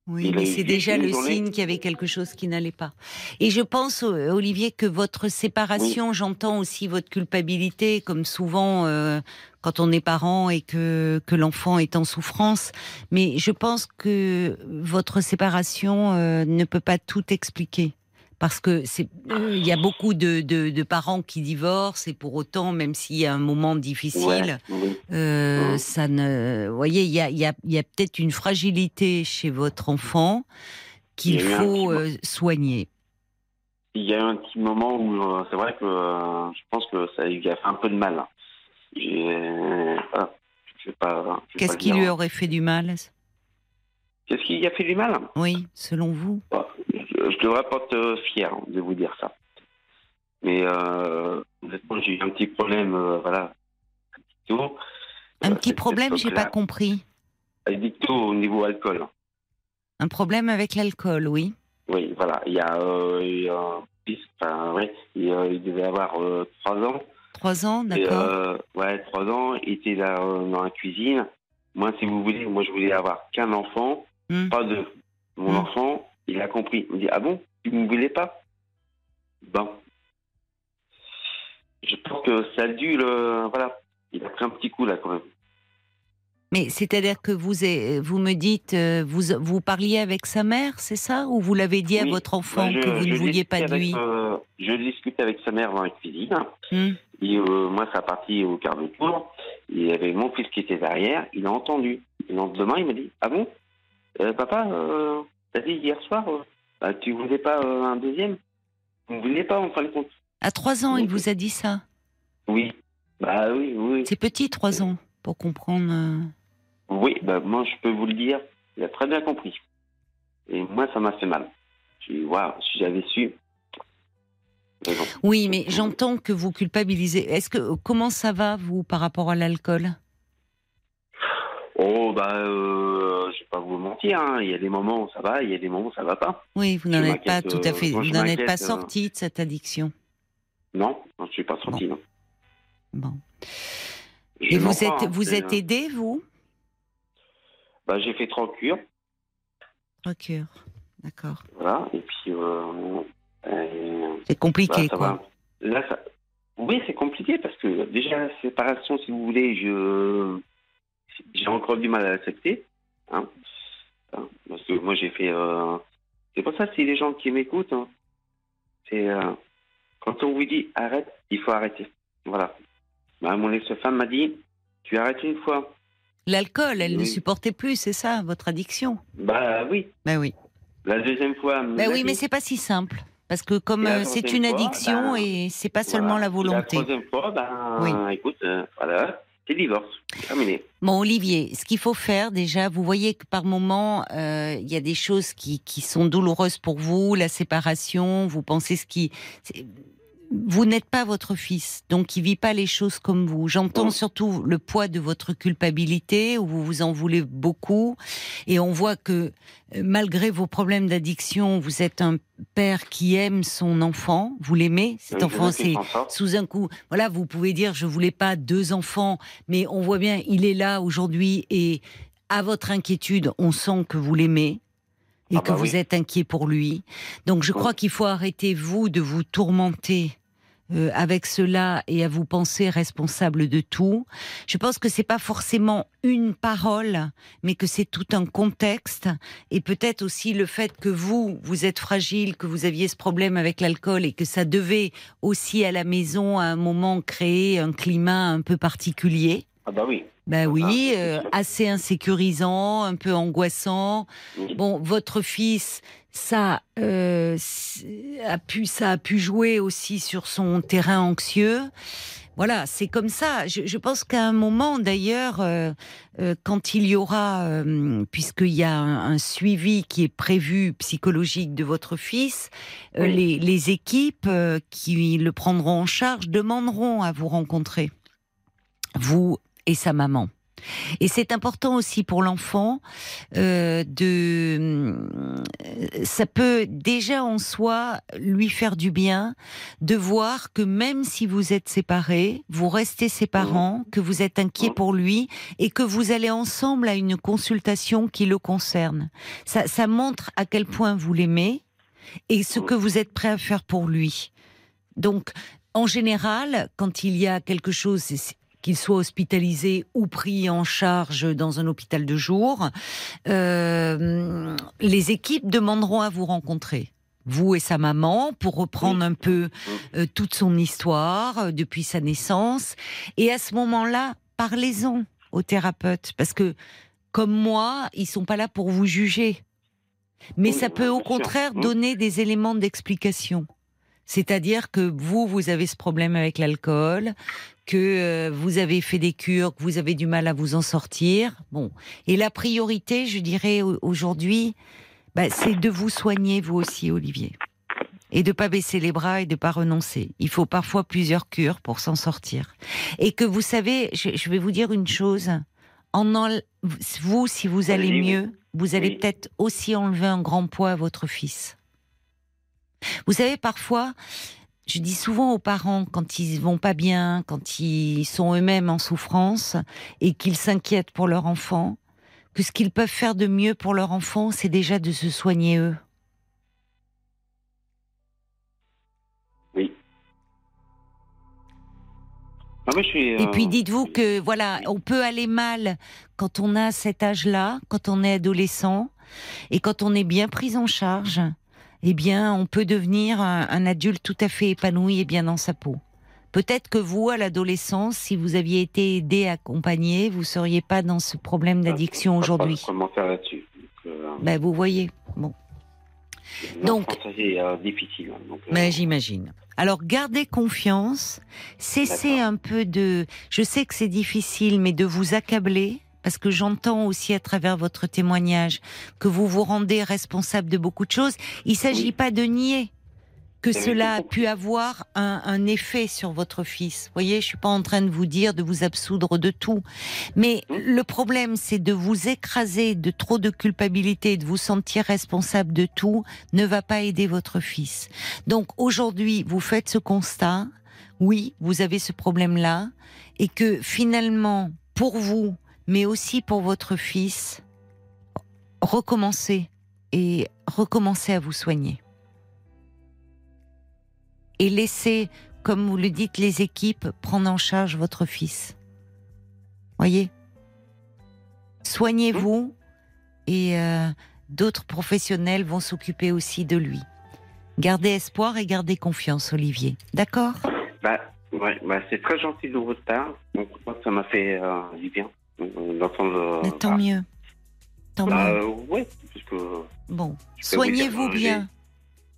Oui, Il mais c'est déjà le journée. signe qu'il y avait quelque chose qui n'allait pas. Et je pense, euh, Olivier, que votre séparation, j'entends aussi votre culpabilité, comme souvent euh, quand on est parent et que, que l'enfant est en souffrance. Mais je pense que votre séparation euh, ne peut pas tout expliquer. Parce que c'est, euh, il y a beaucoup de, de, de parents qui divorcent et pour autant, même s'il y a un moment difficile, Ouais, euh, Mhm. ça ne, vous voyez, il y a, il y a, il y a peut-être une fragilité chez votre enfant qu'il faut euh, soigner. Il y a eu un petit moment où euh, c'est vrai que je pense que ça lui a fait un peu de mal. Vais Qu'est-ce qui lui aurait fait du mal? Qu'est-ce qui lui a fait du mal? Oui, selon vous. Bah, je, devrais pas être fier de vous dire ça. Mais euh, honnêtement, j'ai eu un petit problème, euh, voilà. Dicto. Un Euh, petit cette problème, j'ai pas compris. Un Dicto au niveau alcool. Un problème avec l'alcool, oui. Oui, voilà. Il y a, euh, il y a enfin, ouais, il, euh, il devait avoir euh, trois ans. Trois ans, d'accord. euh, ouais, trois ans. Il était là euh, dans la cuisine. Moi, si vous voulez, moi, je voulais avoir qu'un enfant, Hmm. pas deux. Mon Hmm. enfant, il a compris. Il me dit Ah bon Tu ne me voulais pas? Bon. Je pense que ça a dû le. Voilà. Il a pris un petit coup, là, quand même. Mais c'est-à-dire que vous, vous me dites, euh, vous, vous parliez avec sa mère, c'est ça? Ou vous l'avez dit à Oui. votre enfant je- que vous ne vouliez pas de lui? euh, Je discutais avec sa mère dans la cuisine. Hmm. Et euh, moi, ça parti au quart de tour. Il y avait mon fils qui était derrière. Il a entendu. Et le lendemain, il m'a dit Ah bon? Euh, Papa, t'as dit hier soir, euh, bah, tu voulais pas euh, un deuxième Vous ne voulez pas, en fin de compte À trois ans, il vous a dit ça Oui. Bah oui, oui. C'est petit, trois ans, pour comprendre. euh. Oui, bah, moi, je peux vous le dire. Il a très bien compris. Et moi, ça m'a fait mal. J'ai dit Waouh, si j'avais su. Oui, mais j'entends que vous culpabilisez. Est-ce que comment ça va vous par rapport à l'alcool? Oh, bah, euh, je vais pas vous mentir. hein. Il y a des moments où ça va, il y a des moments où ça va pas. Oui, vous n'en êtes pas tout à euh, fait. moi, Vous n'en êtes pas euh, sorti de cette addiction. Non, je suis pas sorti. non. Bon. Je Et vous pas, êtes hein, vous êtes aidé vous? Bah, j'ai fait trois cures, Procure. D'accord. voilà, et puis euh, euh, C'est compliqué bah, ça quoi. va. là, ça... oui, c'est compliqué parce que déjà, la séparation, si vous voulez, je j'ai encore du mal à l'accepter. Hein. Parce que moi, j'ai fait. euh, C'est pour ça, si les gens qui m'écoutent, hein, c'est. euh, Quand on vous dit arrête, il faut arrêter. Voilà. Bah, mon ex-femme m'a dit tu arrêtes une fois. L'alcool, elle ne supportait plus, c'est ça, votre addiction? Bah oui. Ben oui. La deuxième fois. l'a oui, dit. mais c'est pas si simple. Parce que comme euh, c'est une fois, addiction ben, et c'est pas Voilà. seulement la volonté. La troisième fois, ben, Oui. écoute, euh, voilà, c'est divorce. Terminé. Bon, Olivier, ce qu'il faut faire déjà, vous voyez que par moment, euh, il y a des choses qui, qui sont douloureuses pour vous, la séparation, vous pensez ce qui... Vous n'êtes pas votre fils, donc il vit pas les choses comme vous. J'entends Non. surtout le poids de votre culpabilité, où vous vous en voulez beaucoup, et on voit que euh, malgré vos problèmes d'addiction, vous êtes un père qui aime son enfant, vous l'aimez, cet enfant, c'est sous un coup. Voilà, vous pouvez dire je voulais pas deux enfants, mais on voit bien il est là aujourd'hui et à votre inquiétude, on sent que vous l'aimez et Ah que bah vous êtes inquiet pour lui. Donc je crois qu'il faut arrêter vous de vous tourmenter. Euh, avec cela et à vous penser responsable de tout. Je pense que c'est pas forcément une parole, mais que c'est tout un contexte et peut-être aussi le fait que vous, vous êtes fragile, que vous aviez ce problème avec l'alcool et que ça devait aussi à la maison à un moment créer un climat un peu particulier. Ah bah oui. Ben oui, euh, assez insécurisant, un peu angoissant. Bon, votre fils, ça euh, a pu, ça a pu jouer aussi sur son terrain anxieux. Voilà, c'est comme ça. Je, je pense qu'à un moment, d'ailleurs, euh, euh, quand il y aura, euh, puisqu'il y a un, un suivi qui est prévu psychologique de votre fils, euh, Oui. les, les équipes euh, qui le prendront en charge demanderont à vous rencontrer, vous et sa maman. Et c'est important aussi pour l'enfant euh, de, ça peut déjà en soi lui faire du bien de voir que même si vous êtes séparés, vous restez ses parents, que vous êtes inquiet Mhm. pour lui et que vous allez ensemble à une consultation qui le concerne. Ça, ça montre à quel point vous l'aimez et ce que vous êtes prêt à faire pour lui. Donc, en général, quand il y a quelque chose, qu'il soit hospitalisé ou pris en charge dans un hôpital de jour, euh, les équipes demanderont à vous rencontrer. Vous et sa maman, pour reprendre un peu euh, toute son histoire euh, depuis sa naissance. Et à ce moment-là, parlez-en au thérapeute. Parce que, comme moi, ils sont pas là pour vous juger. Mais Oui, ça peut au contraire Mm. donner des éléments d'explication. C'est-à-dire que vous, vous avez ce problème avec l'alcool, que euh, vous avez fait des cures, que vous avez du mal à vous en sortir. Bon. Et la priorité, je dirais au- aujourd'hui, bah, c'est de vous soigner vous aussi, Olivier. Et de pas baisser les bras et de pas renoncer. Il faut parfois plusieurs cures pour s'en sortir. Et que vous savez, je, je vais vous dire une chose. En vous, si vous allez oui. mieux, vous allez Oui. peut-être aussi enlever un grand poids à votre fils. Vous savez, parfois, je dis souvent aux parents, quand ils vont pas bien, quand ils sont eux-mêmes en souffrance et qu'ils s'inquiètent pour leur enfant, que ce qu'ils peuvent faire de mieux pour leur enfant, c'est déjà de se soigner eux. Oui. Mais je suis, Et euh, puis dites-vous que voilà, on peut aller mal quand on a cet âge-là, quand on est adolescent, et quand on est bien pris en charge, eh bien, on peut devenir un, un adulte tout à fait épanoui et bien dans sa peau. Peut-être que vous, à l'adolescence, si vous aviez été aidé, accompagné, vous seriez pas dans ce problème d'addiction aujourd'hui. commentaire là-dessus. Euh, Ben, vous voyez. Bon. donc- c'est euh, difficile. hein, donc, euh, Mais j'imagine. Alors gardez confiance, cessez un peu de... Je sais que c'est difficile, mais de vous accabler, parce que j'entends aussi à travers votre témoignage que vous vous rendez responsable de beaucoup de choses. Il s'agit Oui. pas de nier que cela a pu avoir un, un effet sur votre fils. Vous voyez, je suis pas en train de vous dire de vous absoudre de tout, mais Hmm. le problème, c'est de vous écraser de trop de culpabilité, de vous sentir responsable de tout, ne va pas aider votre fils. Donc aujourd'hui, vous faites ce constat, oui, vous avez ce problème-là, et que finalement, pour vous, mais aussi pour votre fils, recommencez et recommencez à vous soigner. Et laissez comme vous le dites, les équipes prendre en charge votre fils. Voyez? Soignez-vous et euh, d'autres professionnels vont s'occuper aussi de lui. Gardez espoir et gardez confiance, Olivier. D'accord? Bah, ouais, bah, c'est très gentil de votre part. Donc, ça m'a fait euh, du bien d'entendre. Mais Tant bah, mieux. Tant Bah, mieux. euh, ouais, parce que. Bon, soignez-vous j'ai- bien.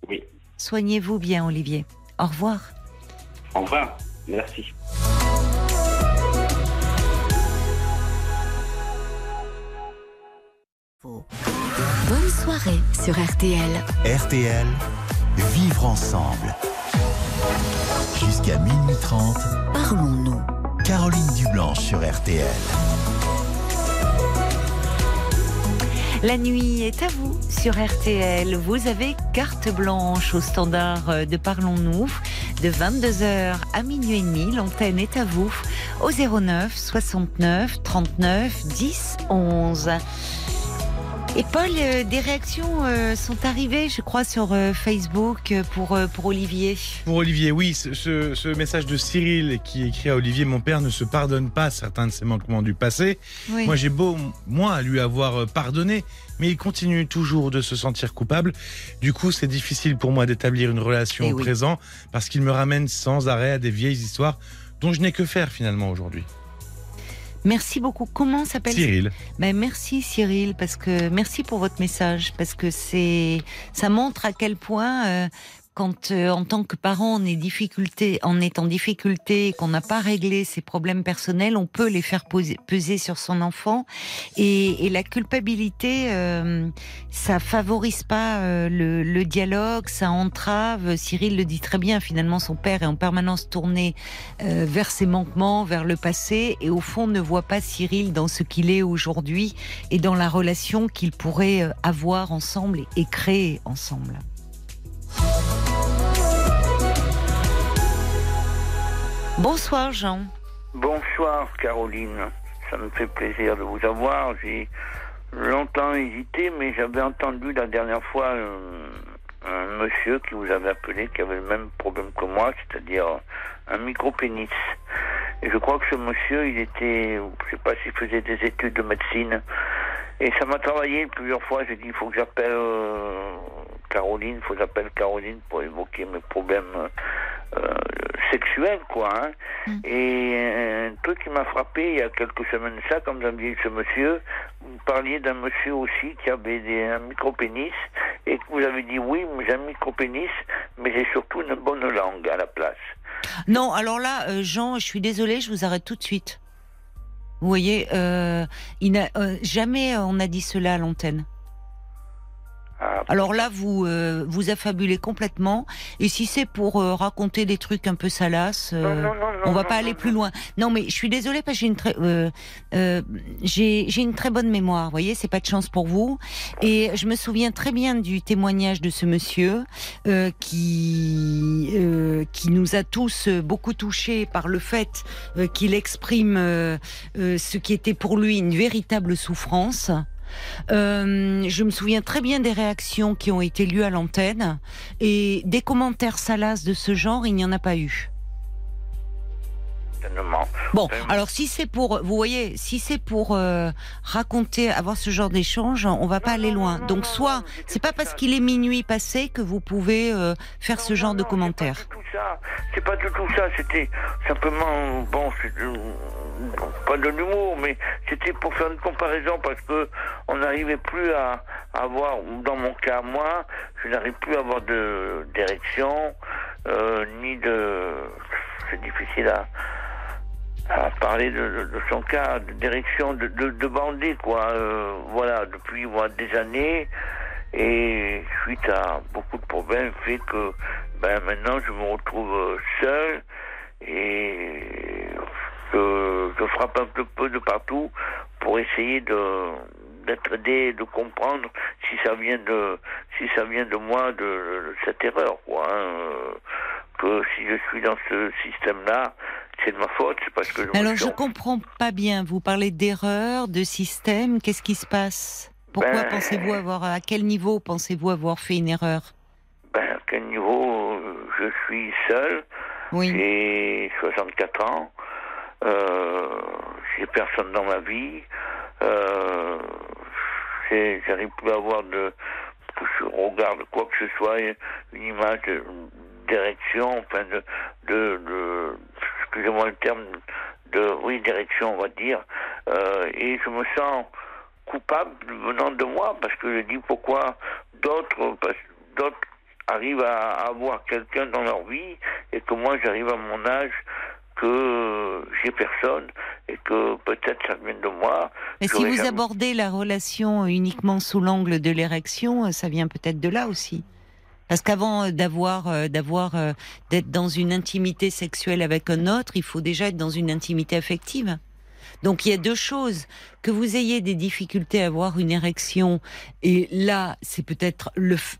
Oui. Soignez-vous bien, Olivier. Au revoir. Au revoir. Merci. Bonne soirée sur RTL. RTL, vivre ensemble. Jusqu'à minuit 30, Parlons-nous. Caroline Dublanche sur RTL. La nuit est à vous sur RTL. Vous avez carte blanche au standard de Parlons-nous. De 22h à minuit et demi, l'antenne est à vous au 09 69 39 10 11. Et Paul, euh, des réactions euh, sont arrivées, je crois, sur euh, Facebook pour, pour Olivier. Pour Olivier, oui, ce, ce- ce message de Cyril qui écrit à Olivier, mon père ne se pardonne pas certains de ses manquements du passé. Oui. Moi, j'ai beau, moi, lui avoir pardonné, mais il continue toujours de se sentir coupable. Du coup, c'est difficile pour moi d'établir une relation Eh au oui. présent parce qu'il me ramène sans arrêt à des vieilles histoires dont je n'ai que faire finalement aujourd'hui. Merci beaucoup. Comment s'appelle Cyril, Ben, merci Cyril parce que merci pour votre message parce que c'est ça montre à quel point euh, quand euh, en tant que parent on est difficulté on est en difficulté qu'on n'a pas réglé ses problèmes personnels on peut les faire peser sur son enfant et, et la culpabilité euh, ça favorise pas euh, le, le dialogue ça entrave Cyril le dit très bien finalement son père est en permanence tourné euh, vers ses manquements, vers le passé, et au fond ne voit pas Cyril dans ce qu'il est aujourd'hui et dans la relation qu'ils pourraient euh, avoir ensemble et créer ensemble. Bonsoir Jean. Bonsoir Caroline, ça me fait plaisir de vous avoir. J'ai longtemps hésité, mais j'avais entendu la dernière fois euh, un monsieur qui vous avait appelé, qui avait le même problème que moi, c'est-à-dire un micro-pénis. Et je crois que ce monsieur, il était, je sais pas s'il faisait des études de médecine. Et ça m'a travaillé plusieurs fois. J'ai dit, il faut que j'appelle euh, Caroline, il faut que j'appelle Caroline pour évoquer mes problèmes euh, sexuels, quoi. hein. Et un truc qui m'a frappé il y a quelques semaines ça, comme vous avez dit ce monsieur, vous parliez d'un monsieur aussi qui avait des, un micro-pénis et que vous avez dit oui, j'ai un micro-pénis, mais j'ai surtout une bonne langue à la place. Non, alors là, euh, Jean, je suis désolée, je vous arrête tout de suite. Vous voyez, euh, il n'a- euh, jamais on a dit cela à l'antenne. Ah, Alors là, vous euh, vous affabulez complètement. Et si c'est pour euh, raconter des trucs un peu salaces, euh, non, non, non, on va pas aller plus loin. Non, mais je suis désolée parce que j'ai une très euh, euh, j'ai j'ai une très bonne mémoire. Vous voyez, c'est pas de chance pour vous. Et je me souviens très bien du témoignage de ce monsieur euh, qui euh, qui nous a tous beaucoup touchés par le fait qu'il exprime ce qui était pour lui une véritable souffrance. Euh, je me souviens très bien des réactions qui ont été lues à l'antenne et des commentaires salaces de ce genre, il n'y en a pas eu. Bon, Euh, alors si c'est pour, vous voyez, si c'est pour euh, raconter, avoir ce genre d'échange, on va pas aller loin. non, Donc non, soit, c'est pas parce qu'il est minuit passé que vous pouvez euh, faire ce genre de commentaires. C'est pas du tout ça. C'était simplement, bon, pas de l'humour, mais c'était pour faire une comparaison parce que on n'arrivait plus à avoir, dans mon cas, moi, je n'arrive plus à avoir de d'érection, euh, ni de, c'est difficile à, à parler de, de- de son cas, d'érection, de, de, de bandit, quoi. euh, voilà, depuis voilà, des années. Et suite à beaucoup de problèmes, fait que ben, maintenant je me retrouve euh, seul et je, je frappe un peu, peu de partout pour essayer de d'être aidé, de comprendre si ça vient de si ça vient de moi de, de cette erreur quoi. hein, euh, que si je suis dans ce système-là, c'est de ma faute, c'est parce que je Alors je comprends pas bien. Vous parlez d'erreur, de système. Qu'est-ce qui se passe? Pourquoi Ben- pensez-vous avoir, à quel niveau pensez-vous avoir fait une erreur? Ben, à quel niveau? Je suis seul Oui. J'ai 64 ans. Euh, j'ai personne dans ma vie. Euh, J'arrive plus à avoir de. je regarde quoi que ce soit, une image de- d'érection, enfin de. de, excusez-moi le terme, de. oui, d'érection, on va dire. Euh, et je me sens coupable venant de moi parce que je dis pourquoi d'autres d'autres arrivent à avoir quelqu'un dans leur vie et que moi j'arrive à mon âge que j'ai personne et que peut-être ça vient de moi. Mais si vous jamais- abordez la relation uniquement sous l'angle de l'érection, euh, ça vient peut-être de là aussi. Parce qu'avant euh, d'avoir, euh, d'avoir, d'être dans une intimité sexuelle avec un autre, il faut déjà être dans une intimité affective. Donc il y a deux choses. Que vous ayez des difficultés à avoir une érection, et là, c'est peut-être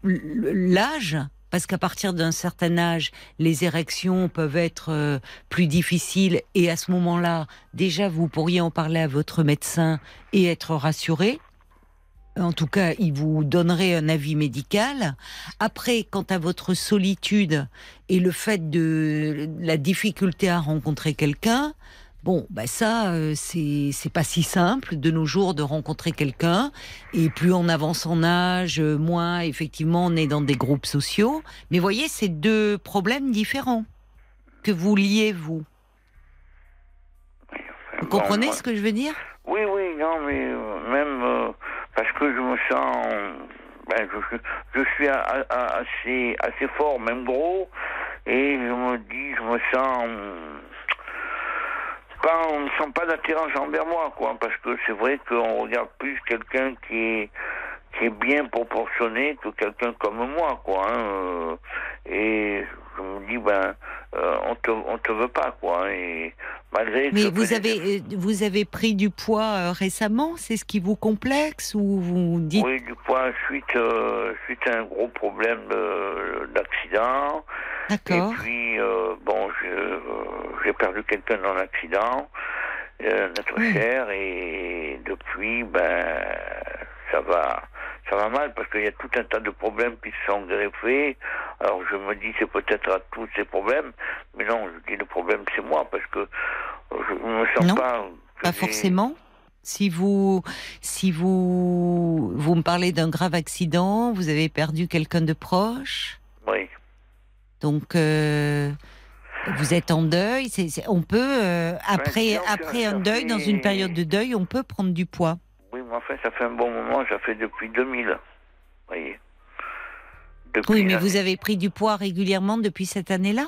l'âge, parce qu'à partir d'un certain âge, les érections peuvent être euh, plus difficiles, et à ce moment-là, déjà, vous pourriez en parler à votre médecin et être rassuré. En tout cas, il vous donnerait un avis médical. Après, quant à votre solitude et le fait de la difficulté à rencontrer quelqu'un, bon, bah ça, euh, c'est c'est pas si simple de nos jours de rencontrer quelqu'un. Et plus on avance en âge, moins effectivement on est dans des groupes sociaux. Mais voyez, c'est deux problèmes différents que vous liez vous. Vous Bon, comprenez ce que je veux dire? Oui, oui, non, mais euh, même euh, parce que je me sens, ben, je, suis a- a- assez, assez fort, même gros, et je me dis, je me sens on ne sent pas d'attirance envers moi, quoi, parce que c'est vrai qu'on regarde plus quelqu'un qui qui est bien proportionné que quelqu'un comme moi, quoi. hein, euh, et je me dis, ben, euh, on te, on te veut pas, quoi. Et malgré Mais vous des avez, euh, vous avez pris du poids euh, récemment C'est ce qui vous complexe ou vous dites Oui, du poids suite, euh, suite à un gros problème de- d'accident. D'accord. Et puis, euh, bon, euh, j'ai perdu quelqu'un dans l'accident, euh, notre Oui. cher, et depuis, ben, ça va, ça va mal parce qu'il y a tout un tas de problèmes qui se sont greffés. Alors je me dis c'est peut-être à tous ces problèmes, mais non, je dis le problème c'est moi parce que euh, je ne me sens Non, pas. Pas forcément. Si vous, si vous, vous me parlez d'un grave accident, vous avez perdu quelqu'un de proche, Oui. donc euh, vous êtes en deuil. on peut euh, après, après un deuil, dans une période de deuil, on peut prendre du poids. Oui, mais enfin, ça fait un bon moment, ça fait depuis 2000. Vous voyez. Depuis Oui, mais vous avez pris du poids régulièrement depuis cette année-là?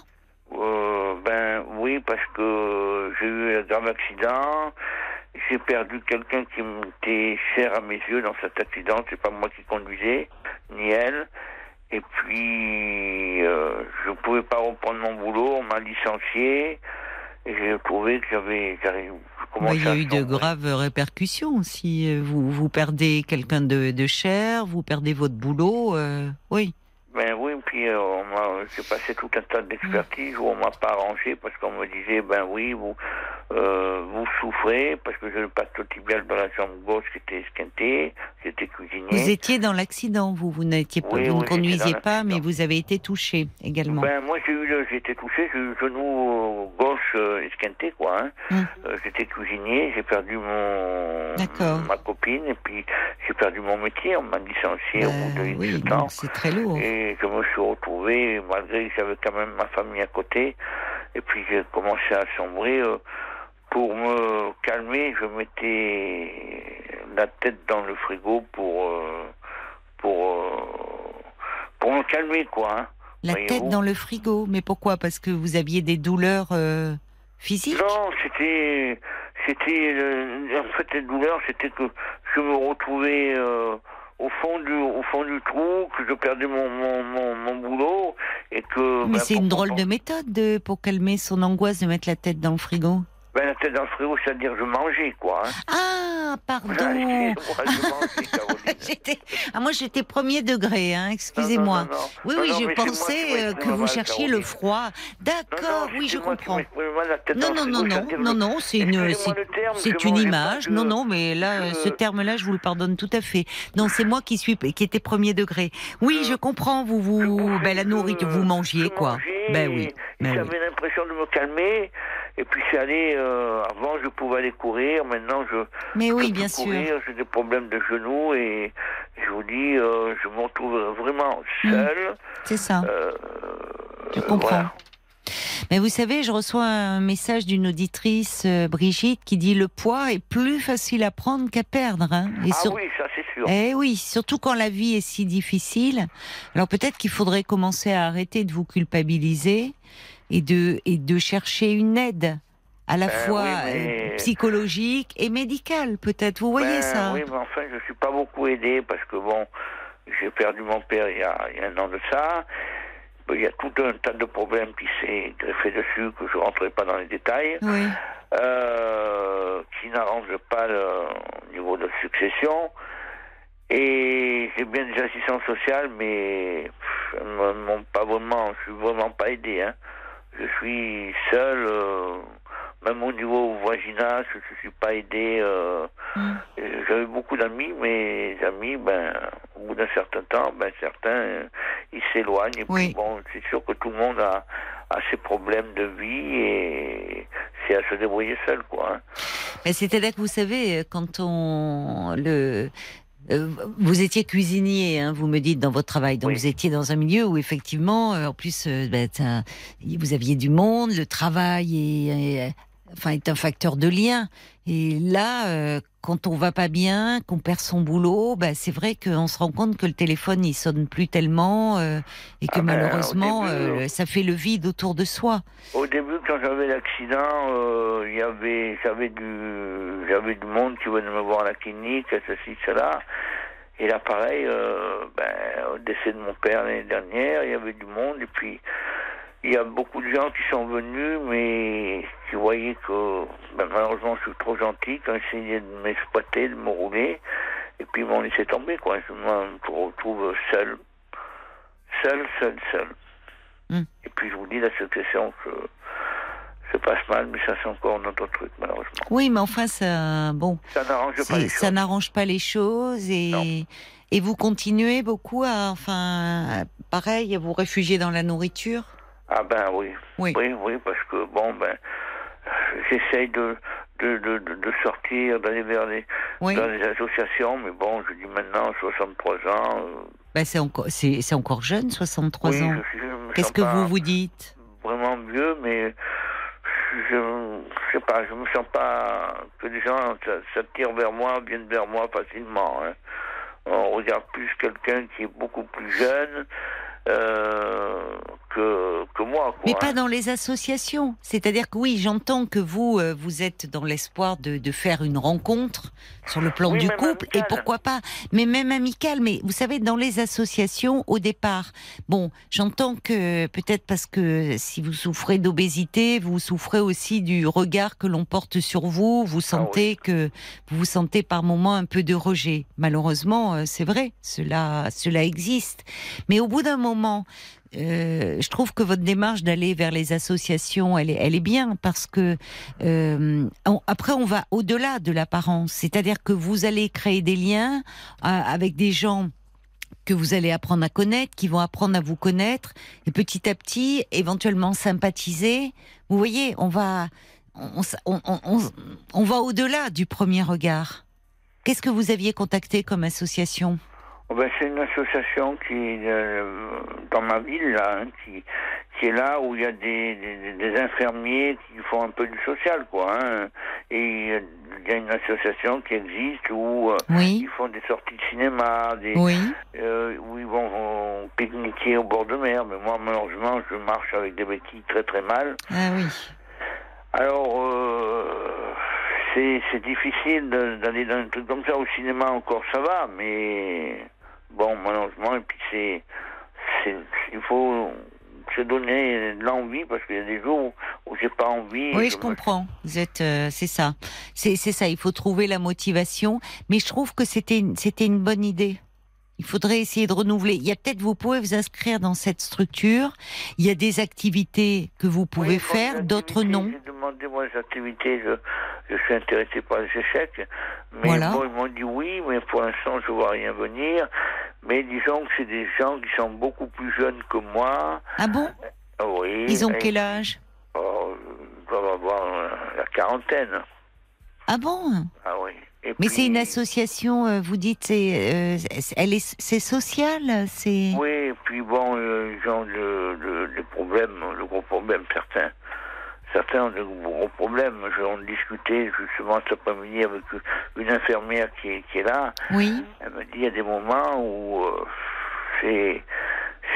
Euh, ben oui, parce que j'ai eu un grave accident. J'ai perdu quelqu'un qui m'était cher à mes yeux dans cet accident. C'est pas moi qui conduisais, ni elle. Et puis, euh, je pouvais pas reprendre mon boulot. On m'a licencié. Et j'ai trouvé que j'avais, Bah, il y a eu de graves répercussions. Si euh, vous, vous perdez quelqu'un de, de cher, vous perdez votre boulot, euh, oui. Ben oui, puis euh, on m'a, j'ai passé tout un tas d'expertises où on m'a pas arrangé parce qu'on me disait ben oui vous euh, vous souffrez parce que j'ai le pacte tibial dans la jambe gauche qui était esquinté, j'étais cuisinier. Vous étiez dans l'accident, vous, vous n'étiez pas, Oui, vous oui, ne conduisiez pas, mais vous avez été touché également. Ben moi j'ai eu j'ai été touché, j'ai eu le genou euh, gauche euh, esquinté quoi. Hein. Hum. Euh, j'étais cuisinier, j'ai perdu mon ma copine et puis j'ai perdu mon métier, on m'a licencié au bout de Ben, oui, 18 ans. c'est très lourd. Et je me suis retrouvé, malgré que j'avais quand même ma famille à côté, et puis j'ai commencé à sombrer. euh, pour me calmer, je mettais la tête dans le frigo pour euh, pour euh, pour me calmer quoi. hein. La tête dans le frigo, mais pourquoi? Parce que vous aviez des douleurs euh, physiques? Non, c'était c'était euh, en fait les douleurs, c'était que je me retrouvais euh, au fond du au fond du trou, que je perdais mon mon, mon, mon boulot et que Mais ben, c'est une drôle de méthode de- pour calmer son angoisse de mettre la tête dans le frigo. Ben, la tête dans le frigo, c'est-à-dire je mangeais, quoi. Hein. Ah, pardon. Caroline. J'étais- ah, moi, j'étais premier degré, hein, excusez-moi. Oui, Non, oui, non, je pensais euh, que vous mal, cherchiez le froid. D'accord, oui, je comprends. Non, non, non, non, non, non, c'est une, c'est- une image. Non, non, mais là, ce terme-là, je vous le pardonne tout à fait. Non, c'est moi qui suis, qui était premier degré. Oui, Je- je comprends. Vous, vous, ben, la nourriture, vous mangiez quoi Ben oui, ben j'avais l'impression de me calmer. Et puis c'est allé. euh, avant, je pouvais aller courir. Maintenant, je. Mais oui, bien plus sûr. courir, J'ai des problèmes de genoux et je vous dis, euh, je me retrouve vraiment Mm. seul. C'est ça. Euh, Je comprends. voilà. Mais vous savez, je reçois un message d'une auditrice, euh, Brigitte, qui dit le poids est plus facile à prendre qu'à perdre. hein. Et Ah sur- oui, ça c'est sûr. Eh oui, surtout quand la vie est si difficile. Alors peut-être qu'il faudrait commencer à arrêter de vous culpabiliser et de, et de chercher une aide à la Ben fois oui, mais- euh, psychologique et médicale, peut-être. Vous voyez Ben, ça? Oui, mais enfin, je suis pas beaucoup aidé parce que bon, j'ai perdu mon père il y, a, il y a un an de ça. Il y a tout un tas de problèmes qui s'est greffé dessus que je rentrerai pas dans les détails, Oui. euh, qui n'arrangent pas le niveau de succession. Et j'ai bien des assistants sociaux, mais pff, elles ne m'ont pas vraiment, je suis vraiment pas aidé. Hein. Je suis seul, euh, même au niveau voisinage, je ne suis pas aidé. euh, Mm. euh, J'avais beaucoup d'amis, mais les amis, ben, au bout d'un certain temps, ben, certains, euh, ils s'éloignent. Et Oui. puis, bon, c'est sûr que tout le monde a, a ses problèmes de vie et c'est à se débrouiller seul, quoi. hein. Mais C'est-à-dire que vous savez, quand on le euh, vous étiez cuisinier, hein, vous me dites dans votre travail, donc Oui. vous étiez dans un milieu où effectivement, euh, en plus, euh, ben, ça- vous aviez du monde, le travail est, est- enfin, est un facteur de lien. Et là, euh, quand on va pas bien, qu'on perd son boulot, ben, c'est vrai qu'on se rend compte que le téléphone il sonne plus tellement euh, et que Ah ben, malheureusement, début, euh, ça fait le vide autour de soi. Au début, quand j'avais l'accident, euh, il y avait, j'avais du, j'avais du monde qui venait me voir à la clinique, ceci, cela. Et là, pareil, euh, ben, au décès de mon père l'année dernière, il y avait du monde. Et puis, il y a beaucoup de gens qui sont venus, mais qui voyaient que, ben, malheureusement, je suis trop gentil, qui ont essayé de m'exploiter, de me rouler. Et puis, ils m'ont laissé tomber, quoi. Je me retrouve seul. Seul, seul, seul. Hmm. Et puis, je vous dis, la succession, que se passe mal, mais ça, c'est encore un autre truc, malheureusement. Oui, mais enfin, ça, bon. Ça n'arrange pas les ça choses. n'arrange pas les choses et Non. et vous continuez beaucoup à enfin pareil à vous réfugier dans la nourriture? Ah ben oui. Oui. Oui, oui, parce que bon ben j'essaye de de, de, de, sortir, d'aller vers les Oui. dans les associations, mais bon, je dis maintenant 63 ans. euh, Bah, c'est encore c'est c'est encore jeune, 63 oui, ans. je, je Qu'est-ce que vous vous dites? Vraiment vieux, mais je, je sais pas, je me sens pas que les gens s'attirent vers moi, viennent vers moi facilement. hein. On regarde plus quelqu'un qui est beaucoup plus jeune euh, que, que moi. Quoi, Mais hein. pas dans les associations. C'est-à-dire que oui, j'entends que vous euh, vous êtes dans l'espoir de, de faire une rencontre sur le plan Oui, du couple et pourquoi pas, mais même amical. Mais vous savez, dans les associations, au départ, bon, j'entends que peut-être parce que si vous souffrez d'obésité, vous souffrez aussi du regard que l'on porte sur vous. Vous sentez que vous vous sentez par moments un peu de rejet. Malheureusement, euh, c'est vrai, cela cela existe. Mais au bout d'un moment, euh, je trouve que votre démarche d'aller vers les associations, elle est, elle est bien parce que euh, on- après on va au-delà de l'apparence, c'est-à-dire que vous allez créer des liens euh, avec des gens que vous allez apprendre à connaître, qui vont apprendre à vous connaître, et petit à petit, éventuellement sympathiser. Vous voyez, on va, on, on- on- va au-delà du premier regard. Qu'est-ce que vous aviez contacté comme association? Oh ben, c'est une association qui est euh, dans ma ville, là, hein, qui, qui est là où il y a des, des, des infirmiers qui font un peu du social, quoi. Hein. Et il y a une association qui existe où euh, Oui, ils font des sorties de cinéma, des, oui. euh, où ils vont, vont pique-niquer au bord de mer. Mais moi, malheureusement, je marche avec des béquilles très très mal. Ah oui. Alors, euh, c'est c'est difficile d'aller dans un truc comme ça. Au cinéma, encore, ça va, mais bon, malheureusement, et puis c'est. c'est- Il faut se donner de l'envie parce qu'il y a des jours où, où j'ai pas envie. Oui, je me- comprends. Vous êtes, euh, c'est ça, c'est c'est ça. Il faut trouver la motivation, mais je trouve que c'était c'était une bonne idée. Il faudrait essayer de renouveler. Il y a peut-être vous pouvez vous inscrire dans cette structure. Il y a des activités que vous pouvez Oui, faire, d'autres non. J'ai demandé moi les activités, je, je suis intéressé par les échecs. Mais Voilà. bon, ils m'ont dit oui, mais pour l'instant je vois rien venir. Mais disons que c'est des gens qui sont beaucoup plus jeunes que moi. Ah bon? Ah Oui. Ils ont quel âge? Oh, Ils doivent avoir euh, la quarantaine. Ah bon? Ah oui. Et Mais puis- c'est une association, euh, vous dites, c'est, euh, elle est, c'est social, c'est. Oui, et puis bon, euh, ils ont le, le, le problème, le gros problème, certains. Certains ont de gros problèmes. Je en discutais justement cet après-midi avec une infirmière qui est, qui est là. Oui. Elle me dit il y a des moments où euh, c'est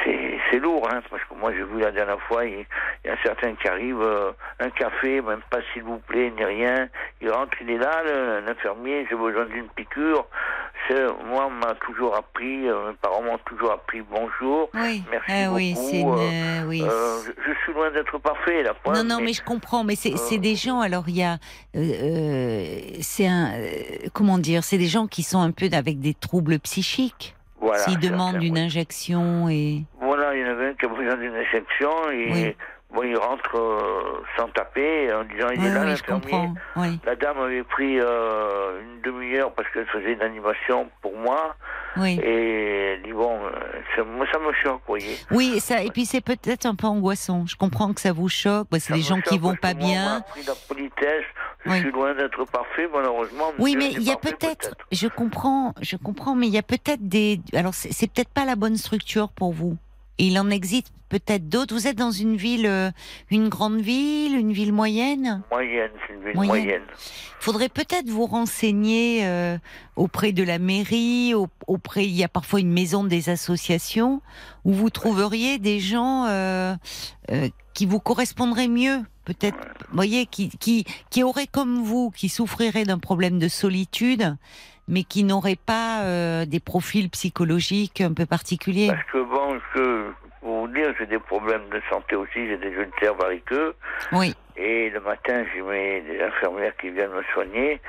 c'est c'est lourd, hein, parce que moi j'ai vu la dernière fois, il y a un certain qui arrive, euh, un café, même pas s'il vous plaît, ni rien. Il rentre, il est là, l'infirmier, j'ai besoin d'une piqûre. Moi, on m'a toujours appris, euh, mes parents m'ont toujours appris bonjour, Oui. merci Ah beaucoup. oui, c'est une. euh, euh, oui. je, je suis loin d'être parfait, la preuve. Non, non, mais je comprends. Mais c'est des gens. Alors il y a, c'est un, comment dire, c'est des gens qui sont un peu avec des troubles psychiques. Voilà, S'ils certains, demandent une injection et. Voilà, il y en avait un qui a besoin d'une injection et Oui. bon, il rentre euh, sans taper en disant il Oui, est là oui. Oui, La dame avait pris euh, une demi-heure parce qu'elle faisait une animation pour moi oui. et elle dit bon, euh, ça, moi ça me choque, vous voyez. Oui, et ça. Et puis c'est peut-être un peu angoissant. Je comprends que ça vous choque. C'est des gens qui choque vont parce pas moi, bien. la politesse, je Oui. suis loin d'être parfait malheureusement. Oui, mais il y a peut-être, je comprends, je comprends, mais il y a peut-être des, alors c'est peut-être pas la bonne structure pour vous. Il en existe peut-être d'autres. Vous êtes dans une ville, euh, une grande ville, une ville moyenne? Moyenne, c'est une ville Moyenne. moyenne. Faudrait peut-être vous renseigner euh, auprès de la mairie, au- auprès. Il y a parfois une maison des associations où vous trouveriez des gens euh, euh, qui vous correspondraient mieux, peut-être. Voyez, qui qui qui auraient comme vous, qui souffriraient d'un problème de solitude, mais qui n'auraient pas euh, des profils psychologiques un peu particuliers. Parce que bon, je, pour vous dire, j'ai des problèmes de santé aussi, j'ai des ulcères variceux. Oui, Et le matin, j'ai mes des infirmières qui viennent me soigner.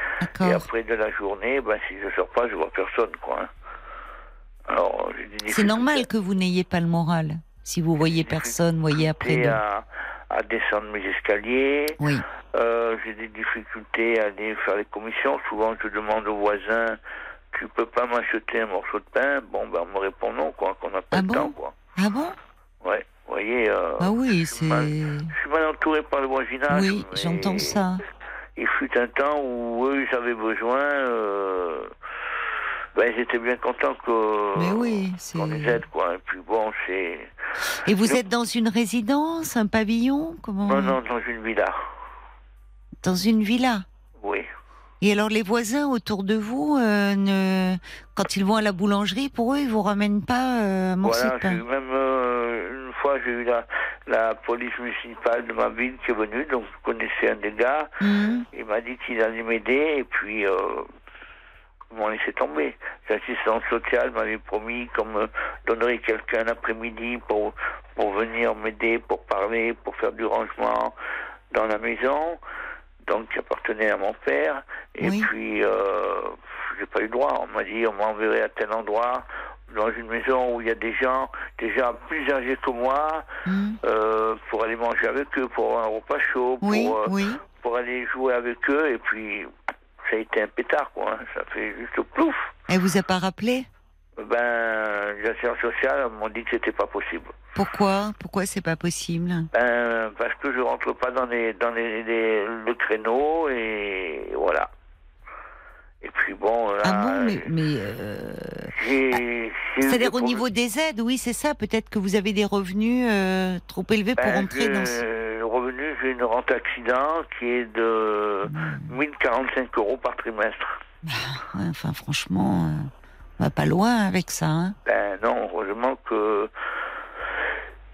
Et après de la journée, ben, si je sors pas, je vois personne, quoi. Alors, C'est normal que vous n'ayez pas le moral. Si vous voyez personne, voyez après. de- à, à descendre mes escaliers. Oui. Euh, j'ai des difficultés à aller faire les commissions. Souvent, je demande aux voisins, tu peux pas m'acheter un morceau de pain? Bon, ben, on me répond non, quoi, qu'on n'a pas Ah le bon? temps, quoi. Ah bon? Ouais, vous voyez, euh, Ah oui, je suis mal- c'est. je suis mal entouré par le voisinage. Oui, j'entends ça. Il fut un temps où eux, ils avaient besoin. euh, ben, ils étaient bien contents que Mais oui, c'est. qu'on les aide, quoi. Et puis bon, c'est. Et vous êtes dans une résidence, un pavillon Comment Non, non, dans une villa. Dans une villa. Oui. Et alors les voisins autour de vous, euh, ne... quand ils vont à la boulangerie, pour eux, ils vous ramènent pas euh, un morceau Voilà, de pain même euh, une fois, j'ai eu la, la police municipale de ma ville qui est venue, donc je connaissais un des gars. Mhm. Il m'a dit qu'il allait m'aider, et puis euh, m'ont laissé tomber. L'assistance sociale m'avait promis qu'on me donnerait quelqu'un l'après-midi pour, pour venir m'aider, pour parler, pour faire du rangement dans la maison, donc qui appartenait à mon père. Et Oui. puis, euh, j'ai pas eu droit. On m'a dit, on m'enverrait à tel endroit, dans une maison où il y a des gens déjà plus âgés que moi, Mhm. euh, pour aller manger avec eux, pour un repas chaud, pour, euh, oui. pour aller jouer avec eux. Et puis, ça a été un pétard, quoi. hein. Ça fait juste plouf. Elle vous a pas rappelé? Ben, les affaires sociales m'ont dit que c'était pas possible. Pourquoi? Pourquoi c'est pas possible? Ben, parce que je rentre pas dans les, dans les, les- le créneau et voilà. Et puis bon, là, Ah bon, mais, mais euh, eu c'est-à-dire au niveau des aides, oui, c'est ça. Peut-être que vous avez des revenus euh, trop élevés pour Ben, entrer je- dans. Ce... J'ai une rente accident qui est de Hmm. 1045 euros par trimestre. Ouais, enfin, franchement, euh, on va pas loin avec ça. Hein. Ben non, heureusement que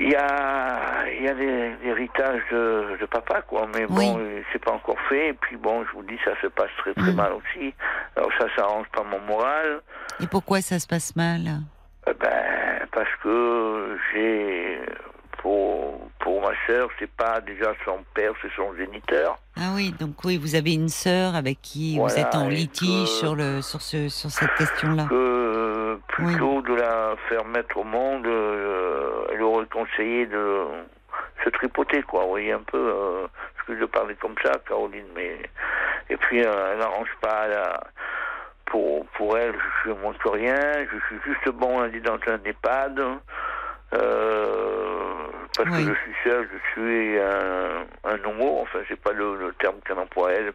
il y a, il y a des- l'héritage de, de papa, quoi. Mais bon, Oui. c'est pas encore fait. Et puis bon, je vous dis, ça se passe très très Mm. mal aussi. Alors ça, ça arrange pas mon moral. Et pourquoi ça se passe mal? Euh, Ben parce que j'ai pour pour ma sœur, c'est pas déjà son père, c'est son géniteur. Ah oui, donc oui, vous avez une sœur avec qui vous êtes en litige sur le sur ce sur cette question-là. que euh, plutôt de la faire mettre au monde, euh, elle aurait conseillé de se tripoter, quoi. Vous voyez un peu euh, que je parlais comme ça, Caroline, mais et puis euh, elle n'arrange pas la- pour pour elle, je moins que rien, je suis juste bon à aller dans un EHPAD. Euh, parce Oui. que je suis seul, je suis un, un homo, enfin c'est pas le, le terme qu'elle emploie elle,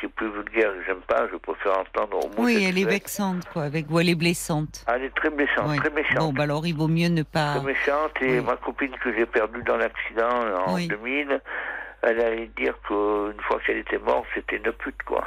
qui est plus vulgaire, que j'aime pas, je préfère entendre homo. Oui, elle est vexante, quoi, avec vous, elle est blessante. Elle est très blessante, Oui. très méchante. Bon, bah alors il vaut mieux ne pas. Très méchante et Oui. ma copine que j'ai perdue dans l'accident en Oui. 2000, elle allait dire qu'une fois qu'elle était morte, c'était une pute quoi.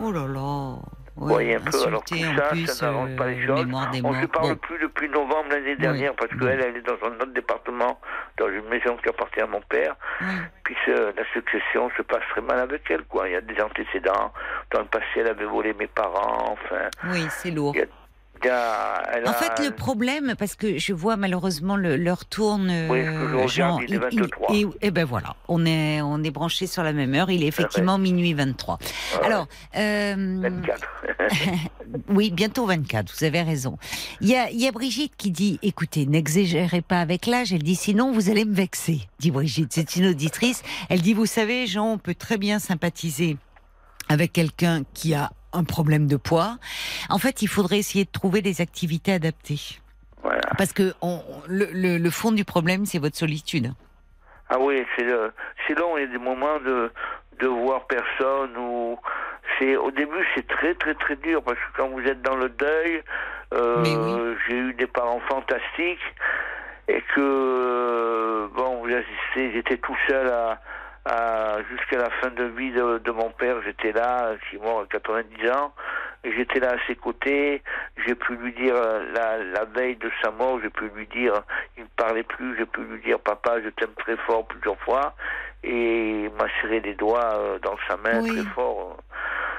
Oh là là. Voyez un peu, alors tout ça, plus ça n'arrange pas les euh, choses. On ne se parle Bon. plus depuis novembre l'année dernière parce bon. qu'elle, elle est dans un autre département, dans une maison qui appartient à mon père. Oui. Puis la succession se passe très mal avec elle, quoi. Il y a des antécédents. Dans le passé, elle avait volé mes parents, enfin. Oui, c'est lourd. Il y a- il y a- elle En a- fait, le problème, parce que je vois malheureusement le, l'heure tourne. Oui, je Jean, il est 23. et, et ben voilà, on est on est branché sur la même heure. Il est effectivement minuit 23. Ouais. Alors, euh, 24. oui, bientôt 24. Vous avez raison. Il y a, y a Brigitte qui dit "Écoutez, n'exagérez pas avec l'âge." Elle dit "Sinon, vous allez me vexer." Dit Brigitte. C'est une auditrice. Elle dit "Vous savez, Jean, on peut très bien sympathiser avec quelqu'un qui a un problème de poids. En fait, il faudrait essayer de trouver des activités adaptées." voilà. Parce que on- le, le- le fond du problème, c'est votre solitude. Ah oui, c'est c'est long. Il y a des moments de, de voir personne ou c'est au début c'est très très très dur parce que quand vous êtes dans le deuil, euh, oui. j'ai eu des parents fantastiques et que bon vous assistez, j'étais tout seul à jusqu'à la fin de vie de, de mon père, j'étais là, qui est mort à 90 ans. J'étais là à ses côtés, j'ai pu lui dire euh, la, la veille de sa mort, j'ai pu lui dire, il ne parlait plus, j'ai pu lui dire papa je t'aime très fort plusieurs fois et il m'a serré les doigts euh, dans sa main Oui. très fort.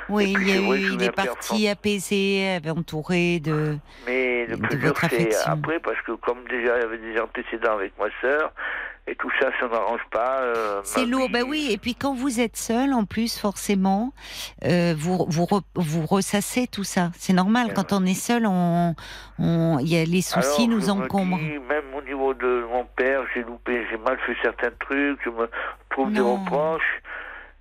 Oui, il, y a vrai il est parti apaisé, entouré de. Mais le plus dur c'est après parce que comme déjà il y avait des antécédents avec ma sœur et tout ça ça n'arrange pas. euh, C'est lourd, bah oui. Et puis quand vous êtes seul, en plus, forcément, euh, vous vous re- vous ressassez tout ça. C'est normal. Quand on est seul, on, on, y a les soucis Alors, nous encombrent. dis, même au niveau de mon père, j'ai loupé, j'ai mal fait certains trucs, je me trouve des reproches.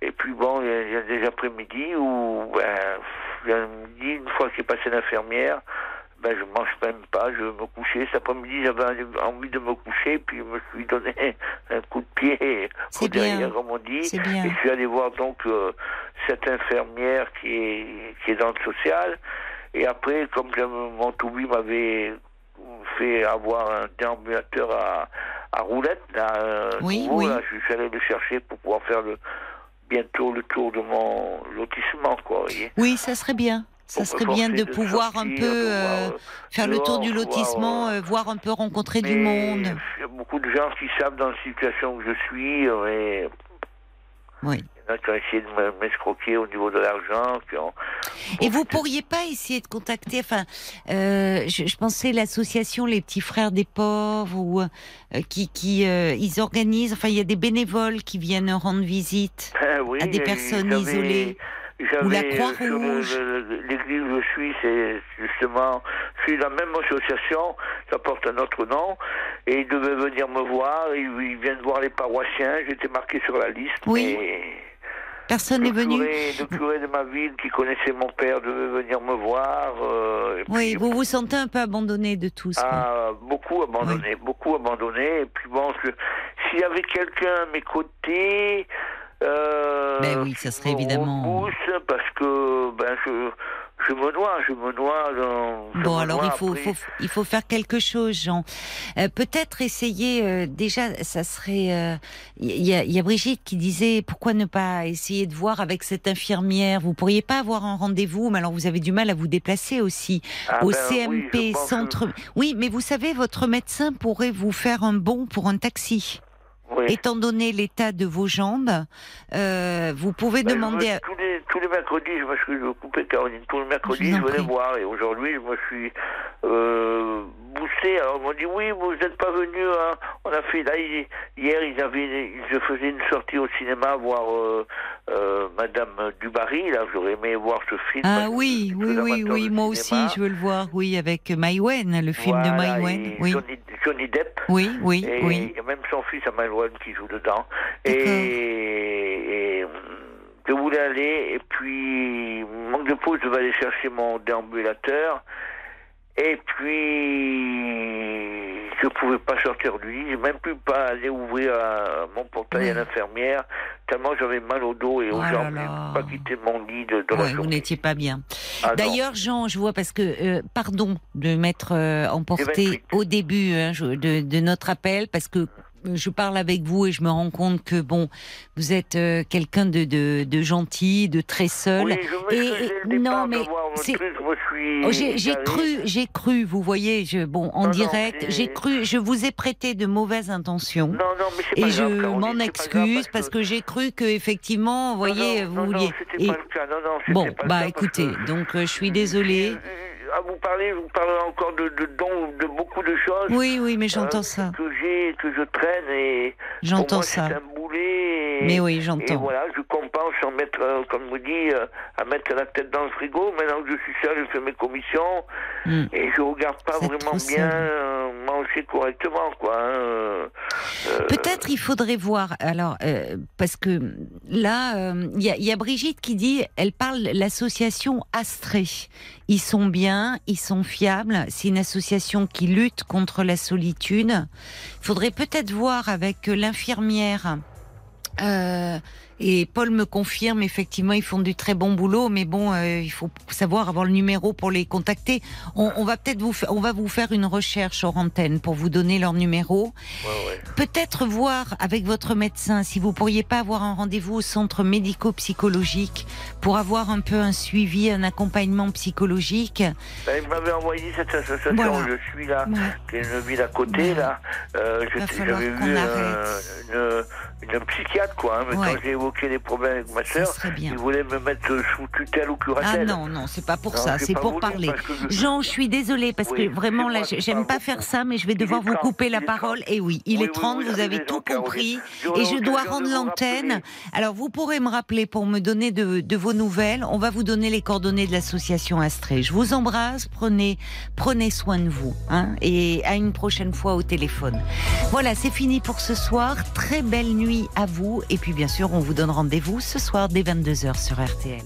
Et puis bon, il y a, il y a des après-midi où, ben, il y a midi, une fois qu'il est passé l'infirmière, ben, je mange même pas, je vais me coucher. Cet après-midi, j'avais envie de me coucher, puis je me suis donné un coup de pied au derrière, comme on dit. Et je suis allé voir donc euh, cette infirmière qui est, qui est dans le social. Et après, comme mon toubib m'avait fait avoir un déambulateur à, à roulette, là, euh, Oui, nouveau, oui. là, je suis allé le chercher pour pouvoir faire le, bientôt le tour de mon lotissement, quoi, voyez. Oui, ça serait bien. Ça serait bien de pouvoir un peu euh, euh, faire le tour du lotissement, euh, euh, voir un peu rencontrer du monde. Il y a beaucoup de gens qui savent dans la situation que je suis, mais Oui. il y en a qui ont essayé de me- m'escroquer au niveau de l'argent. ont- Et vous pourriez pas essayer de contacter, enfin, euh, je, je pensais l'association Les Petits Frères des Pauvres ou euh, qui, qui euh, ils organisent, enfin, il y a des bénévoles qui viennent rendre visite Ah oui, à des et personnes isolées. J'avais, Ou la euh, Croix-Rouge. le- L'église où je suis, c'est justement, je suis la même association, ça porte un autre nom, et ils devaient venir me voir, ils, viennent voir les paroissiens, j'étais marqué sur la liste, Oui. mais Personne n'est venu. le curé de ma ville qui connaissait mon père devait venir me voir. euh, Oui, puis, vous vous sentez un peu abandonné de tous. ah, beaucoup abandonné, beaucoup abandonné. Et puis bon, je- s'il y avait quelqu'un à mes côtés, euh, Ben oui, ça serait évidemment- parce que ben je, je me noie, je me noie dans. Bon, alors il faut, faut, il faut faire quelque chose, Jean. Euh, Peut-être essayer, euh, déjà, ça serait... euh, Il y, a, y a Brigitte qui disait, pourquoi ne pas essayer de voir avec cette infirmière? Vous pourriez pas avoir un rendez-vous, mais alors vous avez du mal à vous déplacer aussi. Ah au ben CMP, que- centre... Oui, mais vous savez, votre médecin pourrait vous faire un bon pour un taxi. Oui. Étant donné l'état de vos jambes, euh, vous pouvez Ben, demander... me- à- tous, les, tous les mercredis, je me suis couper Caroline, tous les mercredis, Je je, venais voir. Et aujourd'hui, je me suis euh, boosté. Alors, ils m'ont dit, oui, vous n'êtes pas venu. Hein. On a fait, là, ils- hier, ils avaient, je faisais une sortie au cinéma voir euh, euh, Madame Dubarry. Là, j'aurais aimé voir ce film. Ah oui, oui, oui, oui, moi aussi, je veux le voir, oui, avec Maïwen, le film de Maïwen. et Oui, Johnny, Johnny Depp. oui, oui, Et oui. il y a même son fils Amalouane qui joue dedans. Et, et, je voulais aller, et puis, manque de pause, je vais aller chercher mon déambulateur. Et puis, je pouvais pas sortir du lit, même plus pas aller ouvrir euh, mon portail à l'infirmière, tellement j'avais mal au dos et aux Oh jambes, pas quitté mon lit de, de la Ouais, vous journée. n'étiez pas bien. Ah. D'ailleurs, Jean, je vois parce que, euh, pardon de m'être euh, emporté 28. au début hein, je- de, de notre appel, parce que je parle avec vous et je me rends compte que bon, vous êtes euh, quelqu'un de, de, de gentil, de très seul. Oui, je Et- non, mais Oh, j'ai cru, j'ai cru, vous voyez, je, bon, en Non, non, direct, j'ai cru, je vous ai prêté de mauvaises intentions. Non, non, mais Et je m'en excuse parce que j'ai cru que effectivement, vous voyez, vous vouliez. Non, c'était et- pas le cas. Non, non, c'était Bon, pas le bah cas écoutez, que- donc euh, je suis désolée. À vous parler, vous parlez encore de, de dons, de beaucoup de choses. Oui, oui, mais j'entends euh, ça. Que j'ai, que je traîne et. J'entends ça. C'est un boulet. Et, Mais oui, Et j'entends. voilà, je compense en mettre, euh, comme vous dit, euh, à mettre la tête dans le frigo. Maintenant que je suis seul, je fais mes commissions Hmm. et je regarde pas vraiment bien manger correctement, quoi. hein, Peut-être il faudrait voir. Alors, parce que là, il y, y a Brigitte qui dit, elle parle l'association Astrée. Ils sont bien, ils sont fiables. C'est une association qui lutte contre la solitude. Il faudrait peut-être voir avec l'infirmière. Euh, et Paul me confirme, effectivement, ils font du très bon boulot, mais bon, euh, il faut savoir avoir le numéro pour les contacter. On, on va peut-être vous, on va vous faire une recherche hors antenne pour vous donner leur numéro ouais, ouais. peut-être voir avec votre médecin si vous pourriez pas avoir un rendez-vous au centre médico-psychologique pour avoir un peu un suivi, un accompagnement psychologique. Ben, il m'avait envoyé cette association Voilà. je suis là, Ouais. qui est une ville à côté, là. Euh, J'avais vu euh, une, une psychiatre, quoi. hein, mais quand j'ai évoqué les problèmes avec ma sœur, il voulait me mettre sous tutelle ou Ah curatelle. non, non, c'est pas pour Non, ça, c'est pour parler. je- Jean, je suis désolée parce Oui, que vraiment là, j'aime pas faire ça, mais je vais devoir vous 30, couper la parole. 30. Et oui, il Oui, est oui, 30, oui, vous avez tout compris. Et je dois rendre l'antenne. Alors vous pourrez me rappeler pour me donner de, de vos nouvelles. On va vous donner les coordonnées de l'association Astrée. Je vous embrasse, prenez, prenez soin de vous. Hein, et à une prochaine fois au téléphone. Voilà, c'est fini pour ce soir. Très belle nuit à vous. Et puis bien sûr, on vous donne rendez-vous ce soir dès 22h sur RTL.